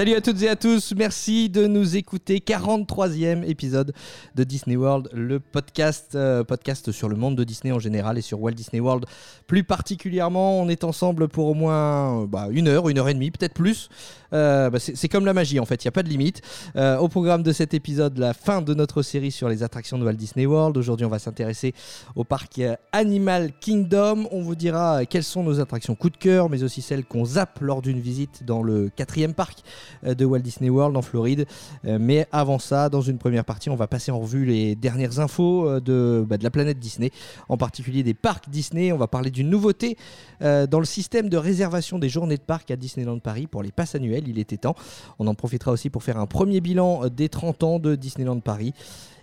Salut à toutes et à tous, merci de nous écouter. 43e épisode de Disney World, le podcast, euh, podcast sur le monde de Disney en général et sur Walt Disney World plus particulièrement. On est ensemble pour au moins euh, bah, une heure, une heure et demie, peut-être plus. Euh, bah, c'est comme la magie en fait, il n'y a pas de limite. Au programme de cet épisode, la fin de notre série sur les attractions de Walt Disney World. Aujourd'hui, on va s'intéresser au parc Animal Kingdom. On vous dira quelles sont nos attractions coup de cœur, mais aussi celles qu'on zappe lors d'une visite dans le quatrième parc de Walt Disney World en Floride. Euh, mais avant ça, dans une première partie, on va passer en revue les dernières infos euh, de, bah, de la planète Disney, en particulier des parcs Disney. On va parler d'une nouveauté euh, dans le système de réservation des journées de parc à Disneyland Paris pour les passes annuelles. Il était temps. On en profitera aussi pour faire un premier bilan euh, des 30 ans de Disneyland Paris.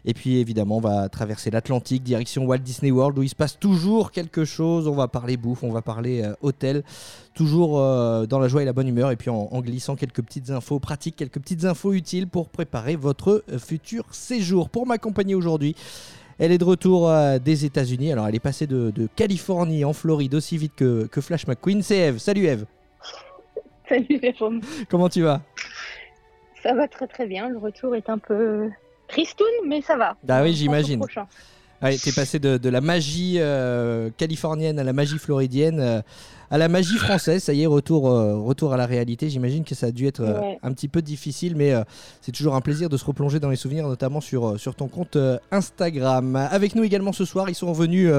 Et puis évidemment, on va traverser l'Atlantique, direction Walt Disney World, où il se passe toujours quelque chose. On va parler bouffe, on va parler euh, hôtel, toujours euh, dans la joie et la bonne humeur, et puis en, en glissant quelques petites infos pratiques, quelques petites infos utiles pour préparer votre euh, futur séjour. Pour m'accompagner aujourd'hui, elle est de retour euh, des États-Unis. Alors, elle est passée de, de Californie en Floride aussi vite que, que Flash McQueen. C'est Eve. Salut Eve. Salut Jérôme. Comment tu vas? Ça va très très bien. Le retour est un peu tristoun, mais ça va. Bah oui, j'imagine. Ouais, t'es passé de, de la magie euh, californienne à la magie floridienne euh, à la magie française. Ça y est, retour, euh, retour à la réalité. J'imagine que ça a dû être Ouais. un petit peu difficile, mais c'est toujours un plaisir de se replonger dans les souvenirs, notamment sur, sur ton compte Instagram. Avec nous également ce soir, ils sont venus.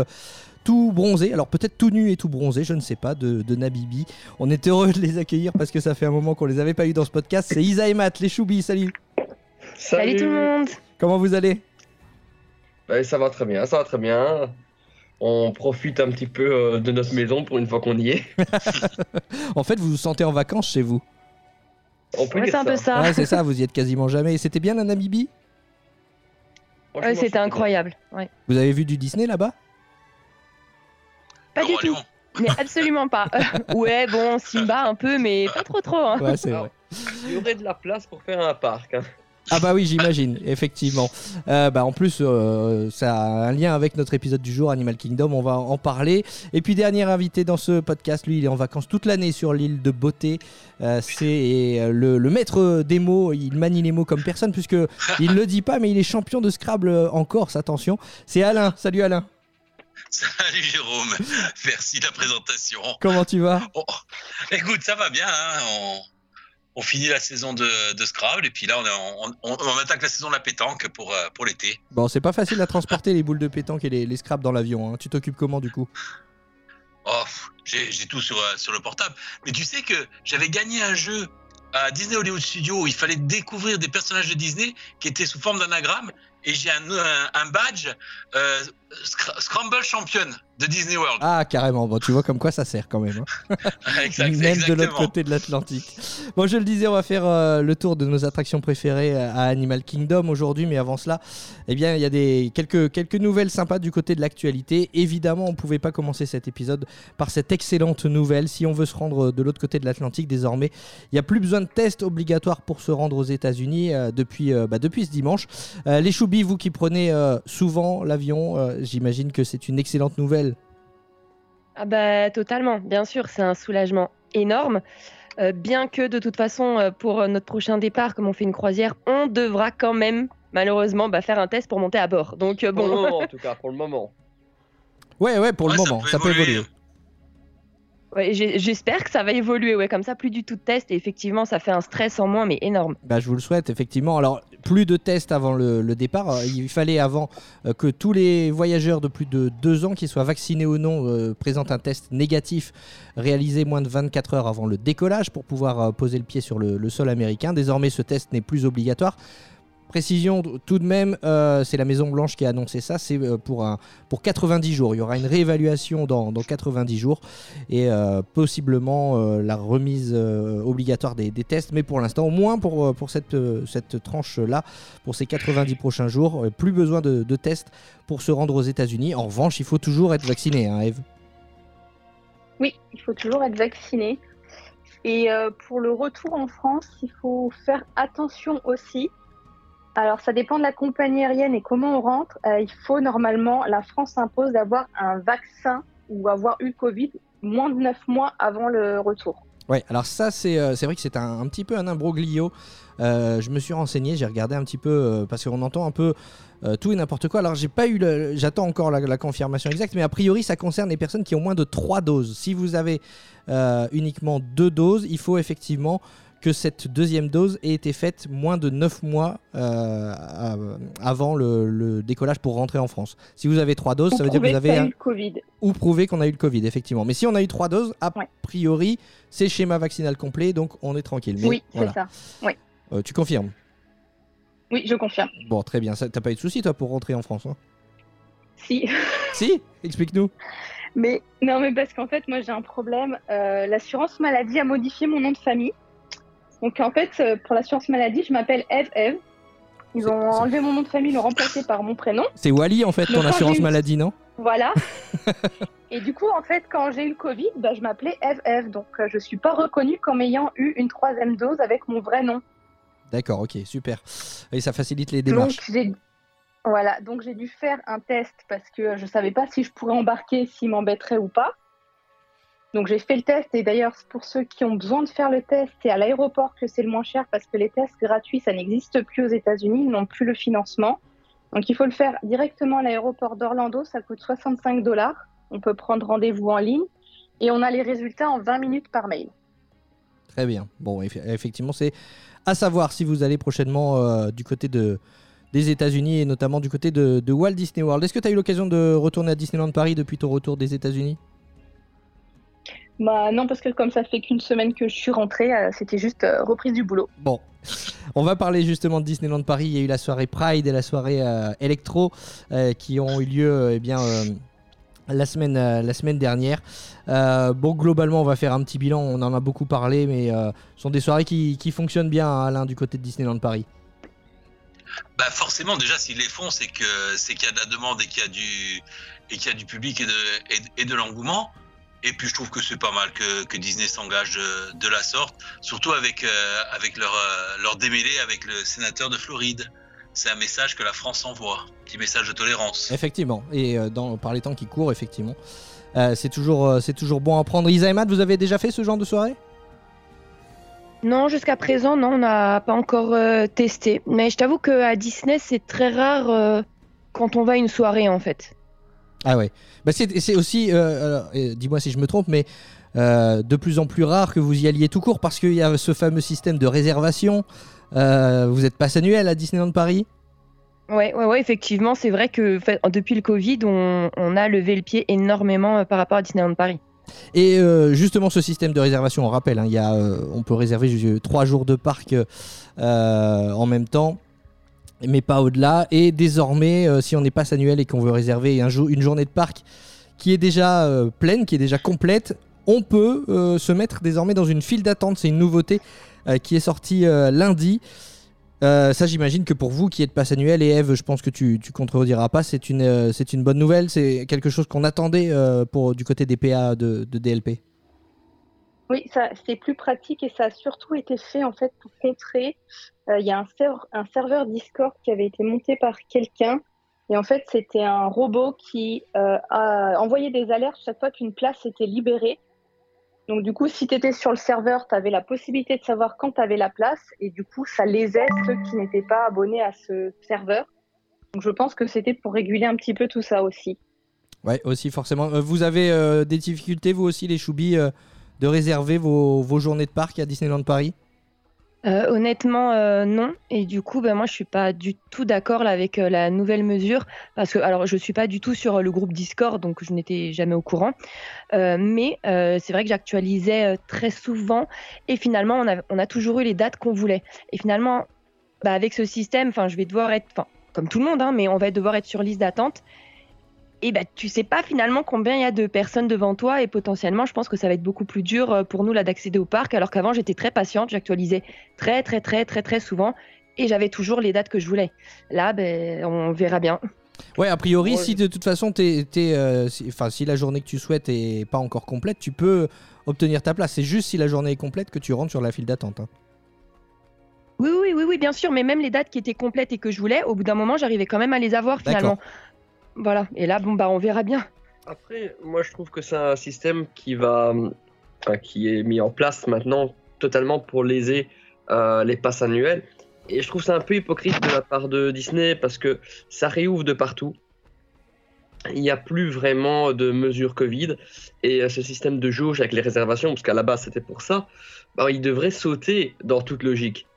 tout bronzés, alors peut-être tout nus et tout bronzés, je ne sais pas, de, de Nabibi. On est heureux de les accueillir parce que ça fait un moment qu'on les avait pas eu dans ce podcast. C'est Isa et Matt, les choubis, salut Salut tout le monde. Comment vous allez? Ouais, ça va très bien, ça va très bien. On profite un petit peu euh, de notre maison pour une fois qu'on y est. En fait, vous vous sentez en vacances chez vous On peut Ouais, dire c'est un peu ça. Ouais, c'est ça, vous y êtes quasiment jamais. Et C'était bien la Namibie? Ouais, C'était incroyable. Ouais. Vous avez vu du Disney là-bas? Pas du tout. Mais absolument pas. ouais, bon, Simba un peu, mais pas trop trop. hein. Ouais, c'est Ah. vrai. Il y aurait de la place pour faire un parc. hein. Ah bah oui, j'imagine, effectivement. Euh, bah en plus, euh, ça a un lien avec notre épisode du jour, Animal Kingdom, on va en parler. Et puis dernier invité dans ce podcast, lui, il est en vacances toute l'année sur l'île de Beauté. Euh, c'est euh, le, le maître des mots, il manie les mots comme personne, puisque il le dit pas, mais il est champion de Scrabble en Corse, attention. C'est Alain, salut Alain, Salut Jérôme, merci de la présentation. comment tu vas? Oh, écoute, ça va bien, hein, on, on finit la saison de, de Scrabble et puis là on, est- on, on- on attaque la saison de la pétanque pour, euh, pour l'été. Bon, c'est pas facile à transporter les boules de pétanque et les, les Scrabble dans l'avion, hein. tu t'occupes comment du coup? Oh, j'ai tout sur, euh, sur le portable. Mais tu sais que j'avais gagné un jeu à Disney Hollywood Studio où il fallait découvrir des personnages de Disney qui étaient sous forme d'anagramme et j'ai un, un, un badge euh, Scr- Scramble Champion de Disney World. Ah, carrément, bon, tu vois comme quoi ça sert quand même. hein. Exact- même de l'autre côté de l'Atlantique. Bon, je le disais, on va faire euh, le tour de nos attractions préférées à Animal Kingdom aujourd'hui, mais avant cela, eh bien, il y a des quelques quelques nouvelles sympas du côté de l'actualité. Évidemment, on pouvait pas commencer cet épisode par cette excellente nouvelle. Si on veut se rendre de l'autre côté de l'Atlantique, désormais, il n'y a plus besoin de test obligatoire pour se rendre aux États-Unis euh, depuis euh, bah, depuis ce dimanche. Euh, les choubis, vous qui prenez euh, souvent l'avion, euh, j'imagine que c'est une excellente nouvelle. Ah bah totalement, bien sûr, c'est un soulagement énorme. Euh, bien que de toute façon, pour notre prochain départ, comme on fait une croisière, on devra quand même, malheureusement, bah, faire un test pour monter à bord. Donc euh, Pour le bon, moment, en tout cas, pour le moment. Ouais, ouais, pour le Ouais, moment, peut ça peut évoluer. Ouais, j'espère que ça va évoluer. Ouais, comme ça, plus du tout de test. Et effectivement, ça fait un stress en moins, mais énorme. Bah, je vous le souhaite, effectivement. Alors, plus de tests avant le, départ. Euh, Il fallait avant euh, que tous les voyageurs de plus de deux ans, qu'ils soient vaccinés ou non, euh, présentent un test négatif réalisé moins de 24 heures avant le décollage pour pouvoir poser le pied sur le sol américain. Désormais, ce test n'est plus obligatoire. Précision tout de même, euh, c'est la Maison Blanche qui a annoncé ça, c'est euh, pour, pour 90 jours. Il y aura une réévaluation dans, dans 90 jours et euh, possiblement la remise obligatoire des, tests. Mais pour l'instant, au moins pour, pour cette, cette tranche-là, pour ces 90 prochains jours, plus besoin de, tests pour se rendre aux États-Unis. En revanche, il faut toujours être vacciné, hein, Eve. Oui, il faut toujours être vacciné. Et pour le retour en France, il faut faire attention aussi. Alors, ça dépend de la compagnie aérienne et comment on rentre. Euh, il faut normalement, la France impose d'avoir un vaccin ou avoir eu Covid moins de 9 mois avant le retour. Ouais, alors ça, c'est euh, vrai que c'est un, petit peu un imbroglio. Euh, je me suis renseigné, j'ai regardé un petit peu, parce qu'on entend un peu tout et n'importe quoi. Alors, j'ai pas eu le- J'attends encore la, la confirmation exacte, mais a priori, ça concerne les personnes qui ont moins de 3 doses. Si vous avez uniquement 2 doses, il faut effectivement que cette deuxième dose ait été faite moins de 9 mois euh, avant le, le décollage pour rentrer en France. Si vous avez 3 doses, ça veut dire que vous avez a un- eu le Covid. ou prouver qu'on a eu le Covid, effectivement. Mais si on a eu 3 doses, a Ouais. priori, c'est schéma vaccinal complet, donc on est tranquille. Mais oui, voilà. c'est ça. Euh, tu confirmes? Oui, je confirme. Bon, très bien. T'as pas eu de soucis, toi, pour rentrer en France hein? Si. Si? Explique-nous. Mais non, mais parce qu'en fait, moi j'ai un problème. Euh, l'assurance maladie a modifié mon nom de famille. Donc en fait, euh, pour l'assurance maladie, je m'appelle Eve Eve. Ils ont enlevé mon nom de famille, l'ont remplacé par mon prénom. C'est Wally, en fait, ton assurance eu- maladie, non? Voilà. Et du coup, en fait, quand j'ai eu le Covid, bah, je m'appelais Eve Eve. Donc euh, je suis pas reconnue comme ayant eu une troisième dose avec mon vrai nom. D'accord, ok, super. Et ça facilite les démarches. Donc j'ai voilà, donc j'ai dû faire un test parce que je savais pas si je pourrais embarquer, s'il m'embêterait ou pas. Donc j'ai fait le test et d'ailleurs pour ceux qui ont besoin de faire le test, c'est à l'aéroport que c'est le moins cher parce que les tests gratuits ça n'existe plus aux États-Unis, ils n'ont plus le financement. Donc il faut le faire directement à l'aéroport d'Orlando, ça coûte 65 dollars. On peut prendre rendez-vous en ligne et on a les résultats en 20 minutes par mail. Très bien. Bon, eff- effectivement, c'est à savoir si vous allez prochainement euh, du côté de, des États-Unis et notamment du côté de, de Walt Disney World. Est-ce que tu as eu l'occasion de retourner à Disneyland Paris depuis ton retour des États-Unis? Bah non parce que comme ça fait qu'une semaine que je suis rentrée, euh, c'était juste euh, reprise du boulot. Bon, on va parler justement de Disneyland Paris. Il y a eu la soirée Pride et la soirée euh, Electro euh, qui ont eu lieu euh, eh bien, euh, la, semaine, euh, la semaine dernière. Euh, bon, globalement, on va faire un petit bilan. On en a beaucoup parlé, mais euh, ce sont des soirées qui, qui fonctionnent bien, hein, Alain, du côté de Disneyland Paris. Bah forcément, déjà, s'ils les font, c'est que c'est qu'il y a de la demande et qu'il y a du et qu'il y a du public et de et, de- et de l'engouement. Et puis je trouve que c'est pas mal que, que Disney s'engage de, de la sorte, surtout avec euh, avec leur euh, leur démêlé avec le sénateur de Floride. C'est un message que la France envoie, petit message de tolérance. Effectivement, et euh, dans, par les temps qui courent, effectivement. Euh, c'est toujours, euh, c'est toujours bon à prendre. Isa et Matt, vous avez déjà fait ce genre de soirée? Non, jusqu'à présent, non, on n'a pas encore euh, testé. Mais je t'avoue qu'à Disney, c'est très rare euh, quand on va à une soirée, en fait. Ah ouais. Bah c'est aussi, euh, euh, dis-moi si je me trompe, mais euh, de plus en plus rare que vous y alliez tout court parce qu'il y a ce fameux système de réservation. Euh, vous êtes passe annuel à Disneyland Paris? Ouais, ouais, ouais, effectivement, c'est vrai que fait, depuis le Covid, on, on a levé le pied énormément par rapport à Disneyland Paris. Et euh, justement, ce système de réservation, on rappelle, hein, il y a, euh, on peut réserver trois jours de parc euh, en même temps, mais pas au-delà. Et désormais, euh, si on est passe annuel et qu'on veut réserver une journée de parc qui est déjà euh, pleine, qui est déjà complète, on peut euh, se mettre désormais dans une file d'attente. C'est une nouveauté qui est sortie lundi. Ça, j'imagine que pour vous qui êtes passe annuel, et Eve, je pense que tu, tu contrediras pas, c'est une, c'est une bonne nouvelle. C'est quelque chose qu'on attendait pour, du côté des PA de, DLP. Oui, c'est plus pratique et ça a surtout été fait en fait pour contrer. Euh, Il y a un, serveur, Discord qui avait été monté par quelqu'un et en fait c'était un robot qui euh, a envoyé des alertes chaque fois qu'une place était libérée. Donc du coup, si tu étais sur le serveur, tu avais la possibilité de savoir quand tu avais la place et du coup, ça lésait ceux qui n'étaient pas abonnés à ce serveur. Donc je pense que c'était pour réguler un petit peu tout ça aussi. Ouais, aussi forcément. Euh, vous avez des difficultés, vous aussi, les choubis, de réserver vos, vos journées de parc à Disneyland Paris? Euh, honnêtement, euh, non. Et du coup, ben, moi, je suis pas du tout d'accord avec euh, la nouvelle mesure. Parce que, alors, je suis pas du tout sur le groupe Discord, donc je n'étais jamais au courant. Mais c'est vrai que j'actualisais très souvent. Et finalement, on a, toujours eu les dates qu'on voulait. Et finalement, bah, avec ce système, je vais devoir être, comme tout le monde, hein, mais on va devoir être sur liste d'attente. Et bah, tu sais pas finalement combien il y a de personnes devant toi et potentiellement, je pense que ça va être beaucoup plus dur euh, pour nous là d'accéder au parc. Alors qu'avant, j'étais très patiente, j'actualisais très très très très très souvent et j'avais toujours les dates que je voulais. Là, ben, on verra bien. Ouais, a priori, Ouais, si de toute façon, t'es, t'es, euh, si la journée que tu souhaites est pas encore complète, tu peux obtenir ta place. C'est juste si la journée est complète que tu rentres sur la file d'attente. hein. Oui, oui, oui, oui, bien sûr. Mais même les dates qui étaient complètes et que je voulais, au bout d'un moment, j'arrivais quand même à les avoir finalement. Voilà. Et là, bon, bah, on verra bien. Après, moi je trouve que c'est un système qui va, qui est mis en place maintenant totalement pour léser euh, les passes annuelles. Et je trouve ça un peu hypocrite de la part de Disney parce que ça réouvre de partout. Il n'y a plus vraiment de mesures Covid et euh, ce système de jauge avec les réservations, parce qu'à la base c'était pour ça, bah, il devrait sauter dans toute logique.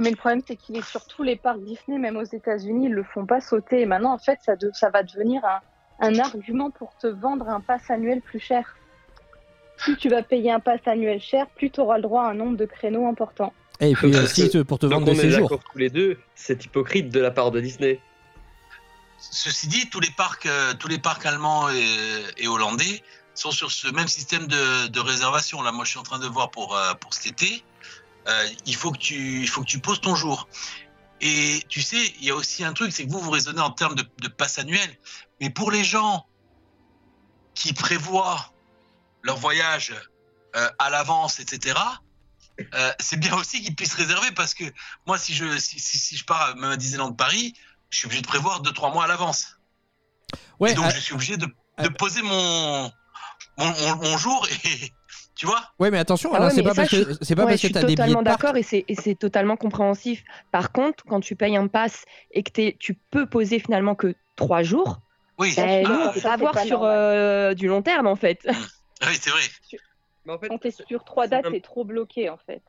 Mais le problème, c'est qu'il est sur tous les parcs Disney, même aux États-Unis, ils le font pas sauter. Et maintenant, en fait, ça, de- ça va devenir un, un argument pour te vendre un pass annuel plus cher. Plus tu vas payer un pass annuel cher, plus tu auras le droit à un nombre de créneaux important. Et puis aussi euh, te- pour te Donc vendre on des est séjours. d'accord tous les deux, c'est hypocrite de la part de Disney. Ceci dit, tous les parcs, euh, tous les parcs allemands et, et hollandais sont sur ce même système de, de réservation. Là, moi, je suis en train de voir pour euh, pour cet été. Euh, il faut que tu, il faut que tu poses ton jour. Et tu sais, il y a aussi un truc, c'est que vous vous raisonnez en termes de, de passe annuel. Mais pour les gens qui prévoient leur voyage euh, à l'avance, etc. euh, c'est bien aussi qu'ils puissent réserver parce que moi, si je si, si, si je pars même à Disneyland Paris, je suis obligé de prévoir 2-3 mois à l'avance. Ouais, et donc, ah, je suis obligé de, de ah. poser mon, mon, mon, mon jour et tu vois ouais, mais attention, Ah ouais, c'est pas ça, parce je que c'est pas Ouais, parce je que suis t'as des billets totalement d'accord et c'est et c'est totalement compréhensif. Par contre, quand tu payes un pass et que t'es- tu peux poser finalement que trois jours, Oui, Ça, ben, Ah, nous, on ça, pas avoir pas sur euh, du long terme en fait. oui c'est vrai. Mais en fait, Quand t'es sur trois dates, même- t'es trop bloqué, en fait.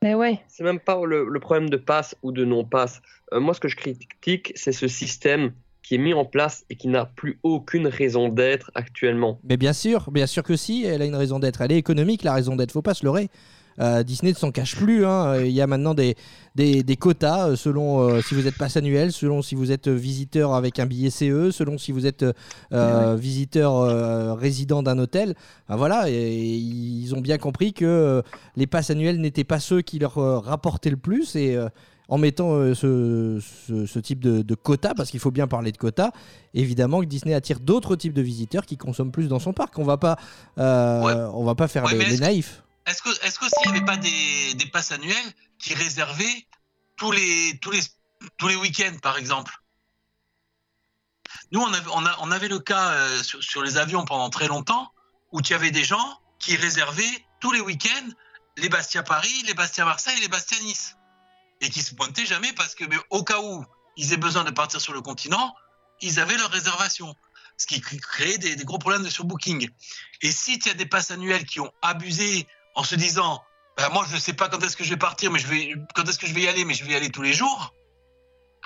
Mais ouais. c'est même pas le, le problème de passe ou de non-passe. Euh, moi, ce que je critique, c'est ce système qui est mis en place et qui n'a plus aucune raison d'être actuellement. Mais bien sûr, bien sûr que si, elle a une raison d'être. Elle est économique, la raison d'être. Faut pas se leurrer. Euh, Disney ne s'en cache plus. hein. Il y a maintenant des, des, des quotas euh, selon euh, si vous êtes passe annuel, selon si vous êtes visiteur avec un billet CE, selon si vous êtes euh, visiteur euh, résident d'un hôtel. Voilà, et, ils ont bien compris que euh, les passes annuels n'étaient pas ceux qui leur euh, rapportaient le plus. Et euh, en mettant euh, ce, ce- ce type de, de quotas, parce qu'il faut bien parler de quotas, évidemment que Disney attire d'autres types de visiteurs qui consomment plus dans son parc. On va pas, euh, Ouais. on va pas faire Ouais, les, naïfs. Est-ce que est-ce qu'aussi il n'y avait pas des, des passes annuelles qui réservaient tous les tous les tous les week-ends par exemple? Nous on avait on, a- on avait le cas euh, sur, sur les avions pendant très longtemps où tu avais des gens qui réservaient tous les week-ends les Bastia Paris, les Bastia Marseille, les Bastia Nice et qui se pointaient jamais parce que mais au cas où ils aient besoin de partir sur le continent, ils avaient leur réservation. Ce qui cré- créait des, des gros problèmes de surbooking. Et si tu as des passes annuelles qui ont abusé en se disant bah, moi je ne sais pas quand est-ce que je vais partir mais je vais quand est-ce que je vais y aller mais je vais y aller tous les jours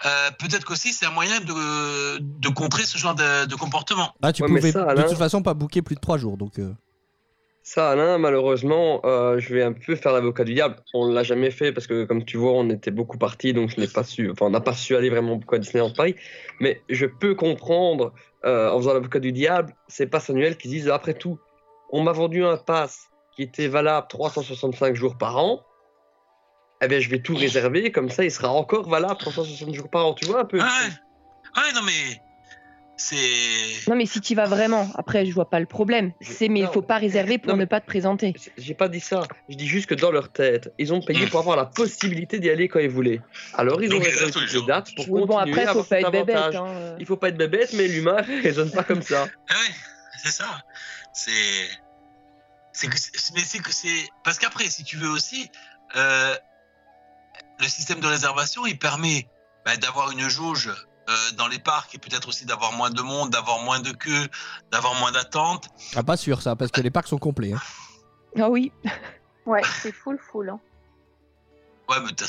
euh, peut-être qu'aussi c'est un moyen de, de contrer ce genre de, de comportement Ah, tu Ouais, pouvais ça, de toute façon pas booker plus de 3 jours. Donc, euh, Ça, Alain, malheureusement, euh, je vais un peu faire l'avocat du diable. On ne l'a jamais fait parce que, comme tu vois, on était beaucoup partis, donc je n'ai pas su, enfin, on n'a pas su aller vraiment beaucoup à Disneyland Paris. Mais je peux comprendre, euh, en faisant l'avocat du diable, ces passes annuelles qui disent, après tout, on m'a vendu un pass qui était valable 365 jours par an. Eh bien, je vais tout réserver, comme ça, il sera encore valable 360 jours par an. Tu vois un peu? Ah. Ah non mais Non, mais si tu vas vraiment, après, je vois pas le problème. C'est, mais il faut pas réserver pour Non, ne pas te présenter. J'ai pas dit ça. Je dis juste que dans leur tête, ils ont payé pour avoir la possibilité d'y aller quand ils voulaient. Alors ils ont Donc, réservé les toutes les jours. dates pour Oui, bon, continuer après, à faut avoir pas cet être bébête. avantage. hein, euh. Il faut pas être bébête, mais l'humain raisonne pas comme ça. Ah ouais, c'est ça. C'est. C'est que. c'est- Mais c'est que c'est. Parce qu'après, si tu veux aussi, euh, le système de réservation, il permet bah, d'avoir une jauge euh, dans les parcs et peut-être aussi d'avoir moins de monde, d'avoir moins de queue, d'avoir moins d'attente. ah, pas sûr ça, parce que les parcs sont complets. hein. Ah oui. Ouais, c'est full, full. hein. Ouais, mais t'as-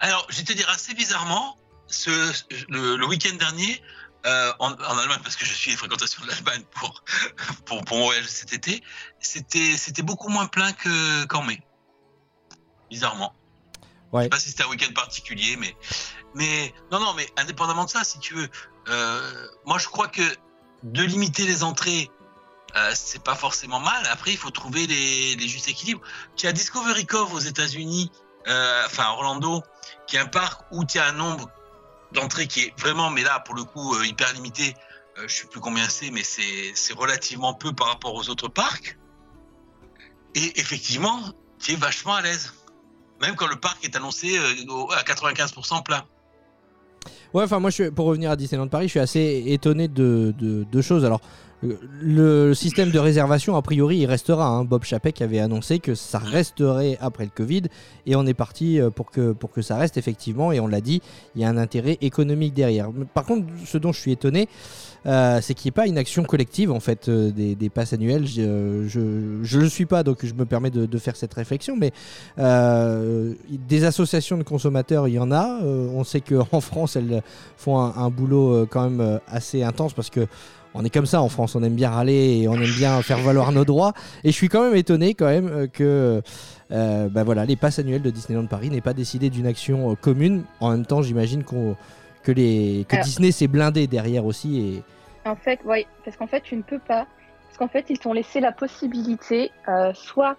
Alors, je vais te dire assez bizarrement, ce, le, le week-end dernier, euh, en, en Allemagne, parce que je suis les fréquentations de l'Allemagne pour, pour, pour mon voyage cet été, c'était c'était beaucoup moins plein que- qu'en mai. Bizarrement. Je Ouais. sais pas si c'était un week-end particulier, mais, mais non, non, mais indépendamment de ça, si tu veux, euh, moi je crois que de limiter les entrées, euh, c'est pas forcément mal. Après, il faut trouver les, justes équilibres. Tu as Discovery Cove aux États-Unis, euh, enfin Orlando, qui est un parc où tu as un nombre d'entrée qui est vraiment, mais là, pour le coup, euh, hyper limité. Je sais plus combien c'est, mais c'est relativement peu par rapport aux autres parcs. Et effectivement, tu es vachement à l'aise. Même quand le parc est annoncé à 95% plein. Ouais, enfin moi, je suis, pour revenir à Disneyland Paris, je suis assez étonné de de- deux choses. Alors, euh, le système de réservation, a priori, il restera. hein. Bob Chapek avait annoncé que ça resterait après le Covid, et on est parti euh, pour que pour que ça reste effectivement. Et on l'a dit, il y a un intérêt économique derrière. Par contre, ce dont je suis étonné, euh, c'est qu'il n'y ait pas une action collective en fait euh, des, des passes annuelles. Je, je, je le suis pas, donc je me permets de, de faire cette réflexion. Mais euh, des associations de consommateurs, il y en a. Euh, on sait qu'en France, elles font un, un boulot euh, quand même euh, assez intense parce que on est comme ça en France, on aime bien râler et on aime bien faire valoir nos droits. Et je suis quand même étonné quand même euh, que euh, bah voilà, les passes annuelles de Disneyland Paris n'aient pas décidé d'une action euh, commune. En même temps, j'imagine que les que Alors- Disney s'est blindé derrière aussi et En fait, oui, parce qu'en fait, tu ne peux pas. Parce qu'en fait, ils t'ont laissé la possibilité, euh, soit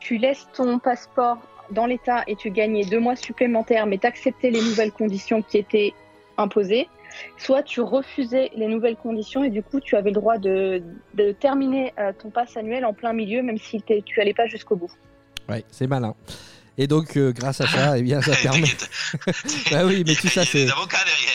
tu laisses ton passeport dans l'État et tu gagnais deux mois supplémentaires, mais t'acceptais les nouvelles conditions qui étaient imposées, soit tu refusais les nouvelles conditions et du coup, tu avais le droit de, de terminer euh, ton pass annuel en plein milieu, même si tu allais pas jusqu'au bout. ouais, c'est malin. Et donc euh, grâce à ça, eh bien ça permet. Bah oui, mais tout ça, c'est-.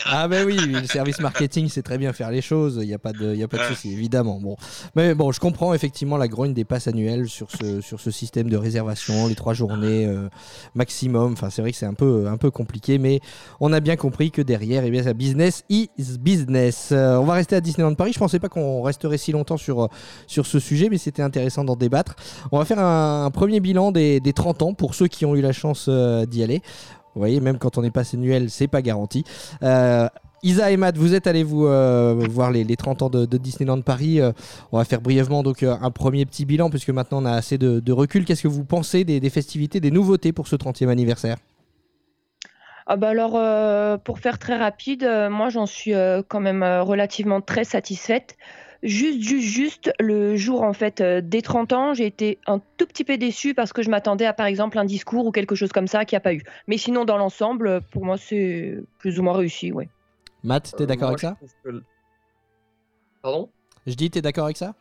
Ah ben oui, le service marketing c'est très bien faire les choses, il n'y a pas de, y a pas de Ouais. souci évidemment. Bon, mais bon, je comprends effectivement la grogne des passes annuelles sur ce, sur ce système de réservation, les trois journées euh, maximum. Enfin, c'est vrai que c'est un peu, un peu compliqué, mais on a bien compris que derrière, eh bien, ça business is business. Euh, on va rester à Disneyland Paris. Je pensais pas qu'on resterait si longtemps sur, sur ce sujet, mais c'était intéressant d'en débattre. On va faire un, un premier bilan des, des 30 ans pour ceux qui ont eu la chance euh, d'y aller. Vous voyez, même quand on est passe annuel, c'est pas garanti. Euh, Isa et Matt, vous êtes allés vous euh, voir les, les 30 ans de, Disneyland Paris. On va faire brièvement donc un premier petit bilan puisque maintenant on a assez de, recul. Qu'est-ce que vous pensez des, festivités, des nouveautés pour ce 30e anniversaire? Ah bah alors, pour faire très rapide, moi j'en suis quand même relativement très satisfaite. Juste, juste, juste, le jour en fait euh, des 30 ans, j'ai été un tout petit peu déçue parce que je m'attendais à par exemple un discours ou quelque chose comme ça qui a pas eu. Mais sinon, dans l'ensemble, pour moi, c'est plus ou moins réussi, ouais. Matt, t'es Euh, d'accord avec ça que Pardon? Je dis, t'es d'accord avec ça?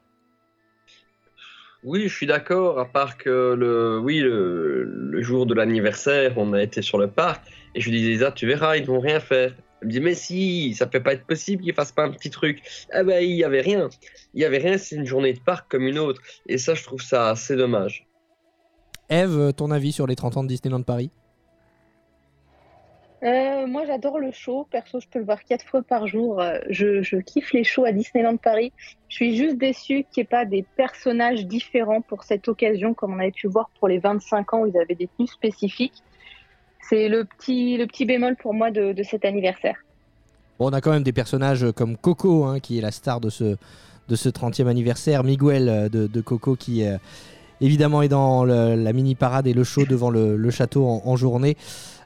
Oui, je suis d'accord, à part que le, oui, le, le jour de l'anniversaire, on a été sur le parc, et je lui disais, Lisa, tu verras, ils vont rien faire. Elle me dit, mais si, ça peut pas être possible qu'ils fassent pas un petit truc. Ah ben, il y avait rien. Il y avait rien, c'est une journée de parc comme une autre. Et ça, je trouve ça assez dommage. Eve, ton avis sur les 30 ans de Disneyland Paris? Euh, moi, j'adore le show. Perso, je peux le voir quatre fois par jour. Euh, Je, je kiffe les shows à Disneyland Paris. Je suis juste déçue qu'il n'y ait pas des personnages différents pour cette occasion, comme on avait pu voir pour les 25 ans où ils avaient des tenues spécifiques. C'est le petit, le petit bémol pour moi de, de cet anniversaire. Bon, on a quand même des personnages comme Coco, hein, qui est la star de ce, de ce 30e anniversaire. Miguel euh, de, Coco, qui euh, évidemment est dans la mini parade et le show devant le, château en, journée.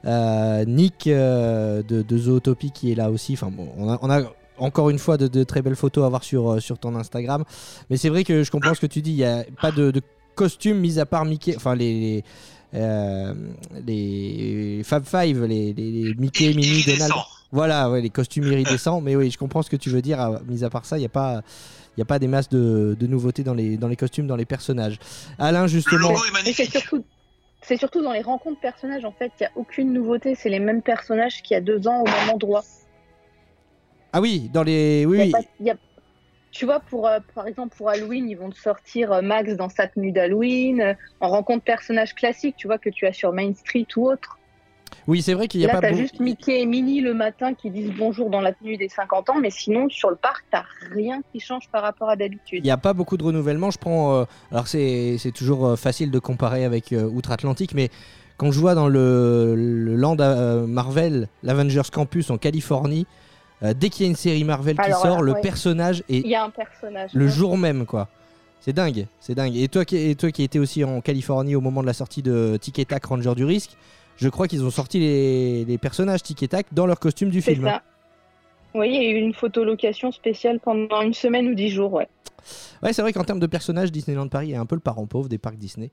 Euh, Nick de, de Zootopie qui est là aussi. Enfin, bon, on, a, encore une fois de, très belles photos à voir sur, sur ton Instagram. Mais c'est vrai que je comprends ce que tu dis. Il n'y a pas de, de costume mis à part Mickey. Enfin, les euh, les Fab Five, les, les- les Mickey, Minnie, Donald. Voilà, ouais, les costumes iridescents. mais oui, je comprends ce que tu veux dire. ah, Mis à part ça, il n'y a pas. Il n'y a pas des masses de, de nouveautés dans les, dans les costumes, dans les personnages. Alain, Le justement. logo est Et c'est magnifique. surtout, c'est surtout dans les rencontres personnages, en fait, il n'y a aucune nouveauté. C'est les mêmes personnages qu'il y a deux ans au même endroit. Ah oui, dans les. Oui, Il y a oui. Il Tu vois, pour, euh, par exemple, pour Halloween, ils vont te sortir euh, Max dans sa tenue d'Halloween, euh, en rencontre personnages classiques, tu vois, que tu as sur Main Street ou autre. Oui, c'est vrai qu'il n'y a Là, pas t'as beau- juste Mickey et Minnie le matin qui disent bonjour dans la tenue des 50 ans, mais sinon, sur le parc, t'as rien qui change par rapport à Il d'habitude. n'y a pas beaucoup de renouvellement. Je prends. euh, alors, c'est toujours facile de comparer avec Outre-Atlantique, mais quand je vois dans le, le land Marvel, l'Avengers Campus en Californie, euh, dès qu'il y a une série Marvel qui Alors, sort, le ouais. personnage est Il y a un personnage. le ouais. jour même, quoi. C'est dingue, c'est dingue. Et toi, qui, et toi qui étais aussi en Californie au moment de la sortie de Tic et Tac Ranger du Risque, je crois qu'ils ont sorti les, les personnages Tic et Tac dans leur costume du film. ça. Oui, il y a eu une photolocation spéciale pendant une semaine ou dix jours, ouais. Ouais, c'est vrai qu'en termes de personnages, Disneyland Paris est un peu le parent pauvre des parcs Disney.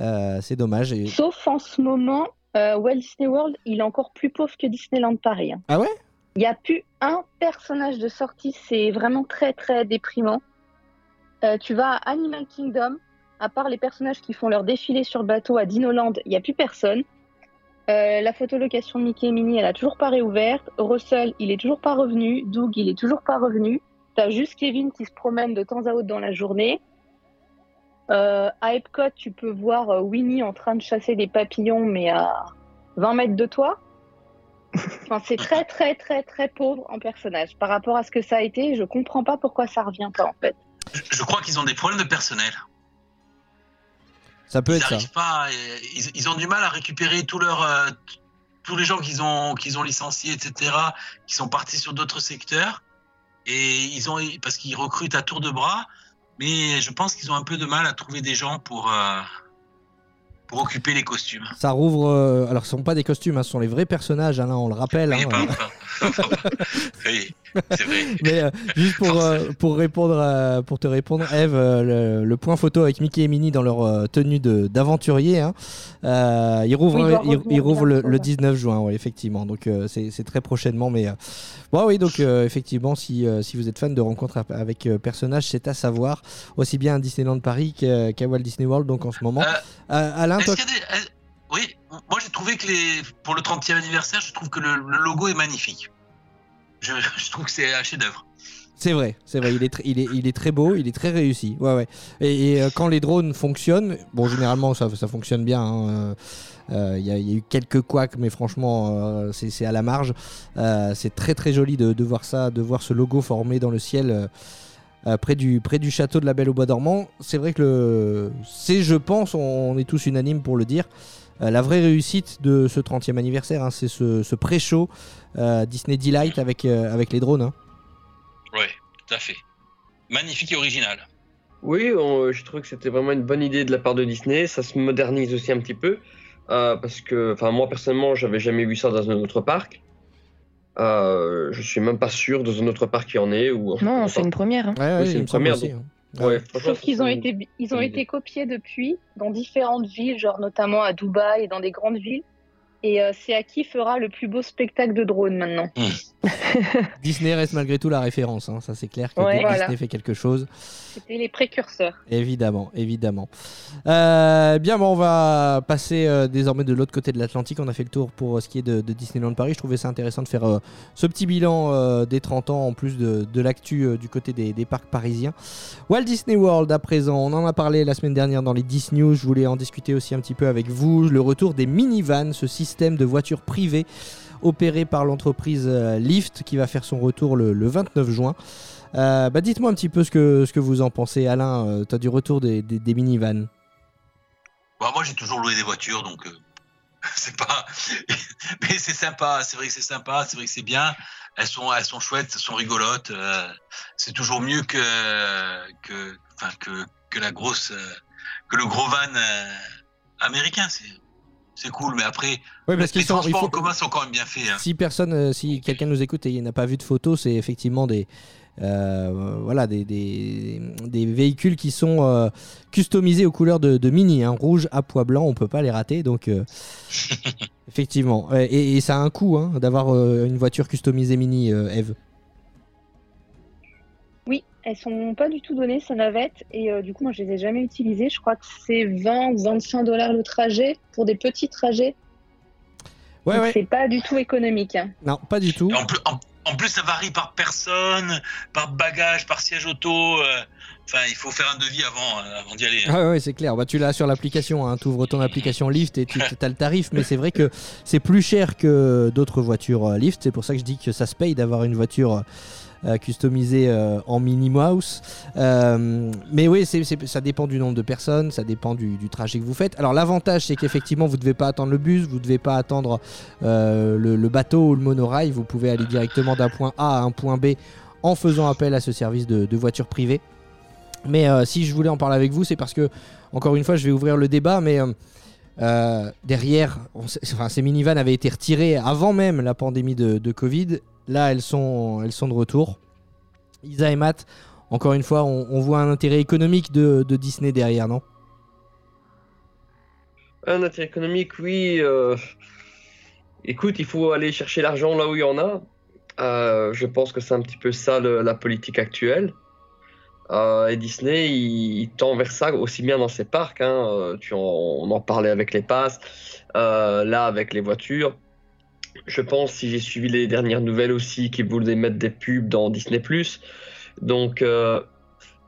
Euh, c'est dommage. Et... Sauf en ce moment, euh, Walt Disney World, il est encore plus pauvre que Disneyland Paris. hein. Ah ouais? Il n'y a plus un personnage de sortie, c'est vraiment très très déprimant. Euh, tu vas à Animal Kingdom, à part les personnages qui font leur défilé sur le bateau à Dinoland, il n'y a plus personne. Euh, la photolocation de Mickey et Minnie, elle a toujours pas réouverte. Russell, il est toujours pas revenu. Doug, il est toujours pas revenu. T'as juste Kevin qui se promène de temps à autre dans la journée. Euh, à Epcot, tu peux voir Winnie en train de chasser des papillons, mais à 20 mètres de toi. Enfin, c'est très, très, très, très pauvre en personnage. Par rapport à ce que ça a été, je comprends pas pourquoi ça revient pas, en fait. Je, je crois qu'ils ont des problèmes de personnel. Ça peut ils être ça. arrivent pas, ils, ils ont du mal à récupérer tous leurs, euh, tous les gens qu'ils ont, qu'ils ont licenciés, etc., qui sont partis sur d'autres secteurs, et ils ont, parce qu'ils recrutent à tour de bras, mais je pense qu'ils ont un peu de mal à trouver des gens pour, euh, pour occuper les costumes. Ça rouvre. euh, alors, ce sont pas des costumes, hein, ce sont les vrais personnages, Alain, on le rappelle. Oui, hein, pas- pas- pas- oui, c'est vrai. Mais euh, juste pour, euh, pour, répondre à- pour te répondre, Eve, euh, le, le point photo avec Mickey et Minnie dans leur euh, tenue de- d'aventurier, hein, euh, il rouvre, Oui, il doit il, il revenir rouvre le, bientôt, le ouais. 19 juin, ouais, effectivement. Donc euh, c'est très prochainement. Mais euh, bon, oui, donc euh, effectivement, si, euh, si vous êtes fan de rencontres avec euh, personnages, c'est à savoir aussi bien à Disneyland Paris qu'à Walt Disney World. Donc en ce moment, Euh, Euh, Alain, toi, des- Oui, moi j'ai trouvé que les... pour le 30e anniversaire, je trouve que le, le logo est magnifique. Je, je trouve que c'est un chef-d'œuvre. C'est vrai, c'est vrai, il est, il, est, il est très beau, il est très réussi. Ouais, ouais. Et, et, euh, quand les drones fonctionnent, bon, généralement ça, ça fonctionne bien. hein, euh, euh, Il y, a- il y a eu quelques couacs, mais franchement, euh, c'est à la marge. C'est très très joli de, de voir ça, de voir ce logo formé dans le ciel. Euh, près, du, près du château de la Belle au Bois dormant, c'est vrai que le, c'est, je pense, on est tous unanimes pour le dire, euh, la vraie réussite de ce 30e anniversaire, hein, c'est ce, ce pré-show euh, Disney Delight avec, euh, avec les drones. hein. Oui, tout à fait. Magnifique et original. Oui, on- je trouve que c'était vraiment une bonne idée de la part de Disney. Ça se modernise aussi un petit peu. euh, parce que, enfin, moi personnellement, j'avais jamais vu ça dans un autre parc. Euh, je suis même pas sûr dans un autre parc qui en est. Ou, Non, c'est une première. hein. Ouais, ouais, Oui, c'est une première, aussi, hein. Ouais, Sauf qu'ils ont été, ils ont été copiés depuis dans différentes villes, genre notamment à Dubaï et dans des grandes villes. Et euh, c'est à qui fera le plus beau spectacle de drone maintenant. Disney reste malgré tout la référence, hein, ça c'est clair que Ouais, voilà. Disney fait quelque chose, C'était les précurseurs. évidemment, évidemment. Euh, bien, bon, on va passer euh, désormais de l'autre côté de l'Atlantique. On a fait le tour pour euh, ce qui est de, de Disneyland Paris. Je trouvais ça intéressant de faire euh, ce petit bilan euh, des 30 ans en plus de, de l'actu euh, du côté des, des parcs parisiens. Walt Disney World à présent, on en a parlé la semaine dernière dans les 10 News. Je voulais en discuter aussi un petit peu avec vous. Le retour des minivans, ce système de voitures privées opéré par l'entreprise euh, Lyft qui va faire son retour le, le 29 juin. Euh, bah dites-moi un petit peu ce que, ce que vous en pensez. Alain, euh, tu as du retour des, des, minivans. Bah, moi, j'ai toujours loué des voitures, donc euh, c'est pas. Mais c'est sympa. C'est vrai que c'est sympa. C'est vrai que c'est bien. Elles sont, elles sont chouettes, elles sont rigolotes. c'est toujours mieux que que, que que la grosse, que le gros van américain. C'est cool, mais après, Oui, parce les sont. transports faut- en commun sont quand même bien faits. hein. Si personne, euh, si quelqu'un nous écoute et il n'a pas vu de photos, c'est effectivement des, euh, voilà, des, des, des véhicules qui sont euh, customisés aux couleurs de, de Mini, hein, rouge à pois blanc, on peut pas les rater, donc euh, effectivement. Et, et ça a un coût hein, d'avoir une voiture customisée Mini, Eve. Oui, elles sont pas du tout données, ces navettes. Et euh, du coup, moi, je les ai jamais utilisées. Je crois que c'est 20 ou 25 dollars le trajet pour des petits trajets. Ouais, ouais. C'est pas du tout économique. hein. Non, pas du tout. En, plus, en, en plus, ça varie par personne, par bagage, par siège auto. euh, Enfin, il faut faire un devis avant, euh, avant d'y aller. hein. Ah ouais, ouais, c'est clair. Bah, tu l'as sur l'application. Hein. Tu ouvres ton application Lyft et tu as le tarif. Mais c'est vrai que c'est plus cher que d'autres voitures euh, Lyft. C'est pour ça que je dis que ça se paye d'avoir une voiture euh, customisée euh, en mini mouse. Euh, mais oui, ça dépend du nombre de personnes. Ça dépend du, trajet que vous faites. Alors l'avantage, c'est qu'effectivement, vous ne devez pas attendre le bus. Vous ne devez pas attendre le, bateau ou le monorail. Vous pouvez aller directement d'un point A à un point B en faisant appel à ce service de, voiture privée. Mais si je voulais en parler avec vous, c'est parce que, encore une fois, je vais ouvrir le débat, mais euh, derrière, enfin, ces minivans avaient été retirés avant même la pandémie de, Covid. Là, elles sont, elles sont de retour. Isa et Matt, encore une fois, on, voit un intérêt économique de, Disney derrière, non? Un intérêt économique, oui. euh, Écoute, il faut aller chercher l'argent là où il y en a. Euh, je pense que c'est un petit peu ça la politique actuelle. Euh, et Disney, il, il tend vers ça aussi bien dans ses parcs. hein. Euh, tu en- on en parlait avec les passes, euh, là avec les voitures. Je pense, si j'ai suivi les dernières nouvelles aussi, qu'ils voulaient mettre des pubs dans Disney+. Donc, euh,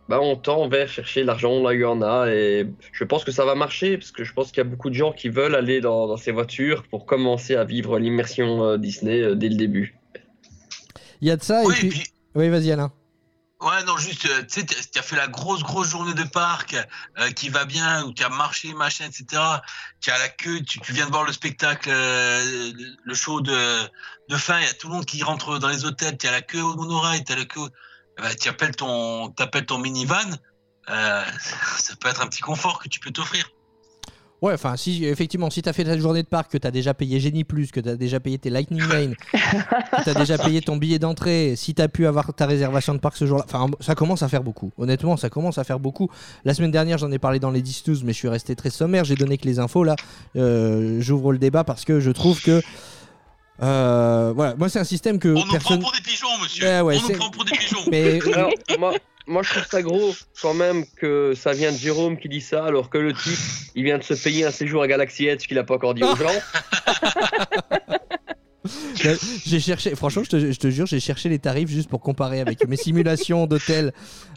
bah, on tend vers chercher l'argent là où il y en a. Et je pense que ça va marcher, parce que je pense qu'il y a beaucoup de gens qui veulent aller dans, dans ces voitures pour commencer à vivre l'immersion euh, Disney euh, dès le début. Il y a de ça, Oui, et puis. puis- Oui, vas-y, Alain. Ouais, non, juste, euh, tu sais, tu as fait la grosse, grosse journée de parc euh, qui va bien, où tu as marché, machin, etc. Tu as la queue, tu, viens de voir le spectacle, euh, le show de, de fin, il y a tout le monde qui rentre dans les hôtels, tu as la queue au monorail, tu as la queue. Eh ben, tu appelles ton, t'appelles ton minivan, ça peut être un petit confort que tu peux t'offrir. Ouais, enfin, si, effectivement, si t'as fait ta journée de parc, que t'as déjà payé Genie Plus, que t'as déjà payé tes Lightning Lane, que t'as déjà payé ton billet d'entrée, si t'as pu avoir ta réservation de parc ce jour-là, enfin, ça commence à faire beaucoup. Honnêtement, ça commence à faire beaucoup. La semaine dernière, j'en ai parlé dans les 10 12 mais je suis resté très sommaire. J'ai donné que les infos là. Euh, J'ouvre le débat parce que je trouve que. euh, voilà, moi, c'est un système que On nous prend pour des pigeons, monsieur. Ouais, ouais, On c'est- nous prend pour des pigeons. Mais Alors, moi, moi, je trouve ça gros quand même que ça vient de Jérôme qui dit ça, alors que le type, il vient de se payer un séjour à Galaxy Edge qu'il a pas encore dit aux gens. J'ai cherché, franchement, je te, je te jure, j'ai cherché les tarifs juste pour comparer avec mes simulations d'hôtel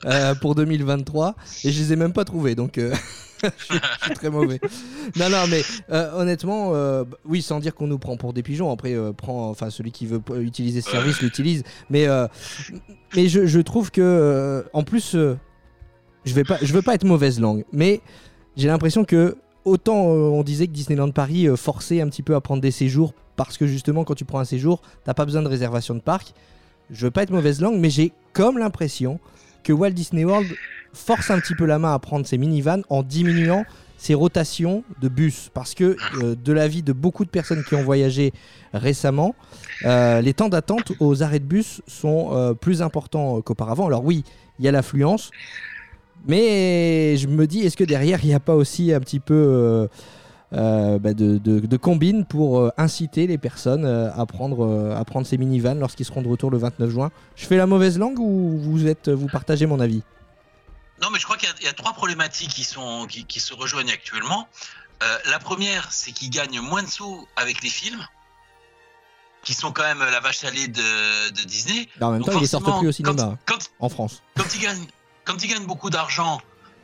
euh, pour 2023 et je les ai même pas trouvés, donc euh, je, suis, je suis très mauvais. Non, non, mais euh, honnêtement, euh, oui, sans dire qu'on nous prend pour des pigeons. Après, euh, prend, enfin, celui qui veut utiliser ce service l'utilise, mais mais je, je trouve que en plus, je vais pas, je veux pas être mauvaise langue, mais j'ai l'impression que autant on disait que Disneyland Paris forçait un petit peu à prendre des séjours parce que justement quand tu prends un séjour, t'as pas besoin de réservation de parc. Je veux pas être mauvaise langue, mais j'ai comme l'impression que Walt Disney World force un petit peu la main à prendre ses minivans en diminuant ses rotations de bus. Parce que euh, de l'avis de beaucoup de personnes qui ont voyagé récemment, euh, les temps d'attente aux arrêts de bus sont euh, plus importants euh, qu'auparavant. Alors oui, il y a l'affluence, mais je me dis, est-ce que derrière, il n'y a pas aussi un petit peu bah, de, de, de combine pour inciter les personnes à, prendre, à prendre ces minivans lorsqu'ils seront de retour le 29 juin? Je fais la mauvaise langue ou vous, êtes, vous partagez mon avis? Non, mais je crois qu'il y a- il y, a trois problématiques qui, sont, qui, qui se rejoignent actuellement. Euh, la première, c'est qu'ils gagnent moins de sous avec les films, qui sont quand même la vache à lait de, de Disney. En même temps, il est sorti forcément, plus au cinéma Quand, quand, en France. quand ils gagnent, quand ils gagnent beaucoup d'argent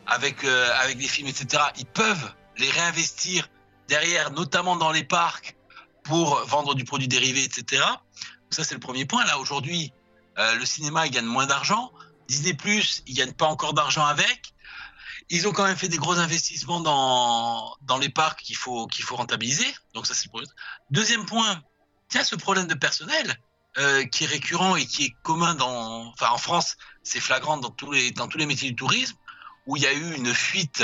avec, euh, avec des films, etc., ils peuvent les réinvestir derrière, notamment dans les parcs, pour vendre du produit dérivé, etc. Donc ça, c'est le premier point. Là, aujourd'hui, euh, le cinéma, il gagne moins d'argent. Disney+, ils gagnent pas encore d'argent avec. Ils ont quand même fait des gros investissements dans, dans les parcs qu'il faut, rentabiliser. Donc ça, c'est premier. Deuxième point, tiens, ce problème de personnel euh, qui est récurrent et qui est commun enfin, en France, c'est flagrant dans tous les, métiers du tourisme, où il y a eu une fuite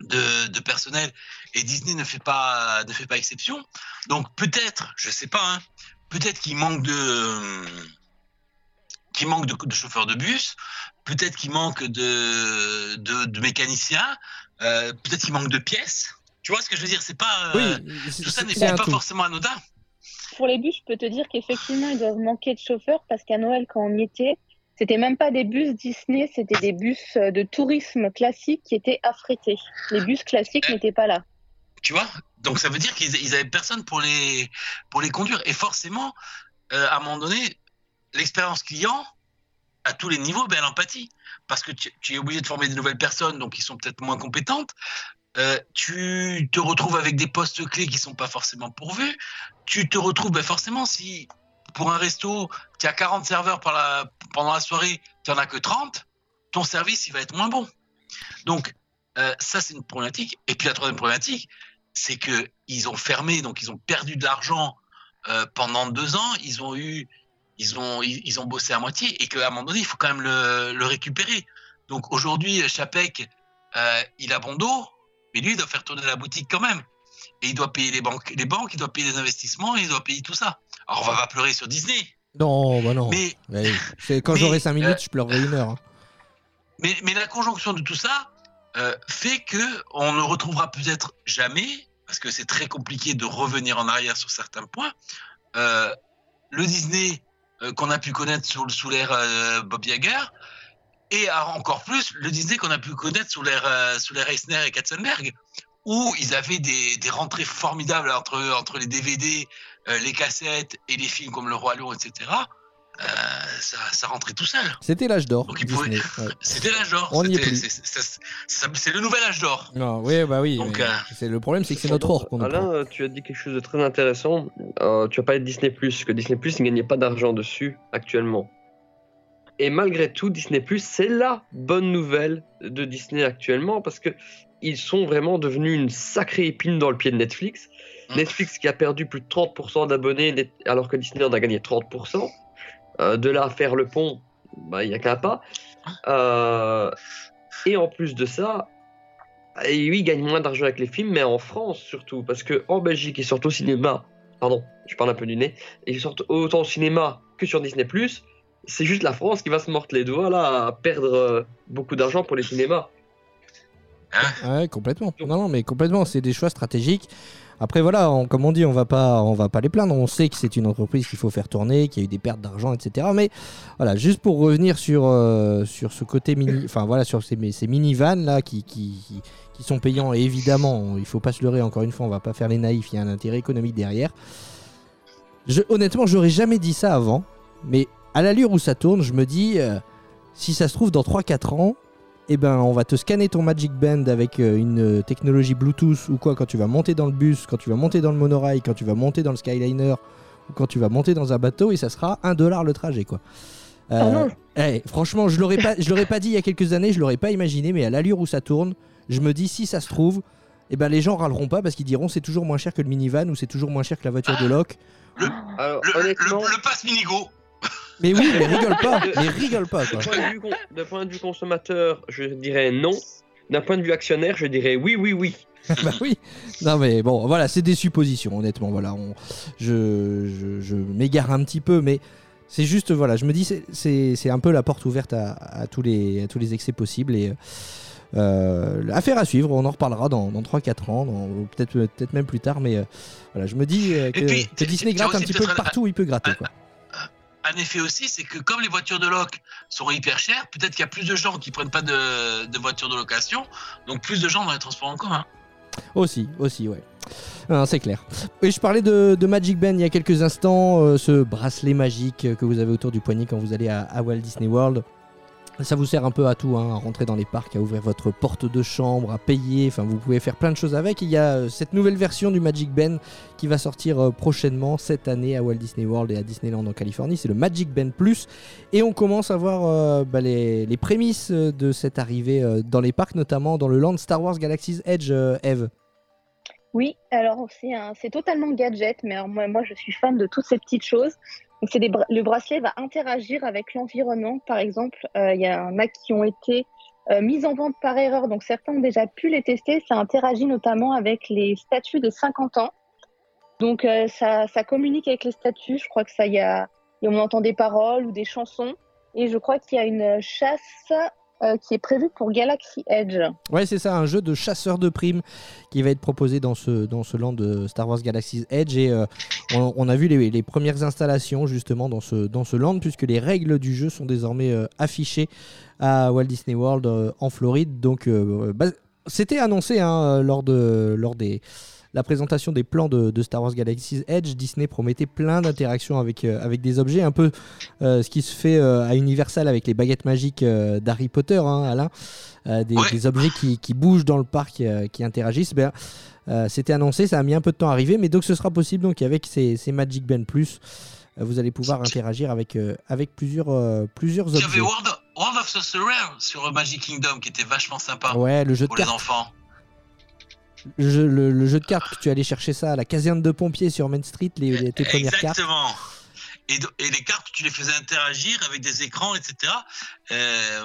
de, personnel et Disney ne fait pas, ne exception. Donc peut-être, je sais pas, hein, peut-être qu'il manque de, qu'il manque de, de chauffeurs de bus, peut-être qu'il manque de, de, de mécaniciens, euh, peut-être qu'il manque de pièces. Tu vois ce que je veux dire? C'est pas, euh, Oui, tout ça n'est pas tout. forcément anodin. Pour les bus, je peux te dire qu'effectivement, ils doivent manquer de chauffeurs parce qu'à Noël, quand on y était, c'était même pas des bus Disney, c'était des bus euh, de tourisme classiques qui étaient affrétés. Les bus classiques n'étaient pas là. Tu vois? Donc ça veut dire qu'ils ils avaient personne pour les, pour les conduire. Et forcément, euh, à un moment donné, l'expérience client, à tous les niveaux, ben, elle empathie. Parce que tu, es obligé de former de nouvelles personnes, donc qui sont peut-être moins compétentes. Euh, tu te retrouves avec des postes clés qui sont pas forcément pourvus. Tu te retrouves ben, forcément si pour un resto, tu as 40 serveurs pendant la soirée, tu n'en as que 30, ton service il va être moins bon. Donc euh, ça c'est une problématique. Et puis la troisième problématique, c'est que ils ont fermé, donc ils ont perdu de l'argent euh, pendant deux ans. Ils ont eu, ils ont, ils, ils ont bossé à moitié et qu'à un moment donné, il faut quand même le, le récupérer. Donc aujourd'hui, Chapek, euh, il a bon dos, mais lui, il doit faire tourner la boutique quand même. Et il doit payer les banques, les banques, il doit payer les investissements, il doit payer tout ça. Alors on va pas pleurer sur Disney, Non, bah non. mais quand j'aurai 5 minutes, euh, je pleurerai une heure. hein. Mais, mais la conjonction de tout ça euh, fait que on ne retrouvera peut-être jamais, parce que c'est très compliqué de revenir en arrière sur certains points, le Disney qu'on a pu connaître sous, l'ère euh, Bob Iger, et encore plus le Disney qu'on a pu connaître sous l'ère euh, sous Eisner et Katzenberg, où ils avaient des, des rentrées formidables entre, entre les DVD, euh, les cassettes et les films comme Le Roi Lion, etc. Euh, ça, ça rentrait tout seul. C'était l'âge d'or. Ouais. C'était l'âge d'or. On y est C'était- plus. c'est- le nouvel âge d'or. Non, oui, bah oui. Donc, euh, c'est le problème, c'est que c'est notre or Alain, prend. tu as dit quelque chose de très intéressant. Euh, tu as parlé de Disney que Disney Plus ne gagnait pas d'argent dessus actuellement. Et malgré tout, Disney c'est la bonne nouvelle de Disney actuellement parce que ils sont vraiment devenus une sacrée épine dans le pied de Netflix. Mm. Netflix qui a perdu plus de 30% d'abonnés alors que Disney en a gagné 30%. Euh, de là à faire le pont, bah, il n'y a qu'un pas. Euh, et en plus de ça, et oui, ils gagnent moins d'argent avec les films, mais en France surtout, parce que en Belgique, ils sortent au cinéma. Pardon, je parle un peu du nez. Ils sortent autant au cinéma que sur Disney+. C'est juste la France qui va se mordre les doigts là à perdre euh, beaucoup d'argent pour les cinémas. Ouais, complètement. Non, non, mais complètement. C'est des choix stratégiques. Après, voilà, on- comme on dit, on va pas, on va pas les plaindre. On sait que c'est une entreprise qu'il faut faire tourner, qu'il y a eu des pertes d'argent, etc. Mais voilà, juste pour revenir sur, euh, sur ce côté mini, enfin voilà, sur ces, ces minivans là qui, qui, qui- qui sont payants. Et évidemment, il faut pas se leurrer. Encore une fois, on va pas faire les naïfs. Il y a un intérêt économique derrière. Je, honnêtement, j'aurais jamais dit ça avant. Mais à l'allure où ça tourne, je me dis, euh, si ça se trouve dans 3-4 ans, eh ben, on va te scanner ton Magic Band avec euh, une euh, technologie Bluetooth ou quoi quand tu vas monter dans le bus, quand tu vas monter dans le monorail, quand tu vas monter dans le Skyliner ou quand tu vas monter dans un bateau et ça sera 1 dollar le trajet quoi. Euh, Oh non. eh, franchement, je l'aurais pas, je l'aurais pas dit il y a quelques années, je l'aurais pas imaginé, mais à l'allure où ça tourne, je me dis si ça se trouve, eh ben les gens râleront pas parce qu'ils diront c'est toujours moins cher que le minivan ou c'est toujours moins cher que la voiture de loc. Alors, Le, honnêtement, le, le pass Minigo. Mais oui, mais rigole pas, mais rigole pas quoi. d'un point, de vue con- d'un point de vue consommateur, je dirais non. D'un point de vue actionnaire, je dirais oui, oui, oui. bah oui. Non mais bon, voilà, c'est des suppositions, honnêtement. Voilà, on, je, je, je m'égare un petit peu, mais c'est juste, voilà, je me dis, c'est- c'est c'est un peu la porte ouverte à, à tous, les, à tous les excès possibles et euh, affaire à suivre. On en reparlera dans, dans 3-4 ans, peut-être peut-être même plus tard, mais euh, voilà, je me dis euh, que, puis, que Disney gratte un petit peu partout où il peut gratter. Quoi. Un effet aussi, c'est que comme les voitures de loc sont hyper chères, peut-être qu'il y a plus de gens qui prennent pas de, voitures de location, donc plus de gens dans les transports en commun. Aussi, aussi, ouais. Non, c'est clair. Et je parlais de, Magic Band il y a quelques instants, euh, ce bracelet magique que vous avez autour du poignet quand vous allez à Walt Disney World. Ça vous sert un peu à tout, hein, à rentrer dans les parcs, à ouvrir votre porte de chambre, à payer, enfin vous pouvez faire plein de choses avec. Il y a euh, cette nouvelle version du Magic Band qui va sortir euh, prochainement cette année à Walt Disney World et à Disneyland en Californie. C'est le Magic Band Plus. Et on commence à voir euh, bah, les, prémices de cette arrivée dans les parcs, notamment dans le land Star Wars Galaxy's Edge, Eve. Oui, alors c'est totalement gadget, mais moi je suis fan de toutes ces petites choses. Donc c'est des le bracelet va interagir avec l'environnement. Par exemple, euh, il y en a qui ont été euh, mises en vente par erreur, donc certains ont déjà pu les tester. Ça interagit notamment avec les statues des 50 ans. Donc euh, ça, ça communique avec les statues. Je crois que ça y a, on entend des paroles ou des chansons. Et je crois qu'il y a une chasse euh, qui est prévue pour Galaxy Edge. Ouais, c'est ça, un jeu de chasseur de primes qui va être proposé dans ce, dans ce land de Star Wars Galaxy's Edge. Et euh, on, a vu les, premières installations justement dans ce, dans ce land, puisque les règles du jeu sont désormais euh, affichées à Walt Disney World en Floride. Donc, bah, c'était annoncé hein, lors, de, lors des. La présentation des plans de, de Star Wars Galaxy's Edge, Disney promettait plein d'interactions avec, euh, avec des objets, un peu euh, ce qui se fait euh, à Universal avec les baguettes magiques d'Harry Potter, hein, Alain. Des, Ouais. des objets qui, qui bougent dans le parc, qui interagissent. Ben, C'était annoncé, ça a mis un peu de temps à arriver, mais donc ce sera possible donc avec ces, ces Magic Band Plus, vous allez pouvoir interagir avec, euh, avec plusieurs, euh, plusieurs Il y avait objets. World, World of Sorcerer sur Magic Kingdom qui était vachement sympa Ouais, le jeu de pour les cartes, enfants. Le, jeu- le- le jeu de cartes que tu allais chercher ça à la caserne de pompiers sur Main Street, les, les- tes premières cartes. Exactement. Et, les cartes, tu les faisais interagir avec des écrans, etc. Euh,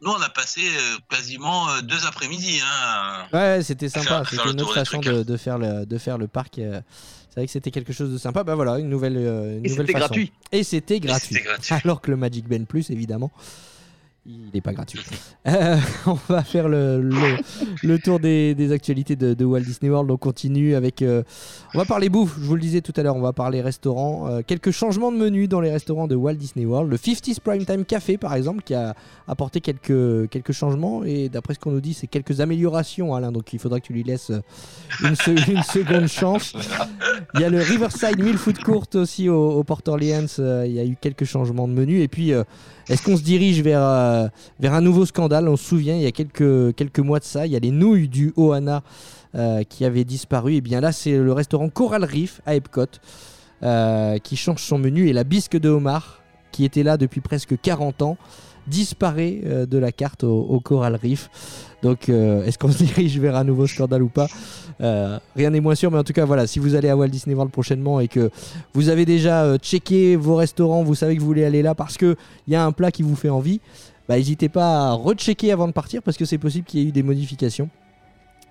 nous, on a passé euh, quasiment euh, deux après-midi. Hein. Ouais, c'était sympa. C'était une autre façon trucs, de, de faire le, de faire le parc. C'est vrai que c'était quelque chose de sympa. Bah voilà, une nouvelle, une Et nouvelle c'était façon. gratuit. Et c'était gratuit. Gratuit. Alors que le Magic Band Plus, évidemment, Il n'est pas gratuit. Euh, on va faire le, le- le tour des, des actualités de, de Walt Disney World. On continue avec. euh, on va parler bouffe, je vous le disais tout à l'heure. On va parler restaurant. Euh, quelques changements de menu dans les restaurants de Walt Disney World. Le 50s Primetime Café, par exemple, qui a apporté quelques, quelques changements. Et d'après ce qu'on nous dit, c'est quelques améliorations, Alain. Donc il faudra que tu lui laisses une, se- une seconde chance. Il y a le Riverside Mill Food Court aussi au, au Port Orleans. il y a eu quelques changements de menu. Et puis, est-ce qu'on se dirige vers, euh, vers un nouveau scandale On se souvient, il y a quelques, quelques mois de ça, il y a les nouilles du Ohana euh, qui avaient disparu. Et bien là, c'est le restaurant Coral Reef à Epcot euh, qui change son menu. Et la bisque de homard, qui était là depuis presque 40 ans, disparaît euh, de la carte au, Coral Reef. Donc, est-ce qu'on se dirige vers un nouveau scandale ou pas? Rien n'est moins sûr, mais en tout cas, voilà, si vous allez à Walt Disney World prochainement et que vous avez déjà checké vos restaurants, vous savez que vous voulez aller là parce qu'il y a un plat qui vous fait envie, bah, n'hésitez pas à rechecker avant de partir parce que c'est possible qu'il y ait eu des modifications.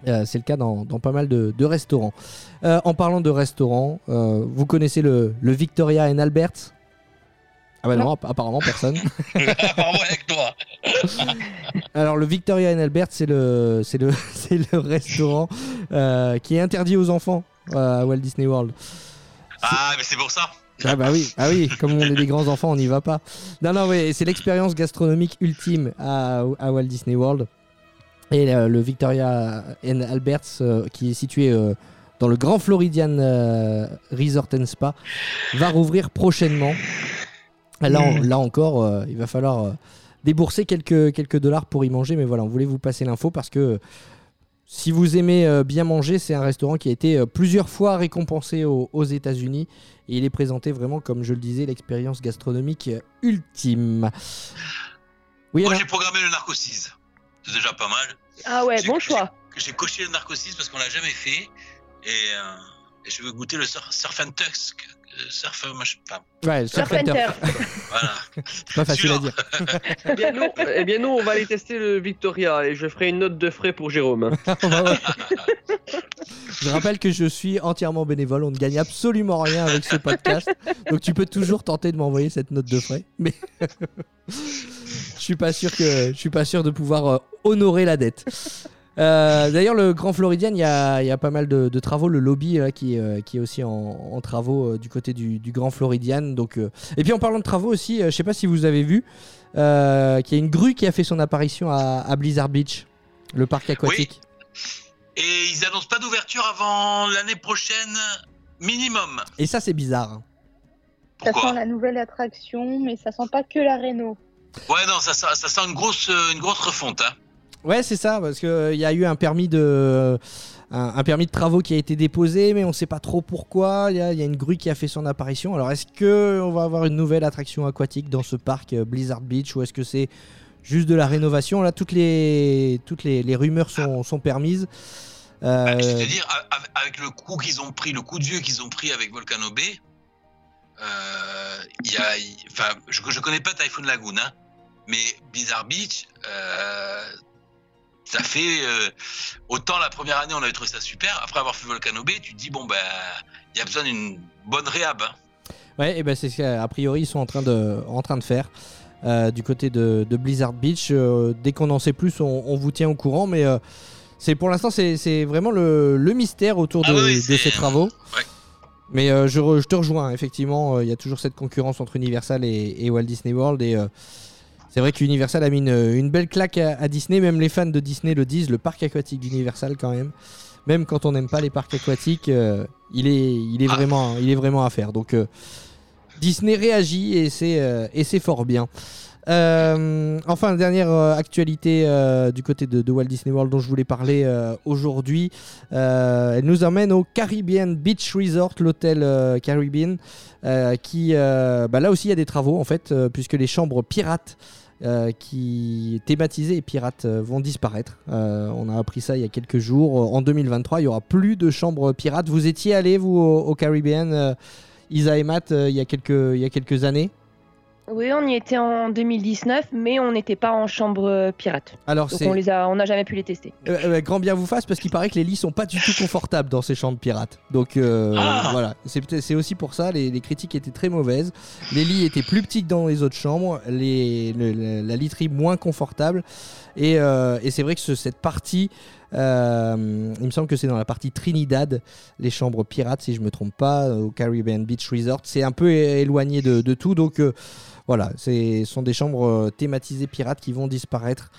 Euh, c'est le cas dans, dans pas mal de, de restaurants. Euh, en parlant de restaurants, euh, vous connaissez le, le Victoria and Albert's? Ah bah non, app- apparemment personne. Apparemment avec toi. Alors le Victoria and Albert, c'est le, c'est le, c'est le restaurant qui est interdit aux enfants à Walt Disney World. Ah, mais c'est pour ça. Ah bah oui, ah oui, comme on est des grands enfants, on n'y va pas. Non, non, ouais, c'est l'expérience gastronomique ultime à, à Walt Disney World. Et euh, le Victoria and Albert's, euh, qui est situé euh, dans le Grand Floridian Resort and Spa, va rouvrir prochainement. Là, là encore, il va falloir débourser quelques, quelques dollars pour y manger, mais voilà, on voulait vous passer l'info parce que si vous aimez euh, bien manger, c'est un restaurant qui a été euh, plusieurs fois récompensé au- aux États-Unis et il est présenté vraiment, comme je le disais, l'expérience gastronomique euh, ultime. Oui, Moi, j'ai programmé le Narco 6. C'est déjà pas mal. Ah ouais, bon choix. J'ai coché le Narco 6 parce qu'on l'a jamais fait. Et, euh, et je veux goûter le sur- Surf and Tusk. Surf, machin- enfin, ouais, Surf voilà. pas facile à dire. Eh bien, nous, eh bien, nous, on va aller tester le Victoria et je ferai une note de frais pour Jérôme. On va voir. je rappelle que je suis entièrement bénévole, on ne gagne absolument rien avec ce podcast, donc tu peux toujours tenter de m'envoyer cette note de frais, mais je suis pas sûr que je suis pas sûr de pouvoir euh, honorer la dette. Euh, D'ailleurs, le Grand Floridian, il y a, il y a pas mal de, de travaux. Le lobby là, qui, euh, qui est aussi en, en travaux euh, du côté du, du Grand Floridian. Donc, euh, Et puis en parlant de travaux aussi, euh, je sais pas si vous avez vu, euh, qu'il y a une grue qui a fait son apparition à, à Blizzard Beach, le parc aquatique. Et ils annoncent pas d'ouverture avant l'année prochaine, minimum. Et ça, c'est bizarre. hein. Ça sent la nouvelle attraction, mais ça sent pas que la réno. Ouais, non, ça, ça, ça sent une grosse, une grosse refonte. Hein. Ouais, c'est ça, parce qu'il y a eu un permis de. Un, un permis de travaux qui a été déposé, mais on ne sait pas trop pourquoi. Il y, a- il y a une grue qui a fait son apparition. Alors, est-ce que on va avoir une nouvelle attraction aquatique dans ce parc euh, Blizzard Beach ou est-ce que c'est juste de la rénovation? Là, toutes les, toutes les, les rumeurs sont, sont permises. Euh, Bah, C'est-à-dire, a- a- avec le coup qu'ils ont pris, le coup de vieux qu'ils ont pris avec Volcano Bay, euh, y a, je, je connais pas Typhoon Lagoon, hein, mais Blizzard Beach, euh, ça fait euh, autant la première année on avait trouvé ça super. Après avoir fait Volcano Bay, tu te dis bon ben, il y a besoin d'une bonne réhab. hein. Ouais, et ben c'est ce qu'a priori ils sont en train de, en train de faire euh, du côté de, de Blizzard Beach. Euh, dès qu'on en sait plus, on, on vous tient au courant, mais euh, c'est pour l'instant c'est vraiment le, le mystère autour de, Ah oui, de ces travaux. ouais. Mais je, re- je te rejoins, effectivement, euh, il y a toujours cette concurrence entre Universal et, et Walt Disney World. Et c'est vrai qu'Universal a mis une, belle claque à, Disney, même les fans de Disney le disent, le parc aquatique d'Universal quand même. Même quand on n'aime pas les parcs aquatiques, euh, il, est, il, est vraiment, il est vraiment à faire. Donc euh, Disney réagit et c'est euh, fort bien. Enfin, dernière actualité du côté de, Walt Disney World dont je voulais parler aujourd'hui. Elle nous emmène au Caribbean Beach Resort, l'hôtel Caribbean, qui bah là aussi il y a des travaux en fait, puisque les chambres pirates. Euh, qui thématisées et pirates euh, vont disparaître. Euh, on a appris ça il y a quelques jours. En 2023, il y aura plus de chambres pirates. Vous étiez allé vous au, Caribbean, Isa et Matt, il y a quelques années? Oui, on y était en 2019, mais on n'était pas en chambre euh, pirate. Alors Donc c'est on les a, on n'a jamais pu les tester. Euh, euh, grand bien vous fasse parce qu'il paraît que les lits sont pas du tout confortables dans ces chambres pirates. Donc euh, Ah voilà, c'est aussi pour ça les, les critiques étaient très mauvaises. Les lits étaient plus petits que dans les autres chambres, les, le- le- la literie moins confortable. Et, euh, et c'est vrai que ce- cette partie, euh, il me semble que c'est dans la partie Trinidad, les chambres pirates, si je me trompe pas, au Caribbean Beach Resort. C'est un peu éloigné de, tout, donc euh, voilà, ce sont des chambres euh, thématisées pirates qui vont disparaître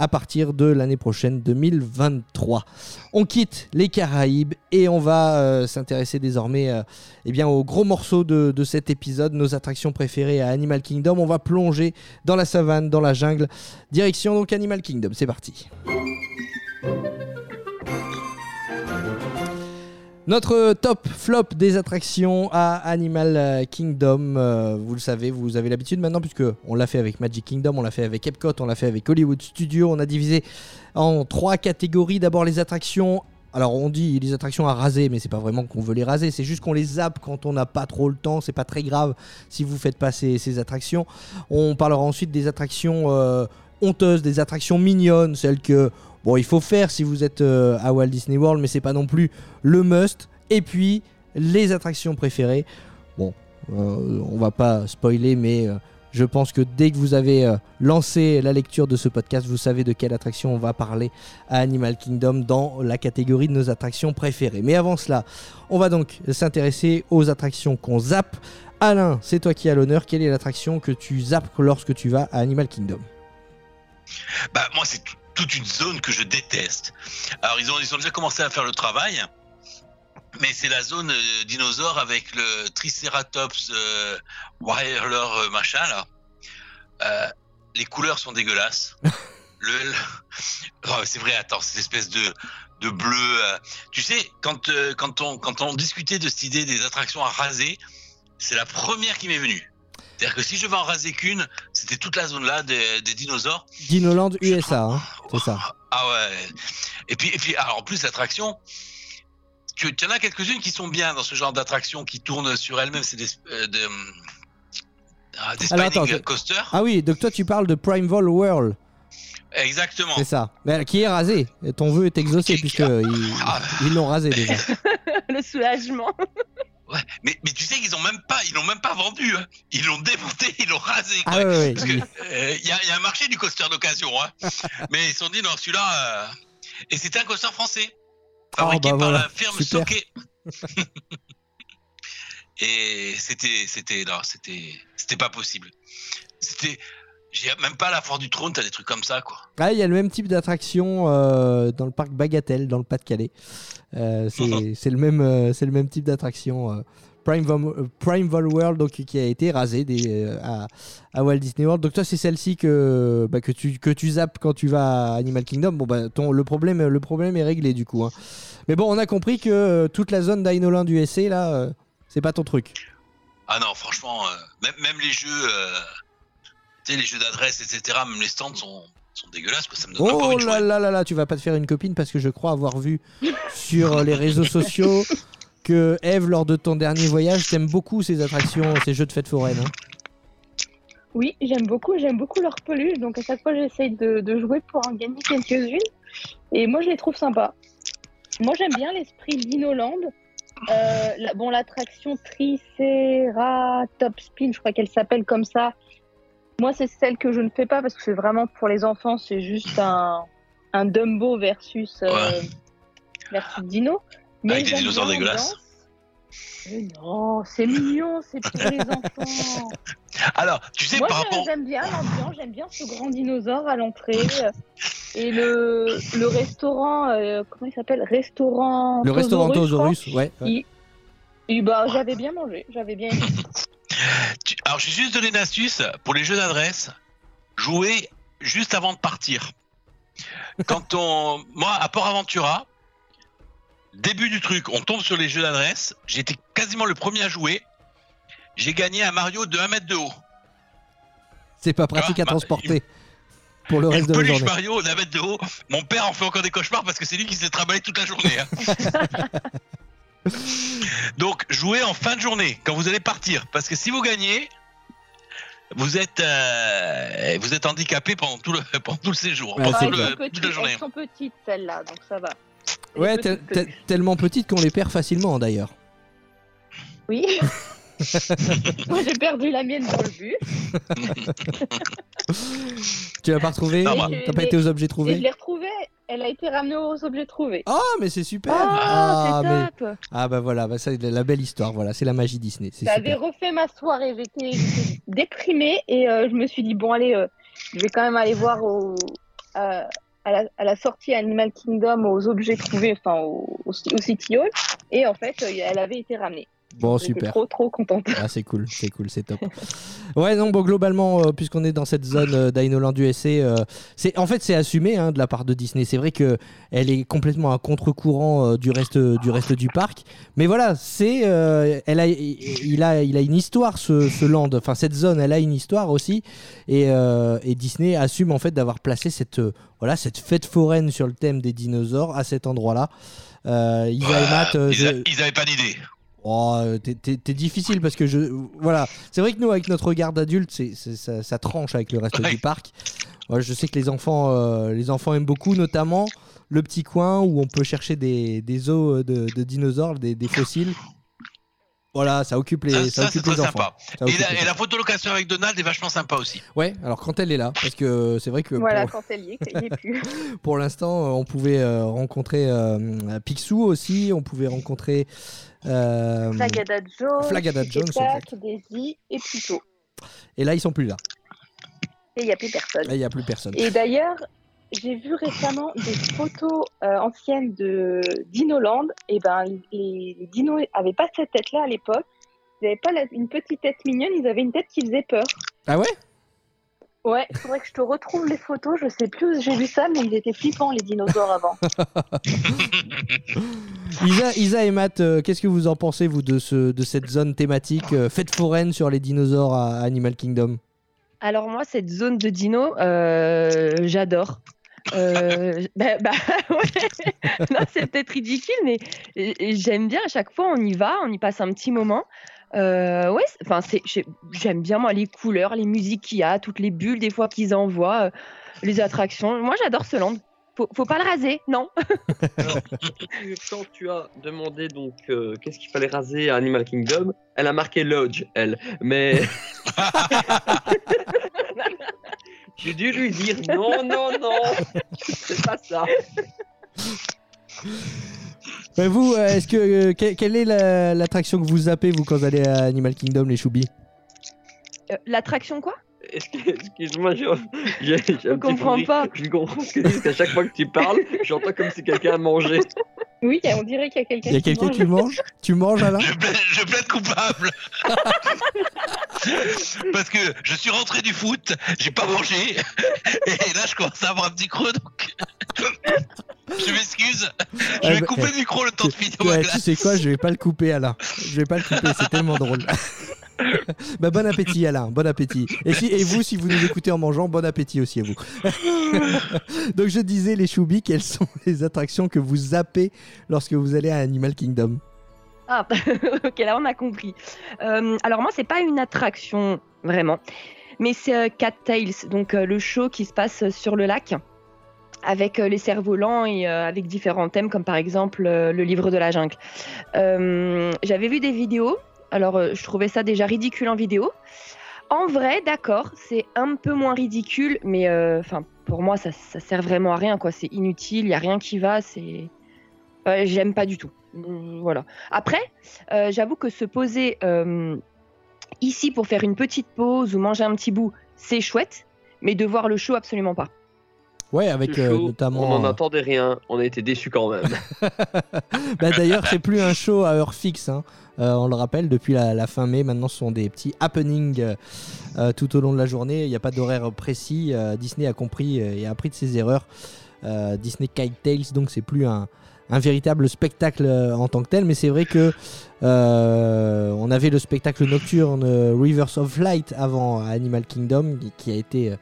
à partir de l'année prochaine 2023. On quitte les Caraïbes et on va euh, s'intéresser désormais euh, eh bien, au gros morceau de, de cet épisode, nos attractions préférées à Animal Kingdom. On va plonger dans la savane, dans la jungle. Direction donc Animal Kingdom, c'est parti. Notre top flop des attractions à Animal euh, Kingdom, euh, vous le savez, vous avez l'habitude maintenant puisque on l'a fait avec Magic Kingdom, on l'a fait avec Epcot, on l'a fait avec Hollywood Studios, on a divisé en trois catégories. D'abord les attractions. Alors on dit les attractions à raser, mais c'est pas vraiment qu'on veut les raser, c'est juste qu'on les zappe quand on n'a pas trop le temps. C'est pas très grave si vous faites pas ces, attractions. On parlera ensuite des attractions euh, honteuses, des attractions mignonnes, celles que bon il faut faire si vous êtes euh, à Walt Disney World, mais c'est pas non plus le must. Et puis les attractions préférées. Bon, euh, on va pas spoiler, mais euh, je pense que dès que vous avez euh, lancé la lecture de ce podcast, vous savez de quelle attraction on va parler à Animal Kingdom dans la catégorie de nos attractions préférées. Mais avant cela, on va donc s'intéresser aux attractions qu'on zappe. Alain, c'est toi qui as l'honneur. Quelle est l'attraction que tu zappes lorsque tu vas à Animal Kingdom? Bah, moi, c'est tout- toute une zone que je déteste. Alors, ils ont, ils ont déjà commencé à faire le travail, mais c'est la zone euh, dinosaure avec le Triceratops euh, Wirler euh, machin, là. Euh, les couleurs sont dégueulasses. le, le- Oh, c'est vrai, attends, cette espèce de, de bleu. euh, Tu sais, quand, euh, quand, on, quand on discutait de cette idée des attractions à raser, c'est la première qui m'est venue. C'est-à-dire que si je vais en raser qu'une, c'était toute la zone là des, des dinosaures. Dinoland USA, hein, c'est ça. Ah ouais. Et puis, et puis alors en plus, l'attraction, tu, tu en as quelques-unes qui sont bien dans ce genre d'attraction qui tournent sur elles-mêmes. C'est des, euh, de, ah, des Alors, spinning attends, je- coasters. Ah oui, donc toi tu parles de Primeval World, Exactement. c'est ça. Mais, qui est rasé. Ton vœu est exaucé puisque ils Ah. ils l'ont rasé déjà. le soulagement. Ouais. Mais, mais tu sais qu'ils ont même pas, ils l'ont même pas vendu. hein. Ils l'ont démonté, ils l'ont rasé. quoi. Ah euh, il y, a, y a un marché du coaster d'occasion, hein. mais ils se sont dit non celui-là. euh, Et c'était un coaster français, fabriqué bah par voilà, la firme. Soké. Et c'était, c'était, non, c'était, c'était pas possible. C'était, même pas la force du trône, t'as des trucs comme ça, quoi. Ah, il y a le même type d'attraction euh, dans le parc Bagatelle, dans le Pas-de-Calais. Euh, c'est le, même, euh, c'est le même type d'attraction. euh, Primeval, World donc, qui a été rasé des, à, à Walt Disney World. Donc toi c'est celle-ci que, bah, que, tu, que tu zappes quand tu vas à Animal Kingdom. Bon, bah, ton, le, problème, le problème est réglé du coup. hein. Mais bon on a compris que toute la zone d'Ainoland USA là c'est pas ton truc. Ah non, franchement, même, même les jeux, tu sais, les jeux d'adresse, etc., même les stands sont, sont dégueulasses, quoi. Ça me donne pas Oh envie de là jouer. là là là, tu vas pas te faire une copine parce que je crois avoir vu sur les réseaux sociaux que Eve, lors de ton dernier voyage, t'aimes beaucoup ces attractions, ces jeux de fête foraine. hein. Oui, j'aime beaucoup, j'aime beaucoup leurs peluches, donc à chaque fois j'essaye de, de jouer pour en gagner quelques-unes. Et moi je les trouve sympas. Moi j'aime bien l'esprit Dinoland. Euh, la- bon, l'attraction Triceratops Spin, je crois qu'elle s'appelle comme ça. Moi c'est celle que je ne fais pas parce que c'est vraiment pour les enfants, c'est juste un, un Dumbo versus, euh, Ouais. versus Dino. Mais Avec des dinosaures dégueulasses. Mais non, c'est mignon, c'est pour les enfants. Alors, tu sais, Moi, par rapport. j'aime bien l'ambiance, j'aime bien ce grand dinosaure à l'entrée. euh, Et le, le restaurant, euh, comment il s'appelle? Restaurant. Le restaurant Tosaurus, ouais. ouais. Et bah, j'avais bien mangé, j'avais bien aimé. Tu- Alors, j'ai juste donné une astuce pour les jeux d'adresse. Jouer juste avant de partir. Quand on. Moi, à Port Aventura, début du truc, on tombe sur les jeux d'adresse. J'étais quasiment le premier à jouer. J'ai gagné un Mario de 1 mètre de haut. C'est pas pratique Ah, à bah, transporter pour le reste de la journée. Mario d'un mètre de haut. Mon père en fait encore des cauchemars parce que c'est lui qui s'est travaillé toute la journée. hein. Donc jouez en fin de journée quand vous allez partir parce que si vous gagnez, vous êtes, euh, vous êtes handicapé pendant tout le, pendant tout le séjour, Ouais, pendant le- sont toute la petites, journée. elles sont petites celles-là, donc ça va. Ouais, petites tellement petite qu'on les perd facilement d'ailleurs. Oui. Moi j'ai perdu la mienne dans le bus. Tu l'as pas retrouvé Non, moi- T'as pas été aux objets Et je trouvés l'ai retrouvée. Elle a été ramenée aux objets trouvés. Oh, mais c'est super Ah, c'est top Ah bah voilà, bah ça, la belle histoire, voilà, c'est la magie Disney. Super. refait ma soirée. J'étais déprimée et euh, je me suis dit bon allez, euh, je vais quand même aller voir au, à, à la, à la sortie Animal Kingdom aux objets trouvés, enfin au, au, au City Hall. Et en fait, euh, elle avait été ramenée. Bon, J'étais super. trop trop contente. Ah, c'est cool, c'est cool, c'est top. Ouais, non, bon, globalement, euh, puisqu'on est dans cette zone euh, d'Inoland USA, euh, c'est, en fait, c'est assumé hein, de la part de Disney. C'est vrai que elle est complètement à contre-courant euh, du reste, du reste du parc. Mais voilà, c'est, euh, elle a, il a, il a une histoire ce, ce land. Enfin, cette zone, elle a une histoire aussi. Et, euh, et Disney assume en fait d'avoir placé cette, euh, voilà, cette fête foraine sur le thème des dinosaures à cet endroit-là. Euh, Isa et Matt, euh, ils, je- a- ils avaient pas d'idée. Oh, t'es- difficile parce que je. Voilà. C'est vrai que nous, avec notre regard d'adulte, ça, ça tranche avec le reste Ouais. du parc. Moi, je sais que les enfants, euh, les enfants aiment beaucoup, notamment le petit coin où on peut chercher des, des os de, de dinosaures, des, des fossiles. Voilà, ça occupe les, Ça, ça ça, c'est occupe très les enfants. sympa. Ça Et occupe la, les et la enfants. photolocation avec Donald est vachement sympa aussi. Ouais, alors quand elle est là, parce que c'est vrai que Voilà, pour, quand elle y est, y est plus. pour l'instant, euh, on pouvait euh, rencontrer euh, Picsou aussi, on pouvait rencontrer. Euh, Flagada Jones, Flagada Jones, Daisy et Pluto. et là, ils sont plus là. Et il n'y a plus personne. Là, il n'y a plus personne. Et d'ailleurs, j'ai vu récemment des photos euh, anciennes de Dinoland. Et ben, les, les dinos n'avaient pas cette tête-là à l'époque. Ils n'avaient pas la- une petite tête mignonne, ils avaient une tête qui faisait peur. Ah ouais? Ouais, il faudrait que je te retrouve les photos. Je sais plus où j'ai vu ça, mais ils étaient flippants les dinosaures avant. Isa, Isa et Matt, euh, qu'est-ce que vous en pensez, vous, de, ce, de cette zone thématique euh, fête foraine sur les dinosaures à Animal Kingdom? Alors moi, cette zone de dino, euh, j'adore. Euh, bah, bah, ouais. Non, c'est peut-être ridicule, mais j'aime bien à chaque fois, on y va, on y passe un petit moment. Euh, ouais, c'est- enfin, j'aime bien moi les couleurs, les musiques qu'il y a, toutes les bulles des fois qu'ils envoient, euh, les attractions. Moi, j'adore ce land. Faut, faut pas le raser, non? Quand tu as demandé donc euh, qu'est-ce qu'il fallait raser à Animal Kingdom, elle a marqué Lodge, elle. Mais j'ai dû lui dire non, non, non, c'est pas ça. Ouais, Vous, euh, est-ce que euh, que- quelle est la- l'attraction que vous zappez, vous, quand vous allez à Animal Kingdom, les choubis Euh, L'attraction quoi? Excuse-moi, Je petit comprends bruit. pas. Je comprends ce que tu dis, parce qu'à chaque fois que tu parles, j'entends comme si quelqu'un a mangé. Oui, on dirait qu'il y a quelqu'un Il y a qui quelqu'un mange. qui mange Tu manges, Alain Je plaide, je plaide coupable. Parce que je suis rentré du foot, j'ai pas mangé. Et là, je commence à avoir un petit creux, donc. Je m'excuse. Je Ah vais bah, couper le micro le temps de finir ma Ouais, tu sais quoi, je vais pas le couper, Alain. Je vais pas le couper, c'est tellement drôle. bah, bon appétit, Alain, bon appétit. Et, vous, si vous nous écoutez en mangeant, bon appétit aussi à vous. Donc, je disais, les choubis, quelles sont les attractions que vous zappez lorsque vous allez à Animal Kingdom? Ah, ok, là on a compris. Euh, alors moi, c'est pas une attraction vraiment, mais c'est euh, Cat Tales, donc euh, le show qui se passe sur le lac avec les cerfs-volants et avec différents thèmes comme par exemple le livre de la jungle. J'avais vu des vidéos, alors euh, je trouvais ça déjà ridicule en vidéo. En vrai, d'accord, c'est un peu moins ridicule, mais euh, enfin pour moi ça, ça sert vraiment à rien quoi. C'est inutile, il y a rien qui va, c'est euh, j'aime pas du tout. Voilà. Après, euh, j'avoue que se poser euh, ici pour faire une petite pause ou manger un petit bout, c'est chouette, mais de voir le show, absolument pas. Ouais, avec euh, show, notamment. On n'en attendait rien, on a été déçus quand même. bah, D'ailleurs, c'est plus un show à heure fixe. hein. Euh, on le rappelle, depuis la, fin mai, maintenant ce sont des petits happenings euh, euh, tout au long de la journée. Il n'y a pas d'horaire précis. Disney a compris et a appris de ses erreurs. Disney Kite Tales, donc c'est plus un, véritable spectacle en tant que tel. Mais c'est vrai que on avait le spectacle nocturne Rivers of Light avant Animal Kingdom, qui a été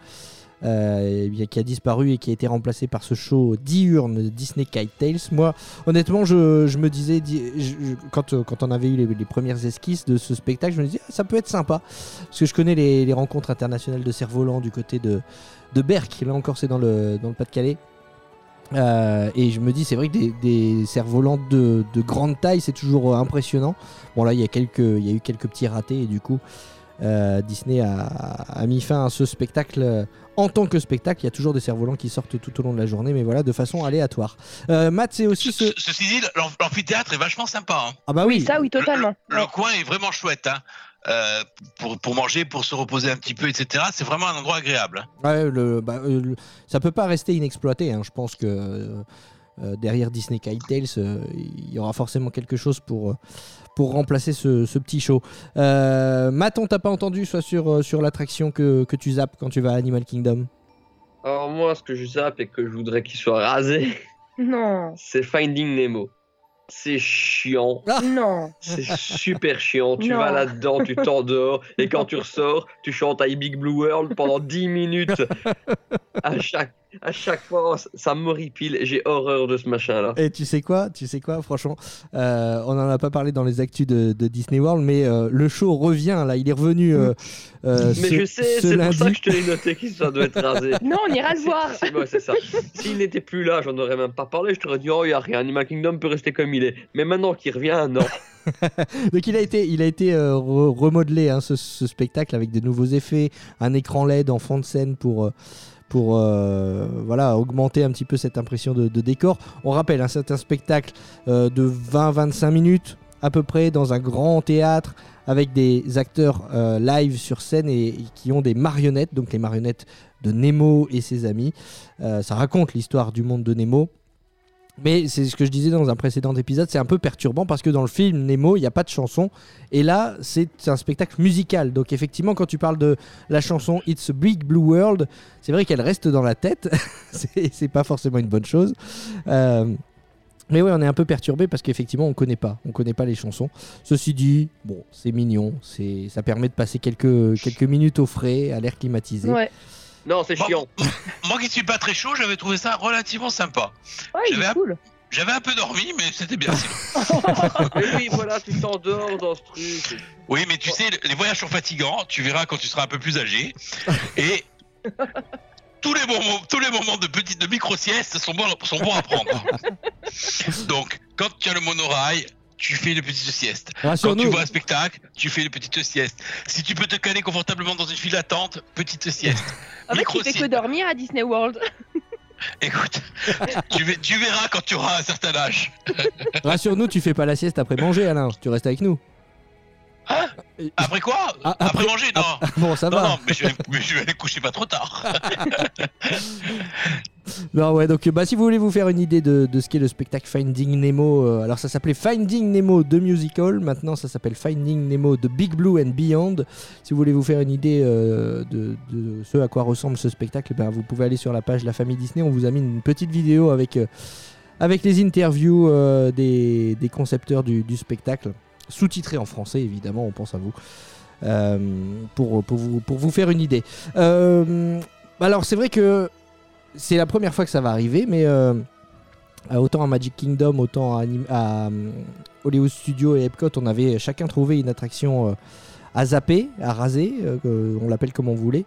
euh, eh qui a disparu et qui a été remplacé par ce show diurne Disney Kite Tales. Moi, honnêtement, je, me disais, quand, euh, quand on avait eu les, premières esquisses de ce spectacle, je me disais, ah, ça peut être sympa. Parce que je connais les, rencontres internationales de cerfs-volants du côté de, de Berck. Là encore, c'est dans le, dans le Pas-de-Calais. Euh, et je me dis, c'est vrai que des, cerfs-volants de, de grande taille, c'est toujours impressionnant. Bon, là, il y, a quelques, il y a eu quelques petits ratés et du coup, Disney a mis fin à ce spectacle. En tant que spectacle, il y a toujours des cerfs-volants qui sortent tout au long de la journée, mais voilà, de façon aléatoire. Euh, Matt, c'est aussi ce. Ce- Ceci dit, l'am- l'amphithéâtre est vachement sympa. hein. Ah bah oui, Ça, oui, totalement. Le coin est vraiment chouette. hein. Euh, pour, pour manger, pour se reposer un petit peu, etc. C'est vraiment un endroit agréable. hein. Ouais, le, bah, euh, le- ça peut pas rester inexploité. hein. Je pense que derrière Disney Kite Tales, euh, il y aura forcément quelque chose pour, euh, pour remplacer ce, ce petit show. Euh, Matt, on t'a pas entendu soit sur, euh, sur l'attraction que, que tu zappes quand tu vas à Animal Kingdom? Alors moi, ce que je zappe et que je voudrais qu'il soit rasé, Non, c'est Finding Nemo. C'est chiant. non. C'est super chiant. Tu Non. vas là-dedans, tu t'endors, et quand tu ressors, tu chantes I Big Blue World pendant 10 minutes. À chaque, à chaque fois, ça m'horripile. J'ai horreur de ce machin-là. Et tu sais quoi? Tu sais quoi? Franchement, euh, on n'en a pas parlé dans les actus de, de Disney World, mais euh, le show revient là. Il est revenu euh, euh, Mais ce, je sais, ce c'est pour lundi. ça que je te l'ai noté qu'il ça doit être rasé. Non, on ira le voir. C'est ça. S'il n'était plus là, j'en aurais même pas parlé. Je t'aurais dit, oh, il y a rien. Animal Kingdom peut rester comme il est. Mais maintenant qu'il revient, non. Donc il a été, il a été euh, re- remodelé hein, ce, ce spectacle avec de nouveaux effets, un écran LED en fond de scène pour euh, pour euh, voilà augmenter un petit peu cette impression de, décor. On rappelle, hein, c'est un spectacle euh, de 20-25 minutes à peu près dans un grand théâtre avec des acteurs euh, live sur scène et, qui ont des marionnettes, donc les marionnettes de Nemo et ses amis. Ça raconte l'histoire du monde de Nemo. Mais c'est ce que je disais dans un précédent épisode, c'est un peu perturbant parce que dans le film Nemo, il n'y a pas de chanson. Et là, c'est un spectacle musical. Donc effectivement, quand tu parles de la chanson It's a Big Blue World, c'est vrai qu'elle reste dans la tête. c'est pas forcément une bonne chose. Euh, mais oui, on est un peu perturbé parce qu'effectivement, on connaît pas, on connaît pas les chansons. Ceci dit, bon, c'est mignon, ça permet de passer quelques quelques minutes au frais, à l'air climatisé. Ouais. Non, c'est chiant. Moi qui suis pas très chaud, j'avais trouvé ça relativement sympa. Ouais, il J'avais est un- cool. J'avais un peu dormi, mais c'était bien. sinon. Mais oui, voilà, tu t'endors dans ce truc. Oui, mais tu sais, les voyages sont fatigants. Tu verras quand tu seras un peu plus âgé. Et tous les moments, tous les moments de petites, de micro siestes sont bons, sont bons à prendre. Donc, quand tu as le monorail, tu fais une petite sieste. Quand tu vois un spectacle, tu fais une petite sieste. Si tu peux te caler confortablement dans une file d'attente, petite sieste. En fait, Micro tu fais que sieste. dormir à Disney World. Écoute, tu, ver- tu verras quand tu auras un certain âge. Rassure-nous, tu fais pas la sieste après manger, Alain. Tu restes avec nous. Hein? Après quoi? Ah, après, après- manger Non. Bon, ça non, va. non, mais je, vais, mais je vais aller coucher pas trop tard. Non, ouais, donc bah, si vous voulez vous faire une idée de, de ce qu'est le spectacle Finding Nemo, euh, alors ça s'appelait Finding Nemo The Musical, maintenant ça s'appelle Finding Nemo The Big Blue and Beyond. Si vous voulez vous faire une idée euh, de, ce à quoi ressemble ce spectacle, ben, vous pouvez aller sur la page La Famille Disney, on vous a mis une petite vidéo avec, euh, les interviews euh, des, concepteurs du, spectacle, sous-titré en français évidemment, on pense à vous. euh, pour, vous, faire une idée. Euh, alors c'est vrai que c'est la première fois que ça va arriver, mais euh, autant à Magic Kingdom, autant à, euh, Hollywood Studios et Epcot, on avait chacun trouvé une attraction euh, à zapper, à raser, on l'appelle comme on voulait.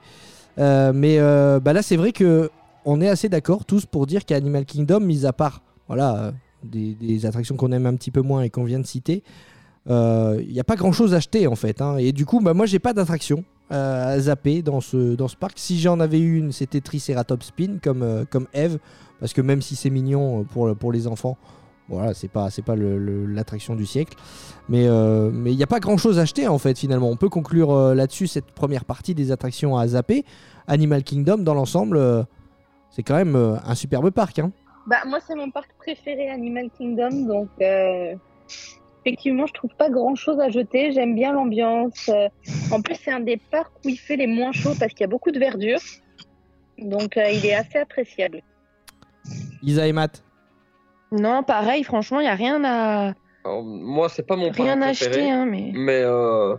Mais bah là, c'est vrai que on est assez d'accord tous pour dire qu'à Animal Kingdom, mis à part voilà, des, attractions qu'on aime un petit peu moins et qu'on vient de citer, il n'y a pas grand chose à acheter en fait. hein. Et du coup, bah, moi, j'ai pas d'attraction euh, à zapper dans ce, dans ce parc. Si j'en avais une, c'était Triceratops Spin comme, euh, comme Eve, parce que même si c'est mignon euh, pour, pour les enfants, voilà, c'est pas, c'est pas l'attraction du siècle. Mais euh, mais il n'y a pas grand chose à acheter en fait finalement. On peut conclure là-dessus cette première partie des attractions à zapper. Animal Kingdom dans l'ensemble, c'est quand même un superbe parc. Hein. Bah, moi, c'est mon parc préféré, Animal Kingdom. Donc, effectivement, je trouve pas grand chose à jeter. J'aime bien l'ambiance. Euh, En plus, c'est un des parcs où il fait les moins chauds parce qu'il y a beaucoup de verdure. Donc, euh, il est assez appréciable. Isa et Matt. Non, pareil, franchement, il n'y a rien à, Alors, moi, c'est pas mon rien parc à préféré. acheter. Hein, mais... Mais euh,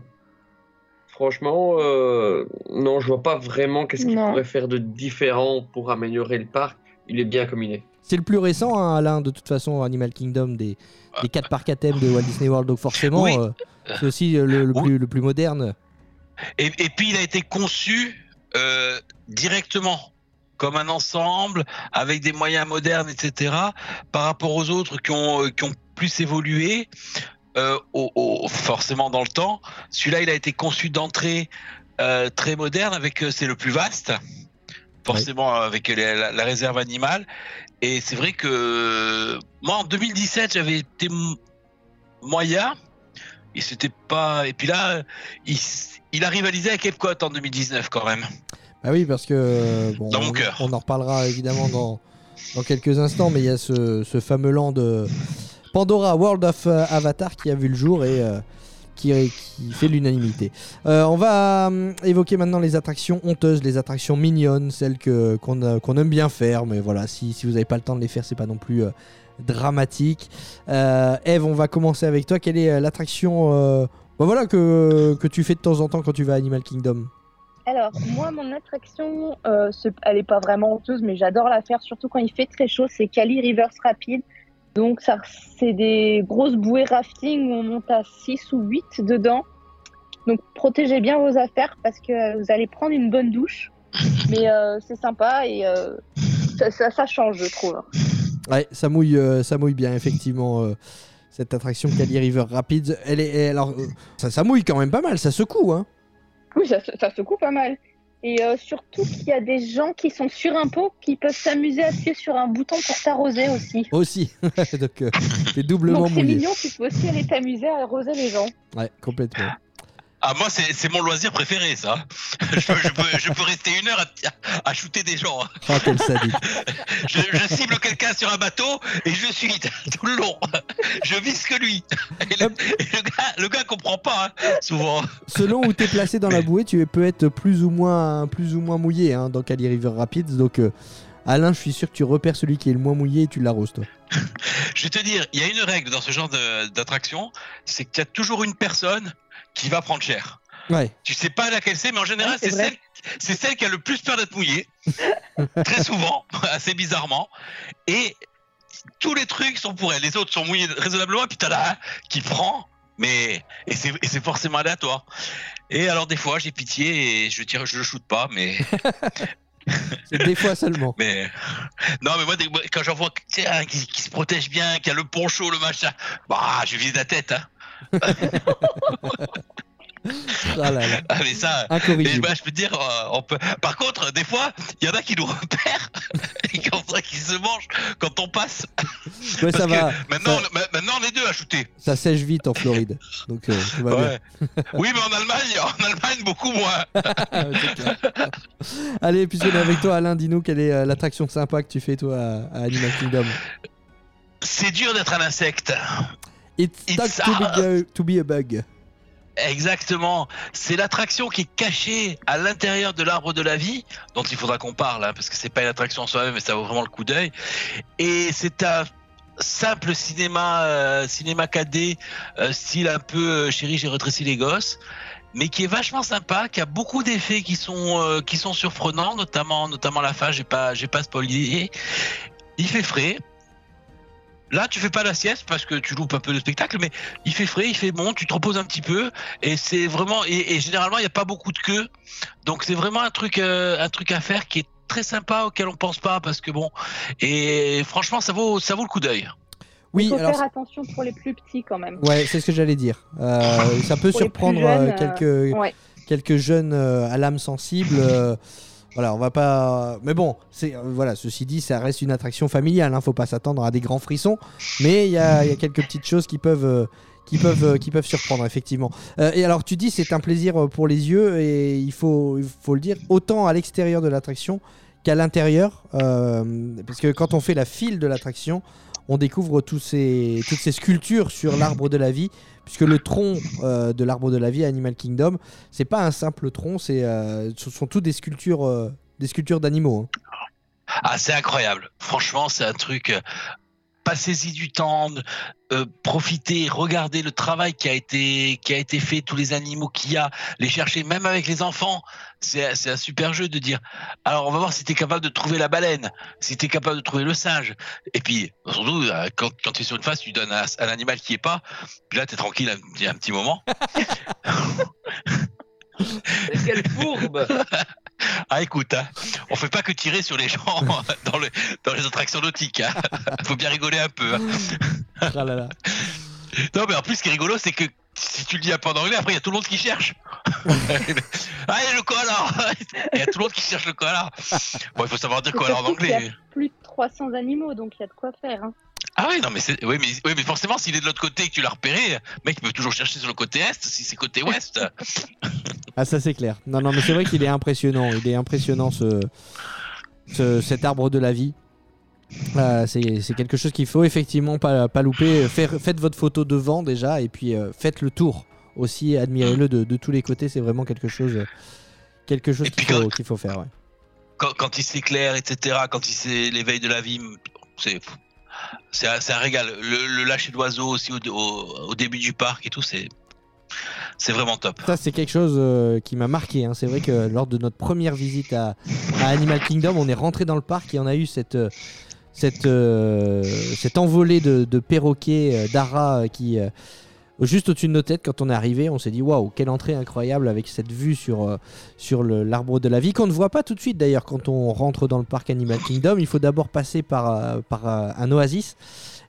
Franchement, euh, non, je vois pas vraiment qu'est-ce qu'il pourrait faire de différent pour améliorer le parc. Il est bien comme il est. C'est le plus récent, hein, Alain, de toute façon, Animal Kingdom, des, des 4 parcs à thème de Walt Disney World. Donc forcément, Oui. euh, c'est aussi euh, le, le Oui. plus, le plus moderne. Et, et puis il a été conçu euh, directement comme un ensemble avec des moyens modernes, etc. Par rapport aux autres qui ont, qui ont plus évolué, euh, au- au- forcément dans le temps. Celui-là, il a été conçu d'entrée euh, très moderne avec, c'est le plus vaste, forcément avec les- la, la réserve animale. Et c'est vrai que euh, moi en 2017, j'avais été moyen. Et c'était pas. Et puis là, il, il a rivalisé avec Epcot en 2019 quand même. Ah oui, parce que euh, bon, Dans mon on, cœur. on en reparlera évidemment dans, dans quelques instants, mais il y a ce, ce fameux land de Pandora World of euh, Avatar qui a vu le jour et euh, qui, fait l'unanimité. Euh, on va euh, évoquer maintenant les attractions honteuses, les attractions mignonnes, celles que qu'on aime bien faire, mais voilà, si, vous n'avez pas le temps de les faire, c'est pas non plus euh, dramatique. Eve, on va commencer avec toi. Quelle est l'attraction bah voilà, que, que tu fais de temps en temps quand tu vas à Animal Kingdom? Alors, moi, mon attraction, c'est- elle n'est pas vraiment honteuse, mais j'adore la faire, surtout quand il fait très chaud, c'est Cali Rivers Rapid. Donc, ça, c'est des grosses bouées rafting où on monte à 6 ou 8 dedans. Donc, protégez bien vos affaires parce que euh, vous allez prendre une bonne douche. Mais euh, c'est sympa et euh, ça, ça- ça change, je trouve. Ouais, ça mouille, euh, ça mouille bien, effectivement. cette attraction Cali River Rapids, elle est, elle- alors, ça, ça mouille quand même pas mal, ça secoue, hein. Oui, ça secoue pas mal. Et euh, surtout qu'il y a des gens qui sont sur un pot qui peuvent s'amuser à appuyer sur un bouton pour t'arroser aussi. Aussi, donc euh, t'es doublement Donc c'est mignon, tu peux aussi aller t'amuser à arroser les gens. Ouais, complètement. Ah, moi, c'est mon loisir préféré, ça. je, peux, je peux- je peux rester une heure à, à shooter des gens. Oh, quel sadique. Je, je cible quelqu'un sur un bateau et je suis tout le long. Je vise que lui. Et le, et le gars, le gars comprend pas, hein, souvent. Selon où t'es placé dans la bouée, tu peux être plus ou moins, plus ou moins mouillé hein, dans Cali River Rapids. Donc, euh, Alain, je suis sûr que tu repères celui qui est le moins mouillé et tu l'arroses, toi. Je vais te dire, il y a une règle dans ce genre d'attraction, c'est qu'il y a toujours une personne qui va prendre cher. Ouais. Tu sais pas laquelle c'est, mais en général, Ouais, c'est celle, c'est celle qui a le plus peur d'être mouillée. Très souvent, assez bizarrement. Et tous les trucs sont pour elle. Les autres sont mouillés raisonnablement, et puis t'as là un qui prend, mais et c'est et c'est forcément aléatoire. Et alors des fois, j'ai pitié et je tire, je le shoote pas, mais C'est des fois seulement. mais non, mais moi quand j'en vois un qui se protège bien, qui a le poncho, le machin, bah je vise la tête. Hein. Ah là là. Ah, mais ça. Et Incorrigible. bah, je peux te dire, euh, on peut... par contre, des fois, il y en a qui nous repèrent et comme ça, qui se mangent quand on passe. Ouais, Parce ça que va. Maintenant, ça- on- ma- maintenant, on est deux à shooter. Ça sèche vite en Floride. Donc, euh, tout va bien. Ouais. oui, mais en Allemagne, en Allemagne, beaucoup moins. Ah. Allez, puisqu'on est avec toi, Alain, dis-nous quelle est euh, l'attraction sympa que tu fais, toi, à, à Animal Kingdom? C'est dur d'être un insecte. It's, It's stuck to, be to a bug. Exactement. C'est l'attraction qui est cachée à l'intérieur de l'arbre de la vie, dont il faudra qu'on parle, hein, parce que c'est pas une attraction en soi-même, mais ça vaut vraiment le coup d'œil. Et c'est un simple cinéma, euh, cinéma 4D, euh, style un peu euh, chérie, j'ai rétréci les gosses, mais qui est vachement sympa, qui a beaucoup d'effets qui sont euh, qui sont surprenants, notamment notamment la fin. J'ai pas j'ai pas spoilé. Il fait frais. Là, tu fais pas la sieste parce que tu loupes un peu le spectacle, mais il fait frais, il fait bon, tu te reposes un petit peu, et c'est vraiment et, et généralement il n'y a pas beaucoup de queue, donc c'est vraiment un truc euh, un truc à faire qui est très sympa auquel on pense pas parce que bon et franchement ça vaut ça vaut le coup d'œil. Oui, Il faut alors. faire attention pour les plus petits quand même. Ouais, c'est ce que j'allais dire. Euh, ça peut Pour surprendre jeunes, euh, quelques, Ouais. quelques jeunes euh, à l'âme sensible. Voilà, on va pas. Mais bon, c'est euh, voilà. Ceci dit, ça reste une attraction familiale. Hein, faut pas s'attendre à des grands frissons. Mais il y a, quelques petites choses qui peuvent. euh, qui peuvent, euh, qui peuvent surprendre effectivement. Et alors tu dis c'est un plaisir pour les yeux et il faut, faut le dire autant à l'extérieur de l'attraction qu'à l'intérieur parce que quand on fait la file de l'attraction on découvre ces, toutes ces sculptures sur l'arbre de la vie puisque le tronc euh, de l'arbre de la vie Animal Kingdom c'est pas un simple tronc c'est euh, ce sont toutes des sculptures euh, des sculptures d'animaux hein. Ah c'est incroyable. Franchement c'est un truc. Passez-y du temps, euh, profitez, regardez le travail qui a été qui a été fait, tous les animaux qu'il y a, les chercher, même avec les enfants. C'est un super jeu de dire. Alors on va voir si tu es capable de trouver la baleine, si tu es capable de trouver le singe. Et puis surtout euh, quand, quand tu es sur une face, tu donnes un, un animal qui est pas. Puis là tu es tranquille un, un petit moment. Quelle fourbe Ah écoute, hein, on fait pas que tirer sur les gens dans, le, dans les attractions nautiques. Hein. Faut bien rigoler un peu. hein. Ah là là. Non mais en plus ce qui est rigolo c'est que si tu le dis un peu en anglais, après il y a tout le monde qui cherche. Allez le koala Il y a tout le monde qui cherche le koala. Bon il faut savoir dire koala en y anglais. a plus de 300 animaux, donc il y a de quoi faire. hein. Ah oui non mais c'est oui mais, oui, mais forcément s'il est de l'autre côté et que tu l'as repéré, mec il peut toujours chercher sur le côté est si c'est côté ouest. Ah ça c'est clair. Non non mais c'est vrai qu'il est impressionnant. Il est impressionnant ce, ce- cet arbre de la vie. Euh, c'est c'est quelque chose qu'il faut effectivement pas, pas louper. Faire- faites votre photo devant déjà et puis euh, faites le tour aussi. Admirez-le de, de tous les côtés. C'est vraiment quelque chose, quelque chose qu'il faut, faut faire. ouais. quand, quand il s'éclaire, etc., quand il c'est l'éveil de la vie, c'est c'est un, régal. Le, le lâcher d'oiseaux aussi au, au- au début du parc et tout, c'est c'est vraiment top. Ça, c'est quelque chose euh, qui m'a marqué. hein. C'est vrai que lors de notre première visite à, à Animal Kingdom, on est rentré dans le parc et on a eu cette, euh, cette, euh, cette envolée de, de perroquets d'Ara qui, juste au-dessus de nos têtes, quand on est arrivé, on s'est dit waouh, quelle entrée incroyable avec cette vue sur, euh, sur l'arbre de la vie qu'on ne voit pas tout de suite d'ailleurs quand on rentre dans le parc Animal Kingdom. Il faut d'abord passer par, euh, par euh, un oasis.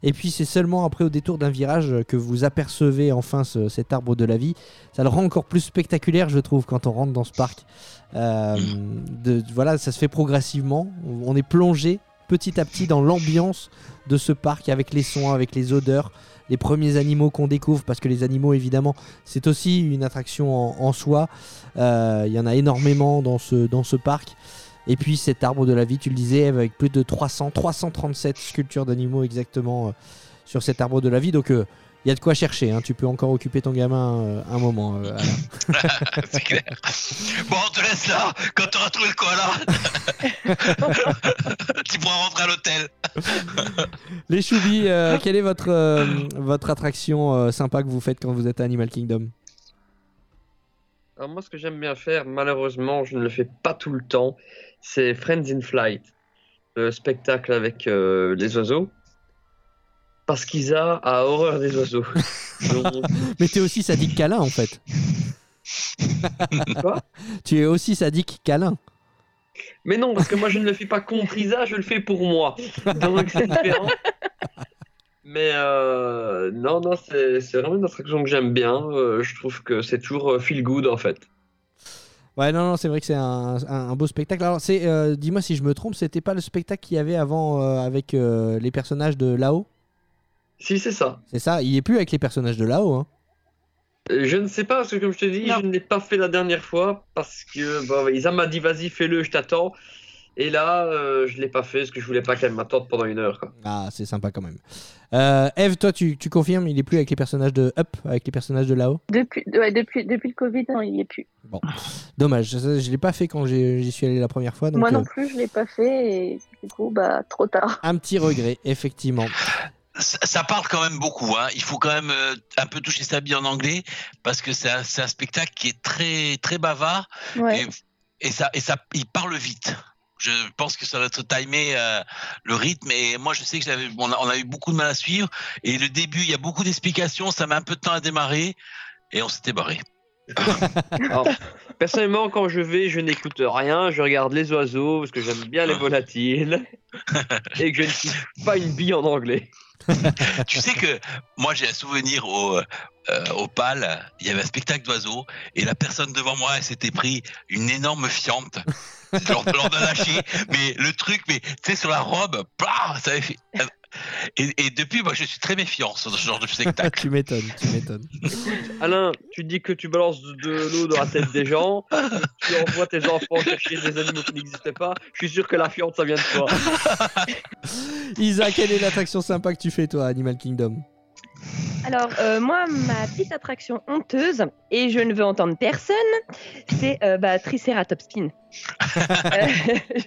Et puis c'est seulement après au détour d'un virage que vous apercevez enfin ce- cet arbre de la vie. Ça le rend encore plus spectaculaire, je trouve, quand on rentre dans ce parc. De, voilà, ça se fait progressivement. On est plongé petit à petit dans l'ambiance de ce parc avec les sons, avec les odeurs, les premiers animaux qu'on découvre, parce que les animaux, évidemment, c'est aussi une attraction en, soi. Euh, Il y en a énormément dans ce, dans ce parc. Et puis cet arbre de la vie, tu le disais, avec plus de 300, 337 sculptures d'animaux exactement euh, sur cet arbre de la vie. Donc euh, il y a de quoi chercher. hein. Tu peux encore occuper ton gamin euh, un moment. euh, c'est clair. Bon, on te laisse là. Quand tu auras trouvé le koala, tu pourras rentrer à l'hôtel. Les choubis, euh, quelle est votre, euh, votre attraction euh, sympa que vous faites quand vous êtes à Animal Kingdom? Alors moi, ce que j'aime bien faire, malheureusement, je ne le fais pas tout le temps, c'est Friends in Flight, le spectacle avec euh, les oiseaux. Parce qu'Isa a horreur des oiseaux. Donc, Mais tu es aussi sadique câlin en fait. Quoi? Tu es aussi sadique câlin. Mais non, parce que moi, je ne le fais pas contre Isa, je le fais pour moi. Donc c'est différent. Mais euh, non, non, c'est vraiment une attraction que j'aime bien. Euh, je trouve que c'est toujours euh, feel good en fait. Ouais, non, non, c'est vrai que c'est un, un- un beau spectacle. Alors, c'est, euh, dis-moi si je me trompe, c'était pas le spectacle qu'il y avait avant euh, avec euh, les personnages de là-haut Si, c'est ça. C'est ça Il est plus avec les personnages de là-haut. Hein. Euh, Je ne sais pas, parce que comme je te dis, Non. je ne l'ai pas fait la dernière fois parce que bah, Isa m'a dit vas-y, fais-le, je t'attends. Et là, euh, je ne l'ai pas fait parce que je voulais pas qu'elle m'attende pendant une heure. quoi. Ah, c'est sympa quand même. Euh, Eve, toi, tu, tu confirmes, il est plus avec les personnages de Up, avec les personnages de là-haut? Depuis, ouais, depuis, depuis le Covid, non, il n'y est plus. Dommage, je, je l'ai pas fait quand j'y suis allé la première fois. Donc, Moi euh, non plus, je l'ai pas fait et du coup, bah, trop tard. un petit regret, effectivement. Ça, ça parle quand même beaucoup. Hein. Il faut quand même euh, un peu toucher sa bille en anglais parce que c'est un, spectacle qui est très très bavard Ouais. et, et ça et ça il parle vite. Je pense que ça va être timé euh, le rythme et moi je sais que j'avais on a, on a eu beaucoup de mal à suivre et le début il y a beaucoup d'explications, ça met un peu de temps à démarrer et on s'était barré. Alors, personnellement, quand je vais, je n'écoute rien, je regarde les oiseaux parce que j'aime bien les volatiles et que je ne touche pas une bille en anglais. tu sais que moi j'ai un souvenir au, euh, au PAL, il y avait un spectacle d'oiseaux et la personne devant moi elle s'était pris une énorme fiente. Genre lâcher, mais le truc, mais tu sais, sur la robe, bah, ça avait fait. Et, et depuis, moi je suis très méfiant sur ce genre de spectacle. tu m'étonnes, tu m'étonnes. Alain, tu dis que tu balances de l'eau dans la tête des gens, tu envoies tes enfants chercher des animaux qui n'existaient pas. Je suis sûr que la fiente, ça vient de toi. Isa, quelle est l'attraction sympa que tu fais, toi, à Animal Kingdom? Alors, euh, moi, ma petite attraction honteuse, et je ne veux entendre personne, c'est euh, bah, Triceratops Spin. Euh,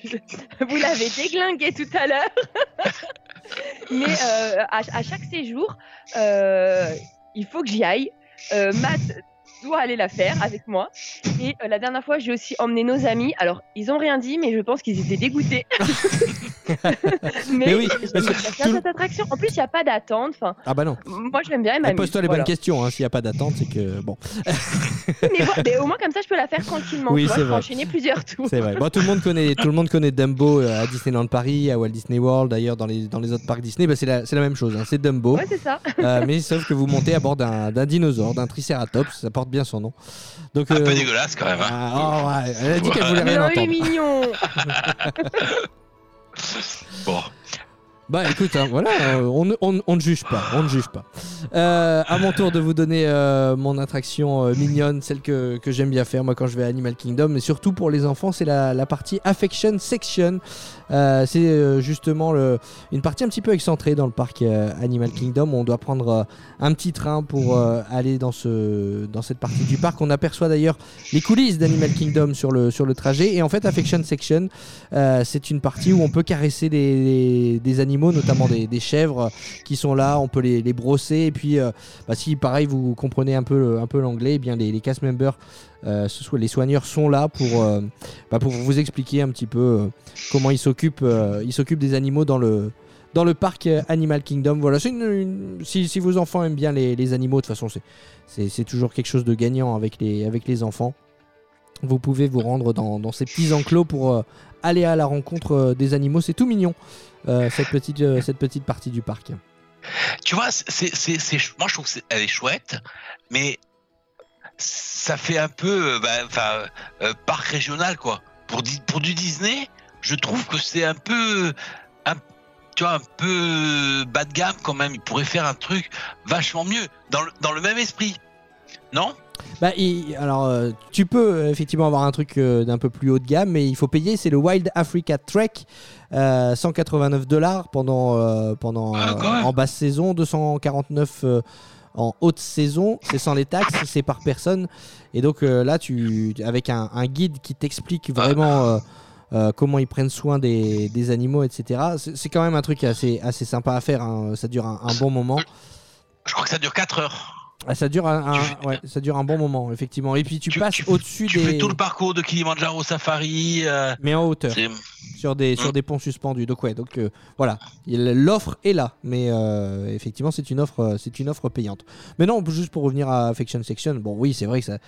je- Vous l'avez déglingué tout à l'heure. Mais euh, à, à chaque séjour, il faut que j'y aille. Matt doit aller la faire avec moi. Et euh, la dernière fois, j'ai aussi emmené nos amis. Alors, ils ont rien dit, mais je pense qu'ils étaient dégoûtés. mais Mais oui, parce que tout cette attraction. En plus, il n'y a pas d'attente. Enfin, Ah bah non. moi, je l'aime bien. Pose-toi les Voilà. bonnes questions. hein. S'il n'y a pas d'attente, c'est que bon. mais, au moins, comme ça, je peux la faire tranquillement. Oui, c'est vrai. enchaîner plusieurs tours. C'est vrai. Bon, tout le monde connaît, tout le monde connaît Dumbo euh, à Disneyland Paris, à Walt Disney World, d'ailleurs dans les, dans les autres parcs Disney, bah, c'est la, la même chose. hein. C'est Dumbo, Ouais, c'est ça. Euh, mais sauf que vous montez à bord d'un, d'un dinosaure, d'un Triceratops, ça porte bien son nom. Donc, Un euh, peu dégueulasse quand même. hein. ah, oh, ouais, elle a dit qu'elle voulait rien Non, il est entendre. mignon. Bon. Bah écoute, hein, voilà, euh, on, ne- on, on ne juge pas, on ne juge pas. Euh, à mon tour de vous donner euh, mon attraction euh, mignonne, celle que, que j'aime bien faire moi quand je vais à Animal Kingdom, mais surtout pour les enfants, c'est la, la partie Affection Section. Euh, c'est euh, justement une partie un petit peu excentrée dans le parc euh, Animal Kingdom. On doit prendre un petit train pour aller dans, ce, dans cette partie du parc. On aperçoit d'ailleurs les coulisses d'Animal Kingdom sur le, sur le trajet. Et en fait, Affection Section, c'est une partie où on peut caresser des, des animaux, notamment des, chèvres qui sont là. On peut les, brosser. Et puis, bah, si pareil, vous comprenez un peu, un peu l'anglais, eh bien les, les cast members, euh, les soigneurs, sont là pour, euh, bah, pour vous expliquer un petit peu euh, comment ils s'occupent, ils s'occupent des animaux dans le dans le parc Animal Kingdom. Voilà, une- une- si, si vos enfants aiment bien les, animaux, de toute façon, c'est- toujours quelque chose de gagnant avec les, avec les enfants. Vous pouvez vous rendre dans, dans ces petits enclos pour aller à la rencontre des animaux. C'est tout mignon, cette, petite, cette petite partie du parc. Tu vois, c'est, moi je trouve qu'elle est chouette, mais ça fait un peu, euh, bah, euh, parc régional quoi. Pour, du Disney, je trouve que c'est un peu, un, tu vois, un peu bas de gamme quand même. Il pourrait faire un truc vachement mieux dans le, dans le même esprit, non? Bah, il- alors, euh, tu peux effectivement avoir un truc euh, d'un peu plus haut de gamme, mais il faut payer. C'est le Wild Africa Trek, euh, 189 dollars pendant, pendant Ah, en basse saison, 249 euh, en haute saison. C'est sans les taxes, c'est par personne. Et donc euh, là, tu, avec un, un guide qui t'explique vraiment. euh, euh, comment ils prennent soin des, des animaux, etc. C'est quand même un truc assez, assez sympa à faire. hein. Ça dure un, un bon moment. Je crois que ça dure 4 heures. Ah, ça dure un, Tu ouais, ça dure un bon moment, effectivement. Et puis tu, Tu- passes tu- au-dessus Tu des, fais tout le parcours de Kilimanjaro Safari. euh, mais en hauteur, sur des sur Mm. des ponts suspendus. Donc ouais, donc euh, voilà, Il- l'offre est là, mais euh, effectivement c'est une offre, c'est une offre payante. Mais non, juste pour revenir à Affection Section, bon oui, c'est vrai que ça,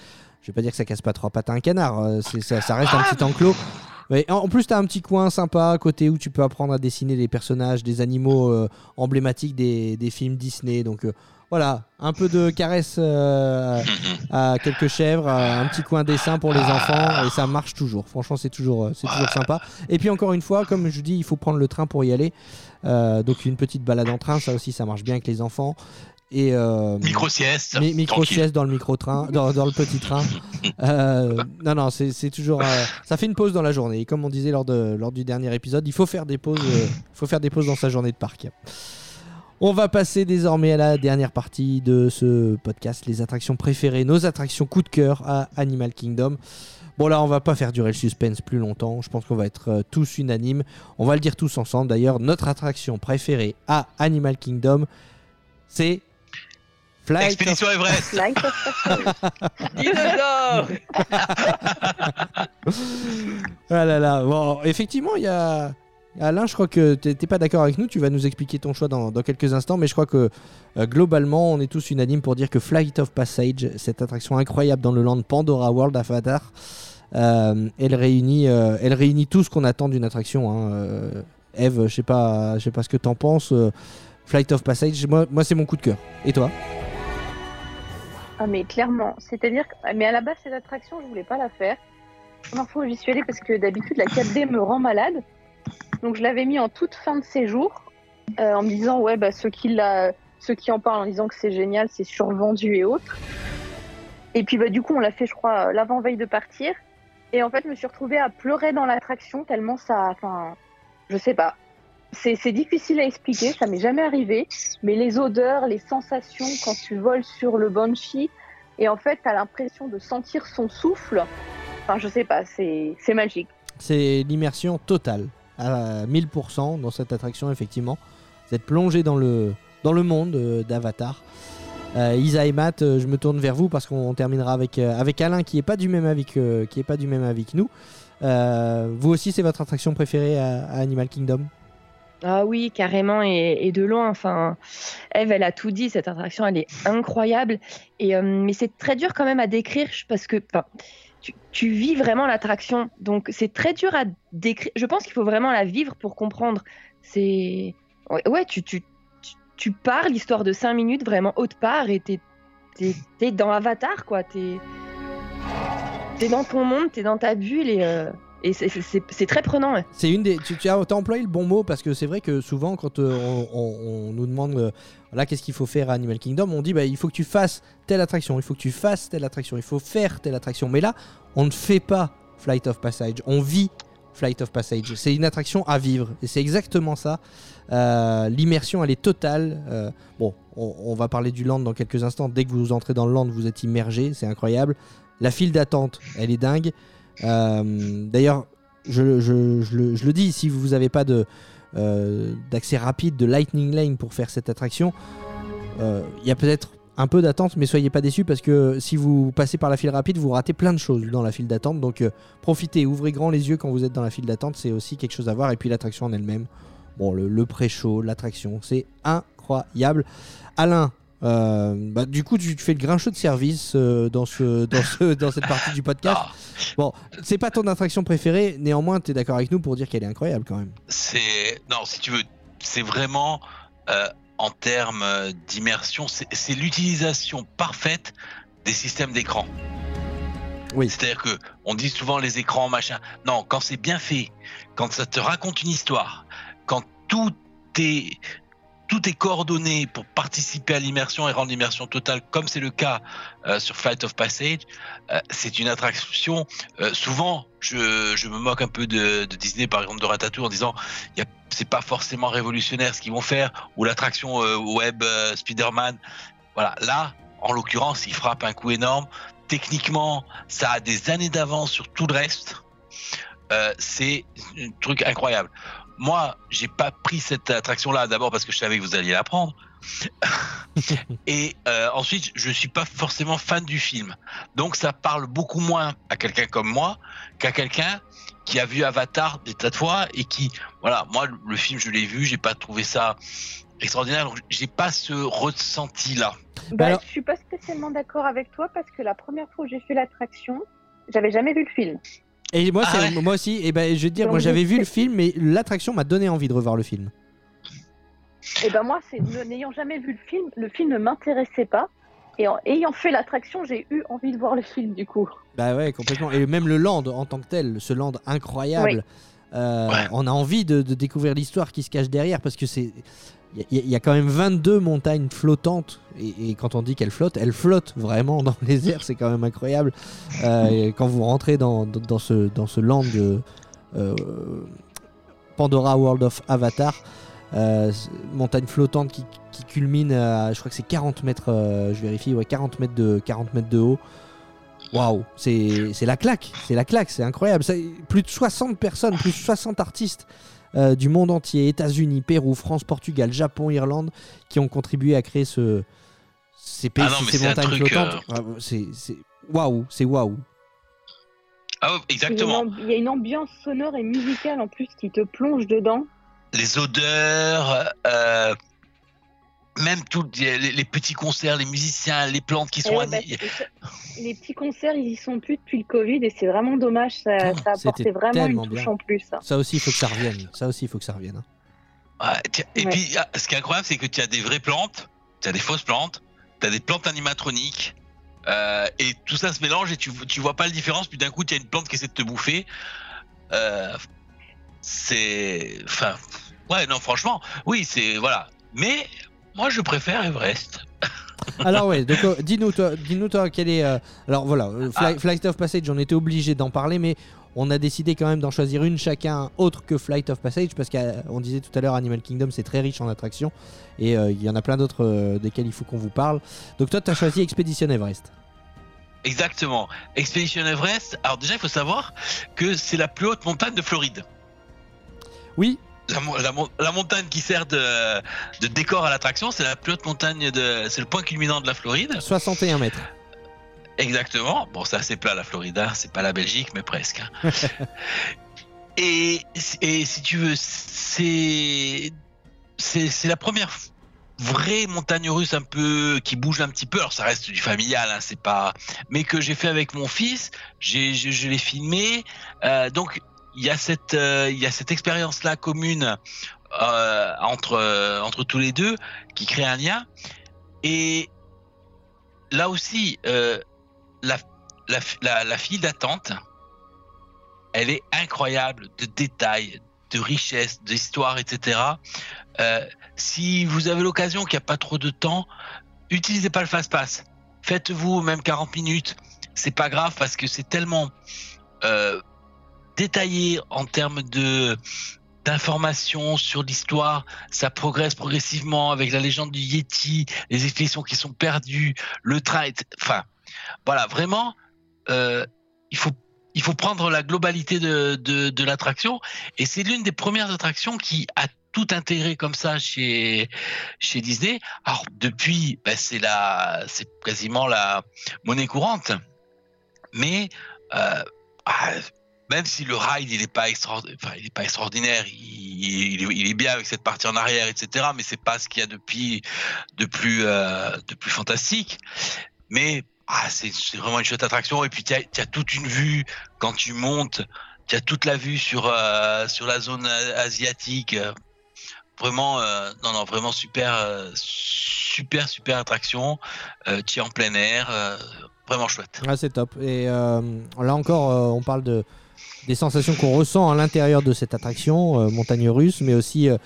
je vais pas dire que ça casse pas trois pattes à un canard. ça, ça reste un petit enclos. Mais en plus, tu as un petit coin sympa à côté où tu peux apprendre à dessiner des personnages, des animaux emblématiques des, des films Disney. Donc voilà, un peu de caresse euh, à quelques chèvres, euh, un petit coin dessin pour les enfants et ça marche toujours. Franchement, c'est toujours, euh, c'est toujours sympa. Et puis encore une fois, comme je dis, il faut prendre le train pour y aller. Euh, donc une petite balade en train, ça aussi, ça marche bien avec les enfants. Et euh, Micro sieste. mi- micro sieste dans le micro train, dans, dans le petit train. Euh, non, non, c'est toujours, euh, ça fait une pause dans la journée. Et comme on disait lors de lors du dernier épisode, il faut faire des pauses, il faut faire des pauses dans sa journée de parc. On va passer désormais à la dernière partie de ce podcast, les attractions préférées, nos attractions coup de cœur à Animal Kingdom. Bon là, on va pas faire durer le suspense plus longtemps. Je pense qu'on va être euh, tous unanimes. On va le dire tous ensemble. D'ailleurs, notre attraction préférée à Animal Kingdom, c'est Flight of Expédition Everest. Light of Passion. Dinosaure Ah là là, bon, effectivement, il y a. Alain, je crois que t'es t'es pas d'accord avec nous, tu vas nous expliquer ton choix dans, quelques instants, mais je crois que euh, globalement, on est tous unanimes pour dire que Flight of Passage, cette attraction incroyable dans le land Pandora World Avatar, euh, elle, réunit, euh, elle réunit tout ce qu'on attend d'une attraction. Hein. Eve, je sais sais pas ce que t'en penses. euh, Flight of Passage, moi, c'est mon coup de cœur. Et toi? Ah mais clairement, c'est-à-dire que mais à la base cette attraction, je voulais pas la faire. Première fois où j'y parce que d'habitude la 4D me rend malade. Donc je l'avais mis en toute fin de séjour euh, en me disant ouais bah ceux qui ceux qui en parlent en disant que c'est génial, c'est survendu et autres. Et puis bah du coup, on l'a fait je crois l'avant-veille de partir et en fait, je me suis retrouvée à pleurer dans l'attraction tellement ça enfin je sais pas. C'est difficile à expliquer, ça m'est jamais arrivé mais les odeurs, les sensations quand tu voles sur le banshee, et en fait, tu as l'impression de sentir son souffle. Enfin, je sais pas, c'est magique. C'est l'immersion totale à 1000% dans cette attraction, effectivement. Vous êtes plongé dans le, dans le monde euh, d'Avatar. Euh, Isa et Matt, euh, je me tourne vers vous parce qu'on terminera avec, euh, avec Alain qui est pas du même avis que, pas du même avis nous. Vous aussi, c'est votre attraction préférée à, Animal Kingdom? Ah oui, carrément, et, de loin. Enfin, Eve, elle a tout dit. Cette attraction, elle est incroyable. Et, mais c'est très dur quand même à décrire parce que tu, vis vraiment l'attraction. Donc, c'est très dur à décrire. Je pense qu'il faut vraiment la vivre pour comprendre. C'est. Ouais, ouais, tu, tu, tu, pars l'histoire de 5 minutes vraiment haute part et t'es t'es dans Avatar, quoi. T'es t'es dans ton monde, t'es dans ta bulle et, euh, et c'est- très prenant. C'est une des. Tu, as employé le bon mot parce que c'est vrai que souvent, quand euh, on, nous demande euh, là qu'est-ce qu'il faut faire à Animal Kingdom, on dit bah, il faut que tu fasses telle attraction, il faut que tu fasses telle attraction, il faut faire telle attraction. Mais là, on ne fait pas Flight of Passage, on vit Flight of Passage. C'est une attraction à vivre et c'est exactement ça. Euh, L'immersion, elle est totale. Bon, on, on va parler du land dans quelques instants. Dès que vous entrez dans le land, vous êtes immergé, c'est incroyable. La file d'attente, elle est dingue. Euh, D'ailleurs, je, le, dis, si vous n'avez pas euh, d'accès rapide de Lightning Lane pour faire cette attraction, euh, il y a peut-être un peu d'attente, mais soyez pas déçus parce que si vous passez par la file rapide, vous ratez plein de choses dans la file d'attente. Donc euh, profitez, ouvrez grand les yeux quand vous êtes dans la file d'attente, c'est aussi quelque chose à voir. Et puis l'attraction en elle-même, bon, le, le pré-show, l'attraction, c'est incroyable. Alain, euh, bah, du coup, tu, tu fais le grincheux de service euh, dans, ce, dans, ce, dans cette partie du podcast. Ah, Bon, c'est pas ton attraction préférée, néanmoins, tu es d'accord avec nous pour dire qu'elle est incroyable quand même. c'est non, si tu veux, c'est vraiment euh, en termes d'immersion, c'est c'est l'utilisation parfaite des systèmes d'écran. Oui. C'est-à-dire que on dit souvent les écrans machin. Non, quand c'est bien fait, quand ça te raconte une histoire, quand tout est tout est coordonné pour participer à l'immersion et rendre l'immersion totale, comme c'est le cas euh, sur Flight of Passage, euh, c'est une attraction. euh, souvent, je, me moque un peu de, Disney, par exemple de Ratatouille, en disant y a- c'est pas forcément révolutionnaire ce qu'ils vont faire, ou l'attraction web Spider-Man. Voilà, là, en l'occurrence, il frappe un coup énorme. Techniquement, ça a des années d'avance sur tout le reste. C'est un truc incroyable. Moi, j'ai pas pris cette attraction-là d'abord parce que je savais que vous alliez la prendre. Et euh, ensuite, je suis pas forcément fan du film. Donc ça parle beaucoup moins à quelqu'un comme moi qu'à quelqu'un qui a vu Avatar des tas de fois et qui, voilà, moi le film je l'ai vu, j'ai pas trouvé ça extraordinaire, donc j'ai pas ce ressenti-là. Bah, alors- Je suis pas spécialement d'accord avec toi parce que la première fois où j'ai fait l'attraction, j'avais jamais vu le film. Et moi, Ah ouais. moi aussi, et ben, je vais te dire, moi j'avais vu le film, mais l'attraction m'a donné envie de revoir le film. Et ben moi, c'est n'ayant jamais vu le film, le film ne m'intéressait pas. Et en ayant fait l'attraction, j'ai eu envie de voir le film du coup. Bah ouais, complètement. Et même le land en tant que tel, ce land incroyable, euh, Ouais. on a envie de, de découvrir l'histoire qui se cache derrière parce que c'est. Il y, a- quand même 22 montagnes flottantes et, quand on dit qu'elles flottent, elles flottent vraiment dans les airs, c'est quand même incroyable. Euh, quand vous rentrez dans, ce, dans ce land de euh, Pandora World of Avatar, euh, montagne flottante qui, culmine à, je crois que c'est 40 mètres, je vérifie, ouais, 40 mètres de, 40 mètres de haut. Waouh, c'est la claque, c'est la claque, c'est incroyable. Plus de 60 personnes, plus de 60 artistes euh, du monde entier, États-Unis, Pérou, France, Portugal, Japon, Irlande, qui ont contribué à créer ce, ces pays, Ah non, ces montagnes flottantes. Ah, c'est waouh, c'est waouh. Ah ouais, exactement. Il y a une amb- Il y a une ambiance sonore et musicale en plus qui te plonge dedans. Les odeurs, euh, même tout, les, les petits concerts, les musiciens, les plantes qui sont ouais, bah, les petits concerts, ils y sont plus depuis le Covid et c'est vraiment dommage. Ça, Oh, ça a c'était apporté vraiment une touche bien. en plus. ça. Ça aussi, il faut que ça revienne. Ça aussi, il faut que ça revienne. hein. Ouais, et Ouais. puis, ah, ce qui est incroyable, c'est que tu as des vraies plantes, tu as des fausses plantes, tu as des plantes animatroniques, euh, et tout ça se mélange et tu, tu vois pas la différence, puis d'un coup, tu as une plante qui essaie de te bouffer. Euh, c'est. Enfin. Ouais, non, franchement, oui, c'est. Voilà. Mais moi, je préfère Everest. Alors ouais, donc euh, dis-nous toi, dis-nous toi quel est. euh, alors voilà, euh, Fly- Ah. Flight of Passage, on était obligé d'en parler, mais on a décidé quand même d'en choisir une chacun autre que Flight of Passage parce qu'on disait tout à l'heure Animal Kingdom c'est très riche en attractions et euh, il y en a plein d'autres euh, desquels il faut qu'on vous parle. Donc toi tu as choisi Expedition Everest. Exactement. Expedition Everest. Alors, déjà, il faut savoir que c'est la plus haute montagne de Floride. Oui, la, mo- la mo- la montagne qui sert de, de décor à l'attraction, c'est la plus haute montagne de. C'est le point culminant de la Floride. 61 mètres. Exactement. Bon, c'est assez plat la Floride, c'est pas la Belgique, mais presque. hein. et, et si tu veux, c'est c'est c'est la première vraie montagne russe un peu qui bouge un petit peu. Alors ça reste du familial, hein, c'est pas. Mais que j'ai fait avec mon fils, j'ai je, je l'ai filmé. Euh, donc il y a cette euh, il y a cette expérience là commune euh, entre euh, entre tous les deux qui crée un lien. Et là aussi, la, la, la, file d'attente, elle est incroyable de détails, de richesse, d'histoire, etc. Si vous avez l'occasion, qu'il n'y a pas trop de temps, utilisez pas le fast-pass. Faites-vous même 40 minutes. C'est pas grave parce que c'est tellement détaillé en termes de d'informations sur l'histoire, ça progresse progressivement avec la légende du Yeti, les expéditions qui sont perdues, le train, enfin, voilà, vraiment, euh, il faut il faut prendre la globalité de, de, de l'attraction et c'est l'une des premières attractions qui a tout intégré comme ça chez chez Disney. Alors depuis, ben, c'est la c'est quasiment la monnaie courante, mais euh, ah, même si le ride il est pas extraordinaire, il est bien avec cette partie en arrière, etc. Mais c'est pas ce qu'il y a de plus euh, fantastique. Mais ah, c'est vraiment une chouette attraction. Et puis tu as, toute une vue quand tu montes, tu as toute la vue sur euh, la zone a- asiatique. Euh, Vraiment, euh, non non, vraiment super euh, super super attraction. Euh, tu es en plein air, euh, vraiment chouette. Ah, c'est top. Et euh, là encore, euh, on parle de, des sensations qu'on ressent à l'intérieur de cette attraction, euh, montagne russe, mais aussi euh,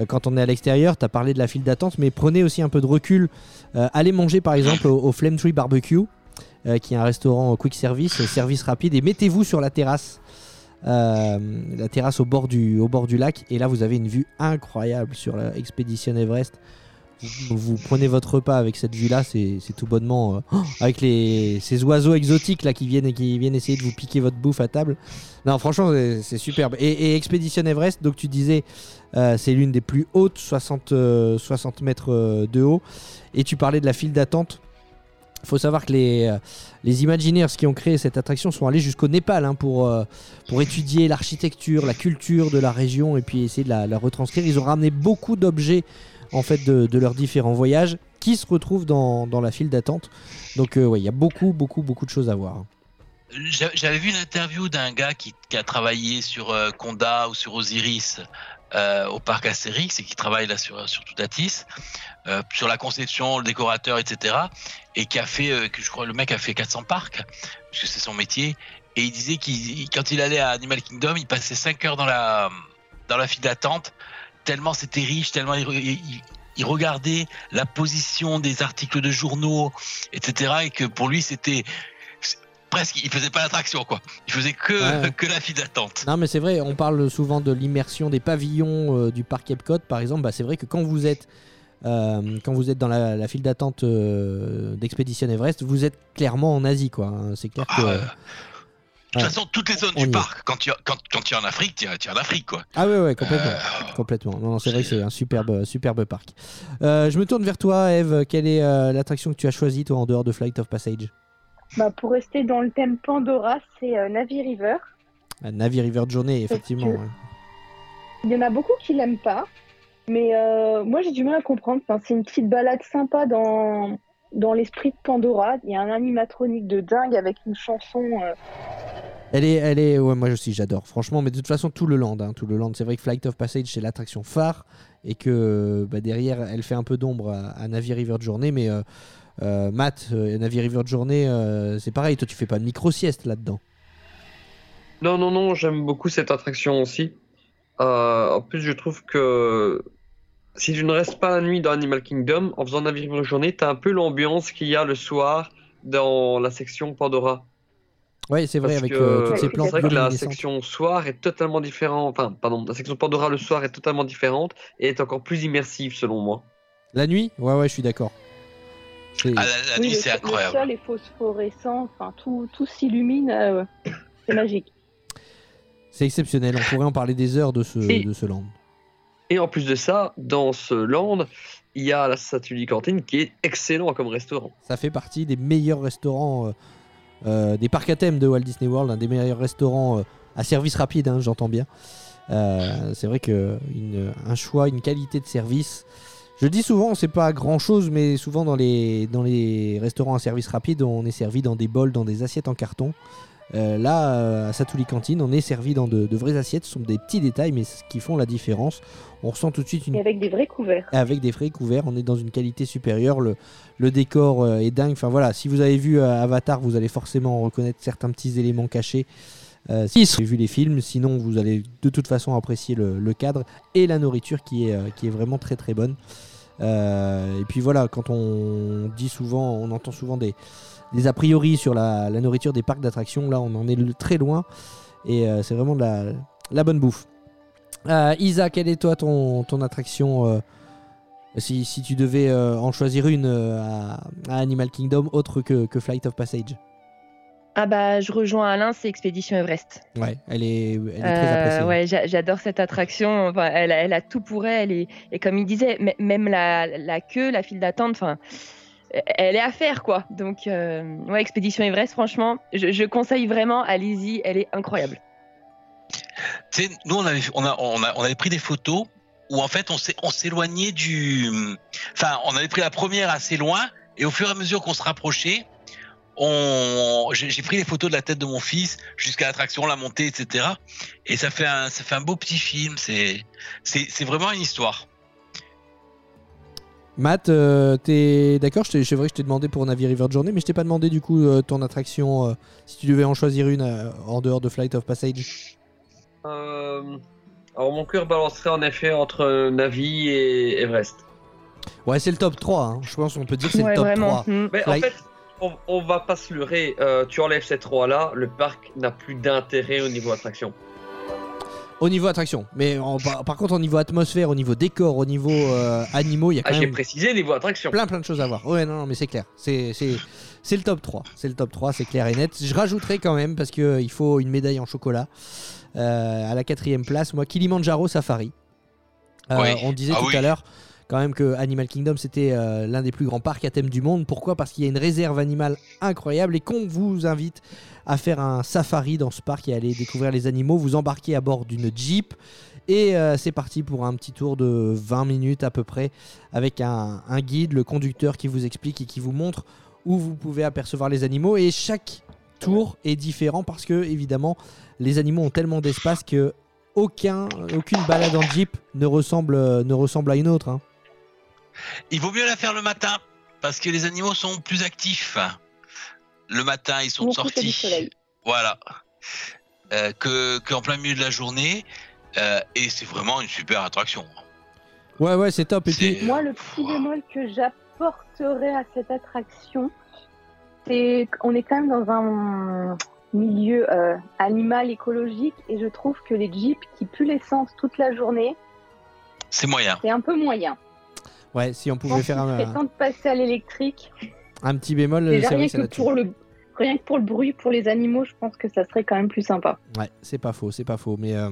euh, quand on est à l'extérieur. Tu as parlé de la file d'attente, mais prenez aussi un peu de recul. Allez manger par exemple au, Flame Tree Barbecue, qui est un restaurant quick service, service rapide, et mettez-vous sur la terrasse. la terrasse au bord, du, au bord du lac et là vous avez une vue incroyable sur l'expédition Everest vous, prenez votre repas avec cette vue là c'est tout bonnement euh, avec les, ces oiseaux exotiques là qui viennent et qui viennent essayer de vous piquer votre bouffe à table. Non, franchement, c'est superbe. Et, Expedition Everest, donc tu disais, euh, c'est l'une des plus hautes, 60, euh, 60 mètres euh, de haut. Et tu parlais de la file d'attente. Il faut savoir que les, les Imagineers qui ont créé cette attraction sont allés jusqu'au Népal hein, pour, pour étudier l'architecture, la culture de la région et puis essayer de la retranscrire. Ils ont ramené beaucoup d'objets en fait de, leurs différents voyages qui se retrouvent dans, dans la file d'attente. Donc euh, il y a beaucoup, beaucoup, beaucoup de choses à voir. J'a- J'avais vu une interview d'un gars qui, qui a travaillé sur euh, Conda ou sur Osiris euh, au parc Astérix et qui travaille là sur, sur Toutatis, euh, sur la conception, le décorateur, etc. Et qui a fait, euh, que je crois, le mec a fait 400 parcs, puisque c'est son métier. Et il disait qu'il, quand il allait à Animal Kingdom, il passait 5 heures dans la, dans la file d'attente, tellement c'était riche, tellement il, il- il regardait la position des articles de journaux, etc. Et que pour lui, c'était presque, il faisait pas l'attraction, quoi. Il faisait que, Ouais. que la file d'attente. Non mais c'est vrai, on parle souvent de l'immersion des pavillons euh, du parc Epcot par exemple. Bah, c'est vrai que quand vous êtes, euh, quand vous êtes dans la, la file d'attente euh, d'Expedition Everest, vous êtes clairement en Asie quoi. hein. C'est clair. Ah. De Ouais. toute façon, toutes les zones On du parc, quand tu, quand, quand tu es en Afrique, tu es, tu es en Afrique, quoi. Ah ouais, ouais, complètement. Euh, Complètement. Non, non, c'est vrai que c'est un superbe, superbe parc. Euh, je me tourne vers toi, Eve. Quelle est euh, l'attraction que tu as choisie, toi, en dehors de Flight of Passage? Bah, pour rester dans le thème Pandora, c'est euh, Navi River. La Navi River de Journée, effectivement. que- ouais. Il y en a beaucoup qui l'aiment pas, mais euh, moi j'ai du mal à comprendre. Enfin, c'est une petite balade sympa dans, dans l'esprit de Pandora. Il y a un animatronique de dingue avec une chanson. euh, Elle est, elle est, ouais, moi aussi, j'adore. Franchement, mais de toute façon, tout le land, hein, tout le land. C'est vrai que Flight of Passage, c'est l'attraction phare et que bah, derrière, elle fait un peu d'ombre à, à Navi River de Journée. Mais euh, euh, Matt, euh, Navi River de Journée, euh, c'est pareil. Toi, tu fais pas de micro sieste là-dedans. Non, non, non, j'aime beaucoup cette attraction aussi. Euh, en plus, je trouve que si tu ne restes pas la nuit dans Animal Kingdom, en faisant Navire de journée, tu as un peu l'ambiance qu'il y a le soir dans la section Pandora. Ouais, c'est vrai Parce avec que euh, toutes ces plantes c'est vrai que la section soir est totalement différente. Enfin, pardon, la section Pandora le soir est totalement différente et est encore plus immersive selon moi. La nuit, ouais, ouais, je suis d'accord. C'est- ah, la, la oui, nuit, le, c'est le incroyable. sol est phosphorescent, enfin tout, tout s'illumine, euh, c'est magique. C'est exceptionnel. On pourrait en parler des heures de ce, de ce land. Et en plus de ça, dans ce land, il y a la Satuli Cantine qui est excellent comme restaurant. Ça fait partie des meilleurs restaurants euh, euh, des parcs à thème de Walt Disney World, un des meilleurs restaurants euh, à service rapide, hein, j'entends bien. C'est vrai que une- un choix, une qualité de service. Je dis souvent, c'est pas grand chose, mais souvent dans les, dans les restaurants à service rapide, on est servi dans des bols, dans des assiettes en carton. Euh, là, euh, à Satouli Cantine, on est servi dans de, de vraies assiettes. Ce sont des petits détails, mais ce qui font la différence. On ressent tout de suite une Et avec des vrais couverts. avec des frais couverts, on est dans une qualité supérieure, le, le décor euh, est dingue, enfin voilà, si vous avez vu Avatar, vous allez forcément reconnaître certains petits éléments cachés, si vous avez vu les films, sinon vous allez de toute façon apprécier le, le cadre et la nourriture qui est, qui est vraiment très très bonne. Et puis voilà, quand on dit souvent, on entend souvent des, des a priori sur la, la nourriture des parcs d'attractions, là on en est très loin, et euh, c'est vraiment de la, la bonne bouffe. Euh, Isa, quelle est toi ton, ton attraction euh, si, si tu devais euh, en choisir une à, à Animal Kingdom autre que, que Flight of Passage? Ah bah je rejoins Alain, c'est Expédition Everest. Ouais, elle est, elle est très Euh, appréciée. ouais, j'a- j'adore cette attraction. Enfin, elle, a, elle a tout pour elle et, et comme il disait, même la, la queue, la file d'attente, enfin, elle est à faire quoi. Donc euh, ouais, Expédition Everest, franchement, je, conseille vraiment. Allez-y, elle est incroyable. Tu sais, nous, on avait, on, a, avait pris des photos où en fait on s'éloignait du. Enfin, on avait pris la première assez loin et au fur et à mesure qu'on se rapprochait, on... j'ai pris les photos de la tête de mon fils jusqu'à l'attraction, la montée, etc. Et ça fait un, beau petit film. C'est vraiment une histoire. Matt, euh, t'es d'accord C'est vrai que je t'ai demandé pour Navi River Journey, mais je t'ai pas demandé du coup euh, ton attraction, euh, si tu devais en choisir une euh, en dehors de Flight of Passage. Euh, alors mon cœur balancerait en effet entre Navi et Everest. Ouais, c'est le top 3, hein. je pense qu'on peut dire que c'est Ouais, le top vraiment. 3. Mm. Mais Fly- en fait, on, on va pas se leurrer. euh, tu enlèves ces trois-là, le parc n'a plus d'intérêt au niveau attraction. Au niveau attraction, mais en- par, par contre au niveau atmosphère, au niveau décor, au niveau euh, animaux, il y a Ah, quand j'ai même précisé niveau attraction. plein plein de choses à voir. Ouais, non, non mais c'est clair. C'est c'est- c'est le top 3. C'est le top 3, c'est clair et net. Je rajouterai quand même, parce qu'il faut une médaille en chocolat, euh, à la quatrième place, moi, Kilimanjaro Safari. Euh, Oui. On disait Ah tout oui. à l'heure quand même que Animal Kingdom c'était euh, l'un des plus grands parcs à thème du monde. Pourquoi? Parce qu'il y a une réserve animale incroyable et qu'on vous invite à faire un safari dans ce parc et aller découvrir les animaux. Vous embarquez à bord d'une Jeep et euh, c'est parti pour un petit tour de 20 minutes à peu près avec un, guide, le conducteur qui vous explique et qui vous montre où vous pouvez apercevoir les animaux. Et chaque tour est différent parce que évidemment les animaux ont tellement d'espace que aucun, aucune balade en Jeep ne ressemble, ne ressemble à une autre. hein. Il vaut mieux la faire le matin parce que les animaux sont plus actifs. Le matin, ils sont sortis. Voilà. Euh, que qu'en plein milieu de la journée. Euh, et c'est vraiment une super attraction. Ouais, ouais, c'est top. Et puis, C'est- Moi, le petit bémol que j'apporterais à cette attraction, c'est qu'on est quand même dans un milieu euh, animal écologique et je trouve que les jeeps qui puent l'essence toute la journée, C'est moyen. c'est un peu moyen. Ouais, si on pouvait faire un, temps de passer à l'électrique. un petit bémol, Déjà, rien que pour le, rien que pour le bruit, pour les animaux, je pense que ça serait quand même plus sympa. Ouais, c'est pas faux, c'est pas faux. Mais euh,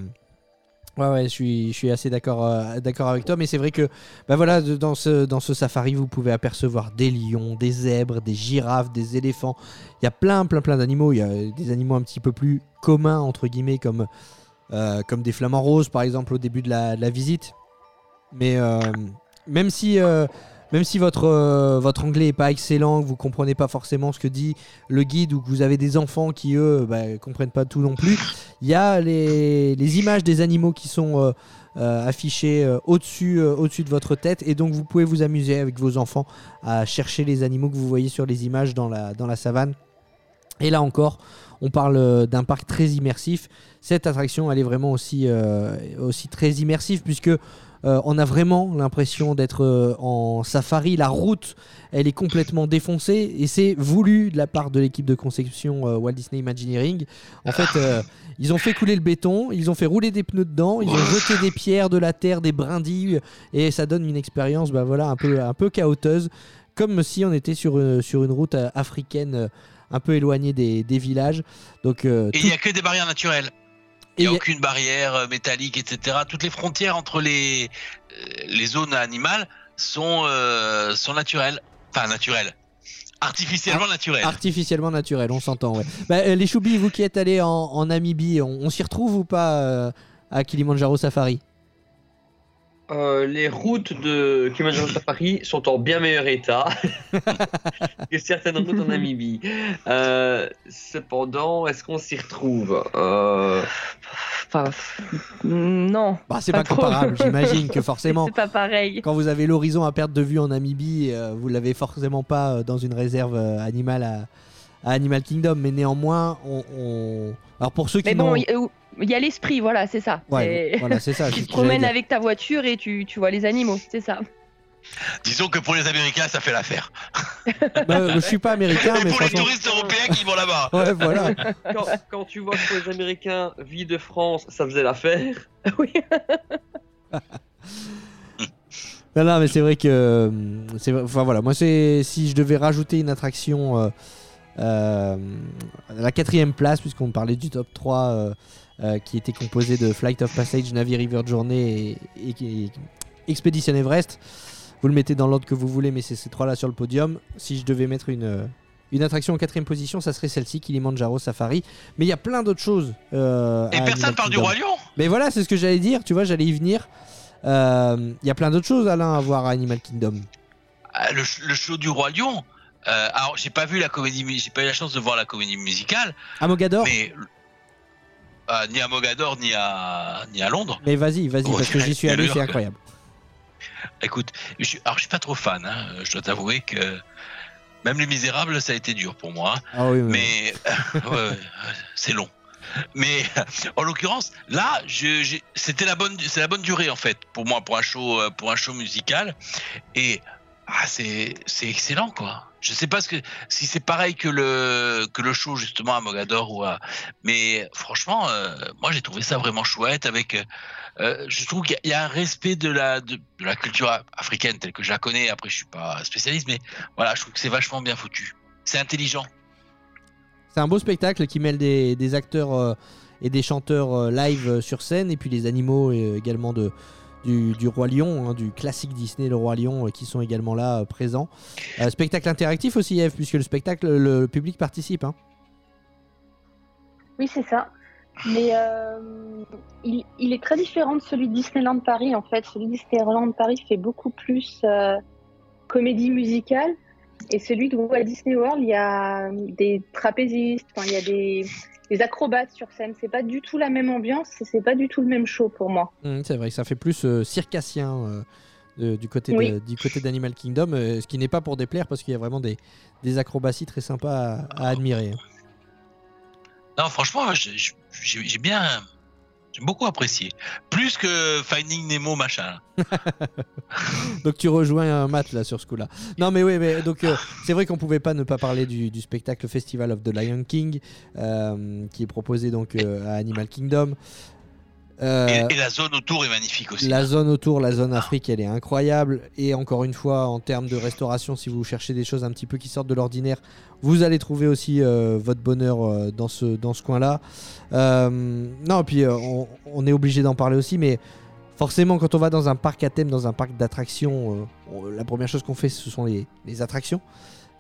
ouais, ouais, je suis, je suis assez d'accord, euh, d'accord avec toi. Mais c'est vrai que, bah voilà, dans ce, dans ce safari, vous pouvez apercevoir des lions, des zèbres, des girafes, des éléphants. Il y a plein, plein, plein d'animaux. Il y a des animaux un petit peu plus communs entre guillemets, comme, euh, comme des flamants roses, par exemple, au début de la, de la visite. Mais euh, même si euh, même si votre, euh, votre anglais est pas excellent, que vous comprenez pas forcément ce que dit le guide ou que vous avez des enfants qui eux bah, comprennent pas tout non plus, il y a les, les images des animaux qui sont euh, affichées au-dessus au-dessus de votre tête et donc vous pouvez vous amuser avec vos enfants à chercher les animaux que vous voyez sur les images dans la, dans la savane. Et là encore, on parle d'un parc très immersif. Cette attraction, elle est vraiment aussi, aussi très immersive puisque euh, on a vraiment l'impression d'être euh, en safari. La route, elle est complètement défoncée et c'est voulu de la part de l'équipe de conception euh, Walt Disney Imagineering. En fait, euh, ils ont fait couler le béton, ils ont fait rouler des pneus dedans, ils ont jeté des pierres, de la terre, des brindilles et ça donne une expérience, bah voilà, un peu, un peu chaoteuse, comme si on était sur, une- sur une route africaine. un peu éloignée des, des villages. Donc, Et il tout- n'y a que des barrières naturelles. Il n'y a aucune barrière euh, métallique, etc. Toutes les frontières entre les, euh, les zones animales sont, euh, sont naturelles. Enfin, naturelles. Artificiellement naturelles. Artificiellement naturel, on s'entend, ouais. Bah, les choubis, vous qui êtes allés en, en Namibie, on, on s'y retrouve ou pas euh, à Kilimanjaro Safari? Euh, les routes de Kilimanjaro Safari sont en bien meilleur état que certaines routes en Namibie. Euh, cependant, est-ce qu'on s'y retrouve Euh, Enfin, non. Bah, c'est Pas comparable, j'imagine que forcément. C'est pas pareil. Quand vous avez l'horizon à perte de vue en Namibie, euh, vous l'avez forcément pas dans une réserve animale à, à Animal Kingdom, mais néanmoins, on. on- Alors pour ceux qui Mais bon, n'ont- il euh, y a l'esprit, voilà, c'est ça. Ouais, C'est- voilà, c'est ça. c'est Tu te promènes avec ta voiture et tu, tu vois les animaux, c'est ça. Disons que pour les Américains, ça fait l'affaire. Bah, je suis pas américain, Et mais pour les touristes européens qui vont là-bas. Ouais, voilà. quand, quand tu vois que pour les Américains, vie de France, ça faisait l'affaire. oui. Non, non, mais c'est vrai que. euh, c'est Enfin voilà, moi, c'est si je devais rajouter une attraction. euh, euh, à la quatrième place, puisqu'on parlait du top 3 euh, euh, qui était composé de Flight of Passage, Navi River Journey et, et- et Expedition Everest. Vous le mettez dans l'ordre que vous voulez, mais c'est ces trois-là sur le podium. Si je devais mettre une, euh, une attraction en quatrième position, ça serait celle-ci, Kilimanjaro Safari. Mais il y a plein d'autres choses. euh, Et personne parle du. Roi Lion. Mais voilà, c'est ce que j'allais dire, tu vois, j'allais y venir. Euh, Il y a plein d'autres choses, Alain, à voir à Animal Kingdom. Ah, Le, show du Roi Lion. Euh, alors, j'ai pas vu la comédie, j'ai pas eu la chance de voir la comédie musicale, À Mogador mais ni à Mogador ni à ni à Londres. Mais vas-y, vas-y, Oh, parce que j'y suis allé, c'est incroyable. Écoute, je suis, alors je suis pas trop fan. hein. Je dois t'avouer que même Les Misérables, ça a été dur pour moi. Ah oui, oui, oui. Mais ouais, c'est long. Mais en l'occurrence, là, c'était la bonne, c'est la bonne durée en fait pour moi pour un show, euh, pour un show musical. Et ah, c'est excellent quoi. Je sais pas ce que si c'est pareil que le que le show justement à Mogador ou à, mais franchement, euh, moi j'ai trouvé ça vraiment chouette avec. euh, euh, je trouve qu'il y a- un respect de la de, la culture africaine telle que je la connais. Après, je suis pas spécialiste, mais voilà, je trouve que c'est vachement bien foutu. C'est intelligent. C'est un beau spectacle qui mêle des, des acteurs et des chanteurs live sur scène, et puis les animaux également de, du, Roi Lion, hein, du classique Disney, le Roi Lion, euh, qui sont également là euh, présents. Euh, spectacle interactif aussi, Eve, puisque le spectacle, le, public participe. hein. Oui, c'est ça. Mais il, il est très différent de celui de Disneyland Paris, en fait. Celui de Disneyland Paris fait beaucoup plus comédie musicale. Et celui de Walt Disney World, il y a des trapézistes, il y a des, des acrobates sur scène. C'est pas du tout la même ambiance c'est pas du tout le même show pour moi. Hum, c'est vrai que ça fait plus euh, circassien euh, de- du côté de- Oui. du côté d'Animal Kingdom, euh, ce qui n'est pas pour déplaire, parce qu'il y a vraiment des, des acrobaties très sympas à, à admirer. Non, franchement, j'ai bien, j'ai beaucoup apprécié. Plus que Finding Nemo machin. Donc tu rejoins un Matt là sur ce coup-là. Non mais oui, mais donc euh, c'est vrai qu'on pouvait pas ne pas parler du, spectacle Festival of the Lion King euh, qui est proposé donc euh, à Animal Kingdom. Euh, Et, et la zone autour est magnifique aussi. la zone autour, la zone Afrique, elle est incroyable. Et encore une fois, en termes de restauration, si vous cherchez des choses un petit peu qui sortent de l'ordinaire, vous allez trouver aussi euh, votre bonheur euh, dans ce, dans ce coin-là. Non, puis euh, on, on est obligé d'en parler aussi, mais forcément, quand on va dans un parc à thème, dans un parc d'attractions, on- la première chose qu'on fait, ce sont les, les attractions.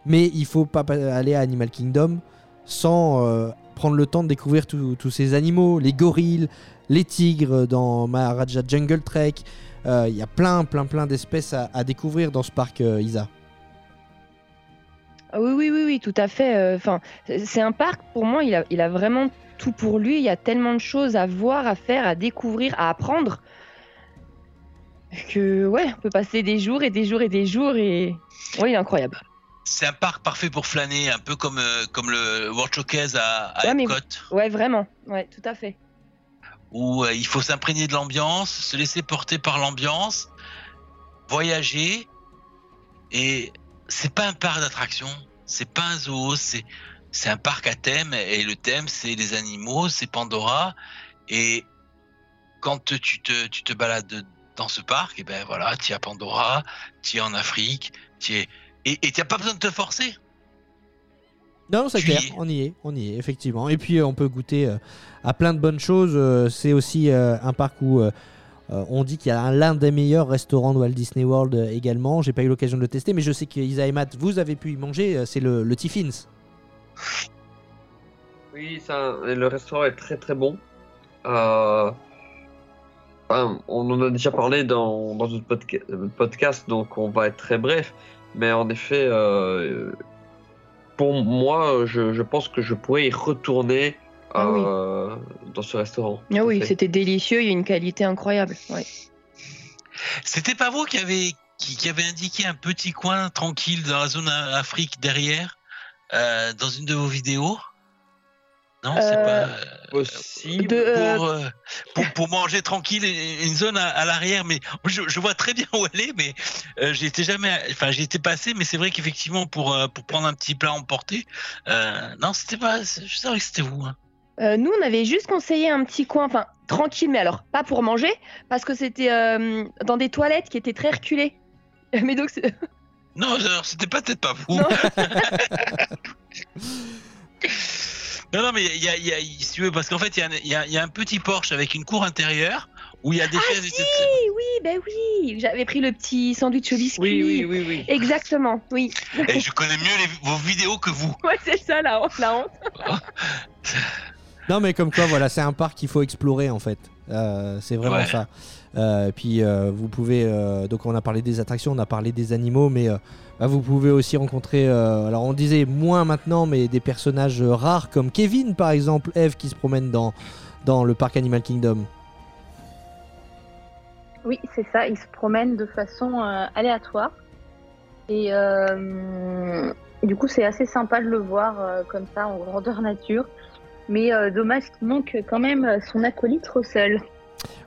Mais il faut pas pa- aller à Animal Kingdom sans prendre le temps de découvrir tous ces animaux, les gorilles, les tigres dans Maharaja Jungle Trek. Euh, Il y a plein, plein, plein d'espèces à, à découvrir dans ce parc, euh, Isa. Ah oui, oui, oui, oui, tout à fait. euh, Enfin, c'est un parc, pour moi, il a, il a vraiment tout pour lui. Il y a tellement de choses à voir, à faire, à découvrir, à apprendre. Que, ouais, on peut passer des jours et des jours et des jours. Et, ouais, il est incroyable. C'est un parc parfait pour flâner, un peu comme, euh, comme le World Showcase à, à Ouais, mais- Epcot, Ouais, vraiment. Ouais, tout à fait. Où euh, il faut s'imprégner de l'ambiance, se laisser porter par l'ambiance, voyager. Et c'est pas un parc d'attractions, c'est pas un zoo, c'est c'est un parc à thème. Et le thème, c'est les animaux, c'est Pandora. Et quand tu te, tu te balades dans ce parc, et ben voilà, tu es à Pandora, tu es en Afrique, tu es et tu n'as pas besoin de te forcer. Non, c'est clair, on y est, on y est, effectivement. Et puis, euh, on peut goûter euh, à plein de bonnes choses. Euh, c'est aussi euh, un parc où on dit qu'il y a un- l'un des meilleurs restaurants de Walt Disney World euh, également. J'ai pas eu l'occasion de le tester, mais je sais qu'Isa et Matt, vous avez pu y manger. euh, C'est le, le Tiffins. Oui, ça, le restaurant est très très bon. Euh, enfin, on en a déjà parlé dans, dans notre podca- podcast, donc on va être très bref. Mais en effet, euh, pour moi, je, je pense que je pourrais y retourner Ah oui. euh, dans ce restaurant. Ah oui, c'était délicieux, il y a une qualité incroyable. ouais. C'était pas vous qui avez, qui, qui avez indiqué un petit coin tranquille dans la zone Afrique derrière, euh, dans une de vos vidéos? Non, c'est Euh, pas. Possible. De, euh, pour, euh, pour, pour manger tranquille, une zone à, à l'arrière, mais je, je vois très bien où elle est, mais euh, j'y étais jamais, enfin j'y étais passé, mais c'est vrai qu'effectivement pour euh, pour prendre un petit plat emporté, euh, non c'était pas, je savais que c'était vous. hein. Euh, nous, on avait juste conseillé un petit coin, enfin tranquille, mais alors pas pour manger, parce que c'était euh, dans des toilettes qui étaient très reculées. Mais donc, Non, alors, c'était pas peut-être pas vous. Non. non, mais il y a, il y a- si tu veux, parce qu'en fait il y a, un- il y, a, il y a un petit porche avec une cour intérieure où il y a des Ah chaises, etc. oui, oui, ben oui, j'avais pris le petit sandwich au biscuit. Oui, oui, oui, oui. Exactement, oui. Et je connais mieux les- vos vidéos que vous. Ouais, c'est ça la honte, la honte. Non, mais comme quoi, voilà, c'est un parc qu'il faut explorer en fait. Euh, c'est vraiment Ouais. ça. Euh, puis euh, vous pouvez, euh, donc on a parlé des attractions, on a parlé des animaux, mais bah, vous pouvez aussi rencontrer, alors on disait moins maintenant, mais des personnages rares comme Kevin par exemple, Eve qui se promène dans, dans le parc Animal Kingdom. Oui, c'est ça. Il se promène de façon aléatoire. Et du coup, c'est assez sympa de le voir comme ça en grandeur nature. Mais euh, dommage qu'il manque quand même son acolyte Russell.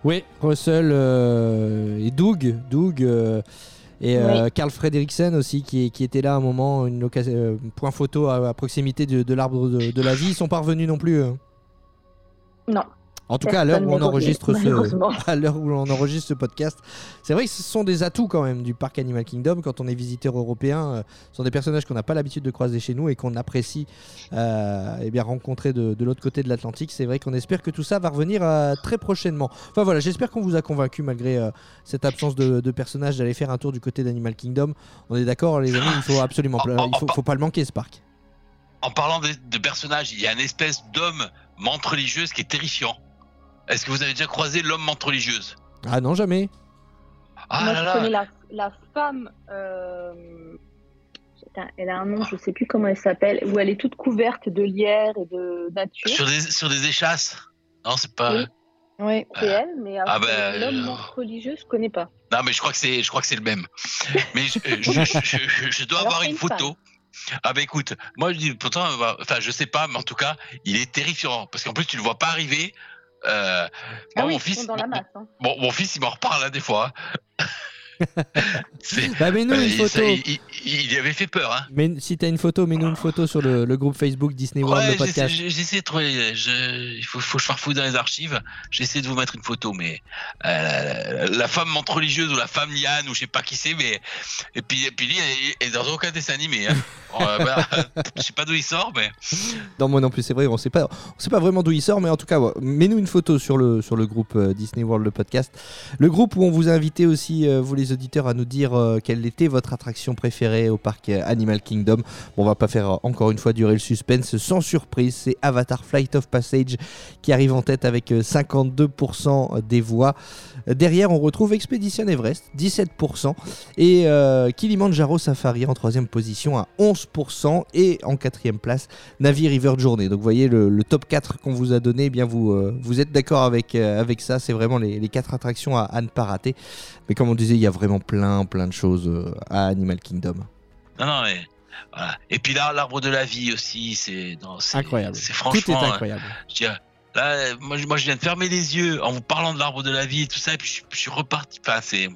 Oui, Russell euh, et Doug, Doug euh, et euh, Carl Frederiksen aussi qui, qui était là à un moment, une occasion, point photo à, à proximité de, de l'arbre de, de la vie. Ils sont pas revenus non plus. euh. Non. En tout cas, à l'heure où on enregistre ce, malheureusement. à l'heure où on enregistre ce podcast, c'est vrai que ce sont des atouts quand même du parc Animal Kingdom quand on est visiteur européen. euh, ce sont des personnages qu'on n'a pas l'habitude de croiser chez nous et qu'on apprécie euh, eh bien rencontrer de, de l'autre côté de l'Atlantique. C'est vrai qu'on espère que tout ça va revenir euh, très prochainement. Enfin voilà, j'espère qu'on vous a convaincu malgré euh, cette absence de, de personnages d'aller faire un tour du côté d'Animal Kingdom. On est d'accord, les amis, il faut absolument, il faut, faut pas le manquer ce parc. En parlant de, de personnages, il y a une espèce d'homme menthe religieuse qui est terrifiant. Est-ce que vous avez déjà croisé l'homme menthe religieuse? Ah non jamais. Ah Moi, là je là connais la, la femme. euh, putain, Elle a un nom, je sais plus comment elle s'appelle, où elle est toute couverte de lierre et de nature. sur des, sur des échasses? Non, c'est pas. Oui. Ouais. C'est elle, mais Ah après, bah, l'homme euh, religieux, je connais pas. Non, mais je crois que c'est, je crois que c'est le même. Mais je, je, je- je- je dois Alors, avoir c'est une une photo. Ah bah écoute, moi je dis pourtant, euh, enfin je sais pas, mais en tout cas, il est terrifiant parce qu'en plus tu le vois pas arriver. Euh, Ah moi, oui, mon ils fils, dans la mon- masse. hein. Bon, mon fils, il m'en reparle hein, des fois. Bah, mets-nous euh, une il- ça, photo. il, il- il avait fait peur. Hein. Mais si t'as une photo, mets-nous une photo sur le, le groupe Facebook Disney World, Ouais, le podcast. j'essaie de trouver. Je, il faut, faut que je farfouille dans les archives. J'essaie de vous mettre une photo, mais euh, la, femme menthe religieuse ou la femme liane ou je sais pas qui c'est, mais et puis et puis lui est, est dans aucun dessin animé. Hein. Euh, bah, je sais pas d'où il sort, mais Non, moi non plus, c'est vrai, on sait pas, on sait pas vraiment d'où il sort, mais en tout cas, ouais, mets-nous une photo sur le, sur le groupe euh, Disney World, le podcast. Le groupe où on vous a invité aussi, euh, vous les auditeurs, à nous dire euh, quelle était votre attraction préférée au parc euh, Animal Kingdom. On va pas faire euh, encore une fois durer le suspense sans surprise, c'est Avatar Flight of Passage qui arrive en tête avec euh, 52% des voix. Derrière, on retrouve Expedition Everest, 17%, et Kilimanjaro Safari en troisième position à 11%, et en quatrième place, Navi River Journey. Donc vous voyez le, top 4 qu'on vous a donné, eh bien vous, vous êtes d'accord avec, avec ça, c'est vraiment les, les 4 attractions à, à ne pas rater. Mais comme on disait, il y a vraiment plein plein de choses euh, à Animal Kingdom. non, non, mais voilà. Et puis là, l'arbre de la vie aussi, c'est Incroyable. C'est Tout est franchement. euh, incroyable. je dirais, Là, moi, je- moi, je viens de fermer les yeux en vous parlant de l'arbre de la vie et tout ça, et puis je, je suis reparti. Enfin, c'est.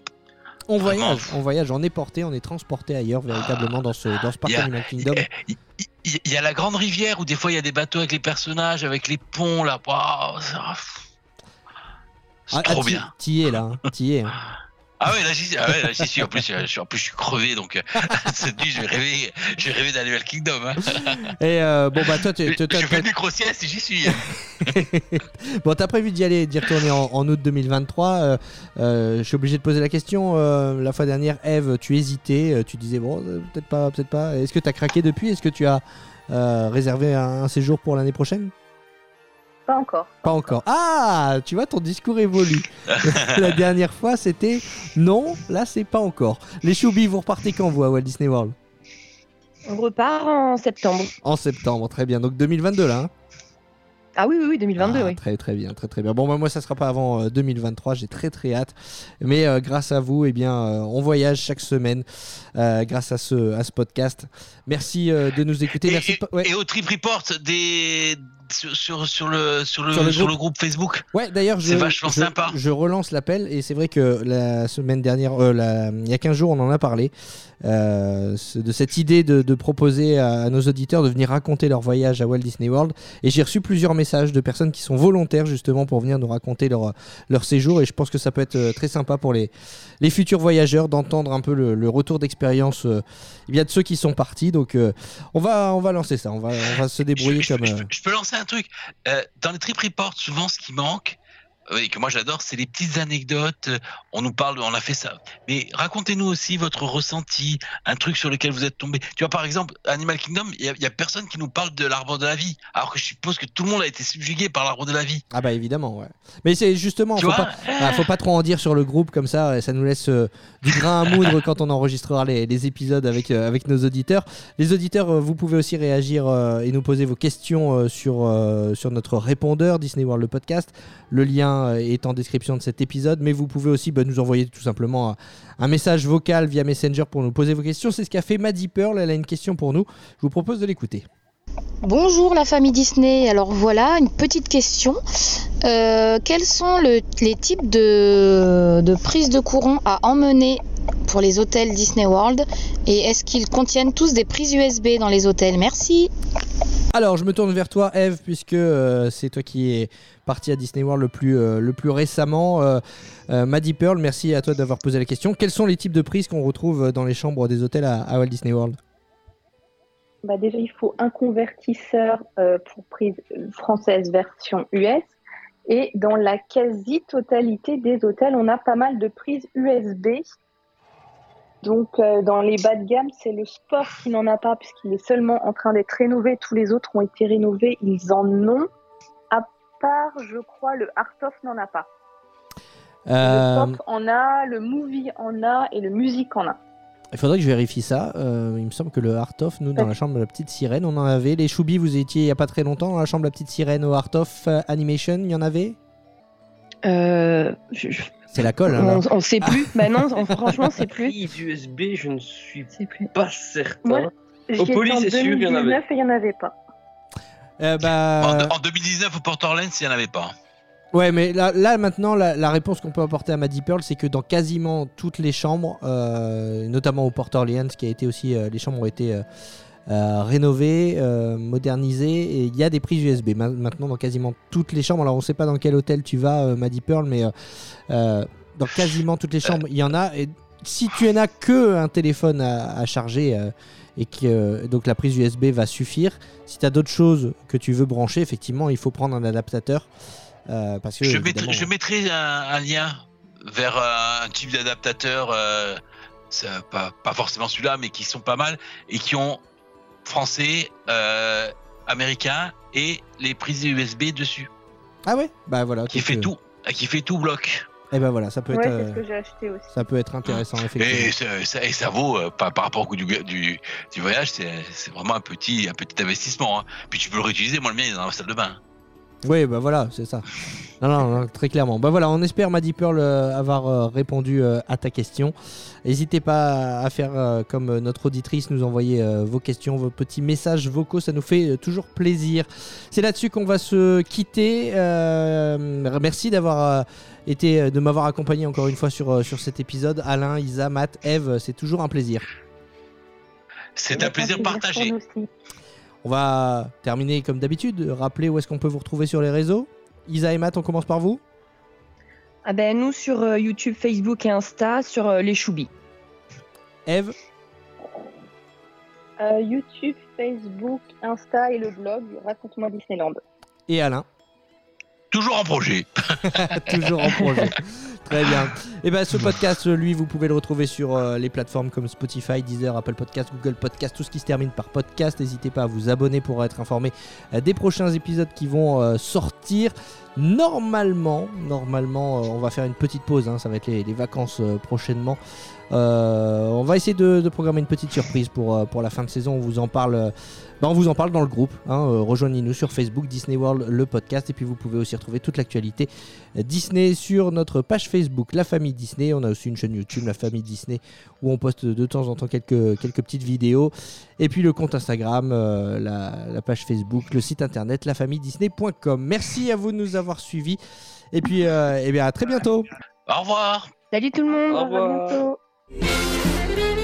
On voyage, on voyage, on est porté, on est transporté ailleurs véritablement dans ce, dans ce parc Il y a- Animal Kingdom. Il y, a la grande rivière où des fois il y a des bateaux avec les personnages, avec les ponts là. Waouh, c'est Ah, c'est ah, trop bien. T'y es là, hein, t'y es. hein. Ah ouais, là j'y suis. Ah ouais, là, j'y suis. En plus, je suis, en plus, je suis crevé, donc euh, cette nuit, je vais rêver, je vais rêver d'Animal Kingdom. Hein. Et euh, bon, bah toi, tu Je, fais une micro-sieste et j'y suis. bon, t'as prévu d'y aller, d'y retourner en, en août 2023. euh, euh, je suis obligé de poser la question. euh, la fois dernière, Eve, tu hésitais. euh, tu disais, bon, euh, peut-être pas, peut-être pas. Est-ce que t'as craqué depuis? Est-ce que tu as euh, réservé un, un séjour pour l'année prochaine? Pas encore. Pas encore. Ah, tu vois, ton discours évolue. la dernière fois, c'était non, là, c'est pas encore. Les choubis, vous repartez quand, vous, à Walt Disney World? On repart en septembre. En septembre, très bien. Donc 2022, là. hein? Ah oui, oui, oui, 2022, Ah, oui. Très très bien, très très bien. Bon, bah, moi ça sera pas avant euh, 2023, j'ai très très hâte. Mais euh, grâce à vous, eh bien, euh, on voyage chaque semaine euh, grâce à ce, à ce podcast. Merci euh, de nous écouter. Et, Merci. et- de pa- ouais. et au Trip Report des sur, sur, sur le sur le Sur le sur groupe. le groupe Facebook. Ouais, d'ailleurs, je, C'est vachement je- sympa. je relance l'appel et c'est vrai que la semaine dernière, euh, la- il y a 15 jours, on en a parlé euh, de cette idée de, de proposer à, à nos auditeurs de venir raconter leur voyage à Walt Disney World. Et j'ai reçu plusieurs messages de personnes qui sont volontaires justement pour venir nous raconter leur, leur séjour. Et je pense que ça peut être euh, très sympa pour les, les futurs voyageurs d'entendre un peu le, le retour d'expérience euh, eh bien de ceux qui sont partis. Donc euh, on, va, on va lancer ça, on va, on va se débrouiller je, je- comme. je- euh, je peux lancer un truc. Euh, dans les trip reports, souvent, ce qui manque, et que moi j'adore, c'est les petites anecdotes. Euh, On nous parle, on a fait ça. Mais racontez-nous aussi votre ressenti, un truc sur lequel vous êtes tombé. Tu vois, par exemple, Animal Kingdom, il y, a- personne qui nous parle de l'arbre de la vie, alors que je suppose que tout le monde a été subjugué par l'arbre de la vie. Ah bah évidemment, ouais. Mais c'est justement, Tu faut vois pas, ah, faut pas trop en dire sur le groupe comme ça, ça nous laisse euh, du grain à moudre quand on enregistrera les, les épisodes avec, euh, avec nos auditeurs. Les auditeurs, euh, vous pouvez aussi réagir et nous poser vos questions sur, sur notre répondeur Disney World le podcast. Le lien euh, est en description de cet épisode, mais vous pouvez aussi bah, nous envoyer tout simplement un, message vocal via Messenger pour nous poser vos questions. C'est ce qu'a fait Maddie Pearl, elle a une question pour nous. Je vous propose de l'écouter. Bonjour la famille Disney. Alors voilà, une petite question. Euh, quels sont le- les types de, prises de courant à emmener pour les hôtels Disney World Et est-ce qu'ils contiennent tous des prises USB dans les hôtels? Merci. Alors, je me tourne vers toi, Eve, puisque euh, c'est toi qui es parti à Disney World le plus, euh, récemment. Euh, Maddie Pearl, merci à toi d'avoir posé la question. Quels sont les types de prises qu'on retrouve dans les chambres des hôtels à Walt Disney World? Bah déjà, il faut un convertisseur euh, pour prise française version US. Et dans la quasi-totalité des hôtels, on a pas mal de prises USB. Donc, euh, dans les bas de gamme, c'est le sport qui n'en a pas, puisqu'il est seulement en train d'être rénové. Tous les autres ont été rénovés, ils en ont. À part, je crois, le Art of n'en a pas. Euh, Le pop en a, le movie en a et le musique en a. Il faudrait que je vérifie ça. Euh, il me semble que le Art of, nous, dans la chambre de la petite sirène, on en avait. Les Choubis, vous étiez il n'y a pas très longtemps dans la chambre de la petite sirène au Art of euh, Animation, il y en avait? Euh, je- je- C'est la colle, hein, là. on, on sait plus. bah non, on- franchement, c'est plus. Prise USB, je ne suis plus. pas certain. Au étais Poli, en c'est sûr, il y en avait. 2019 et il n'y en avait pas. Euh, bah, En, en 2019 au Port Orleans, il n'y en avait pas. Ouais, mais là, là maintenant, la, réponse qu'on peut apporter à Maddie Pearl, c'est que dans quasiment toutes les chambres, euh, notamment au Port Orleans, qui a été aussi, euh, les chambres ont été euh, rénovées, modernisées, et il y a des prises USB Ma- maintenant dans quasiment toutes les chambres. Alors, on ne sait pas dans quel hôtel tu vas, Maddie Pearl, mais dans quasiment toutes les chambres, il y en a. Et si tu n'as que un téléphone à, charger et que donc la prise USB va suffire, si tu as d'autres choses que tu veux brancher, effectivement, il faut prendre un adaptateur. Euh, parce que, Je mettrai, je mettrai un, un lien vers euh, un type d'adaptateur, euh, pas, pas forcément celui-là, mais qui sont pas mal et qui ont français, euh, américain et les prises USB dessus, Ah ouais? Bah voilà. qui fait tout, qui fait tout bloc. Et ben voilà, ça peut Ouais, être, c'est ce que j'ai acheté aussi. ça peut être intéressant effectivement. Et ça, ça- et ça vaut euh, par, par rapport au coût du, du, du voyage, c'est c'est vraiment un petit, un petit investissement. hein. Puis tu peux le réutiliser. Moi, le mien, il est dans la salle de bain. Oui, bah voilà, c'est ça. Non, non, non, très clairement. Bah voilà, on espère, Maddy Pearl, euh, avoir euh, répondu euh, à ta question. N'hésitez pas à faire euh, comme notre auditrice, nous envoyer euh, vos questions, vos petits messages vocaux, ça nous fait euh, toujours plaisir. C'est là-dessus qu'on va se quitter. Euh, merci d'avoir euh, été, de m'avoir accompagné encore une fois sur, euh, sur cet épisode. Alain, Isa, Matt, Eve, c'est toujours un plaisir. C'est un plaisir partagé. On va terminer comme d'habitude. Rappeler où est-ce qu'on peut vous retrouver sur les réseaux. Isa et Matt, on commence par vous. Ah ben nous sur euh, YouTube, Facebook et Insta sur euh, les Choubis. Eve Euh, YouTube, Facebook, Insta et le blog Raconte-moi Disneyland. et Alain Toujours en projet. Toujours en projet. Très bien. Et ben ce podcast, lui, vous pouvez le retrouver sur euh, les plateformes comme Spotify, Deezer, Apple Podcast, Google Podcast, tout ce qui se termine par podcast. N'hésitez pas à vous abonner pour être informé euh, des prochains épisodes qui vont euh, sortir. Normalement, normalement, on va faire une petite pause. hein, ça va être les, vacances prochainement. On va essayer de, programmer une petite surprise pour, pour la fin de saison. On vous en parle. On vous en parle dans le groupe. hein, euh, Rejoignez-nous sur Facebook, Disney World, le podcast. Et puis vous pouvez aussi retrouver toute l'actualité Disney sur notre page Facebook, La Famille Disney. On a aussi une chaîne YouTube, La Famille Disney, où on poste de temps en temps quelques, quelques petites vidéos. Et puis le compte Instagram, euh, la, la page Facebook, le site internet, lafamilledisney.com. Merci à vous de nous avoir suivis. Et puis, euh, eh bien, à très bientôt. Au revoir. Salut tout le monde. Au revoir. À bientôt.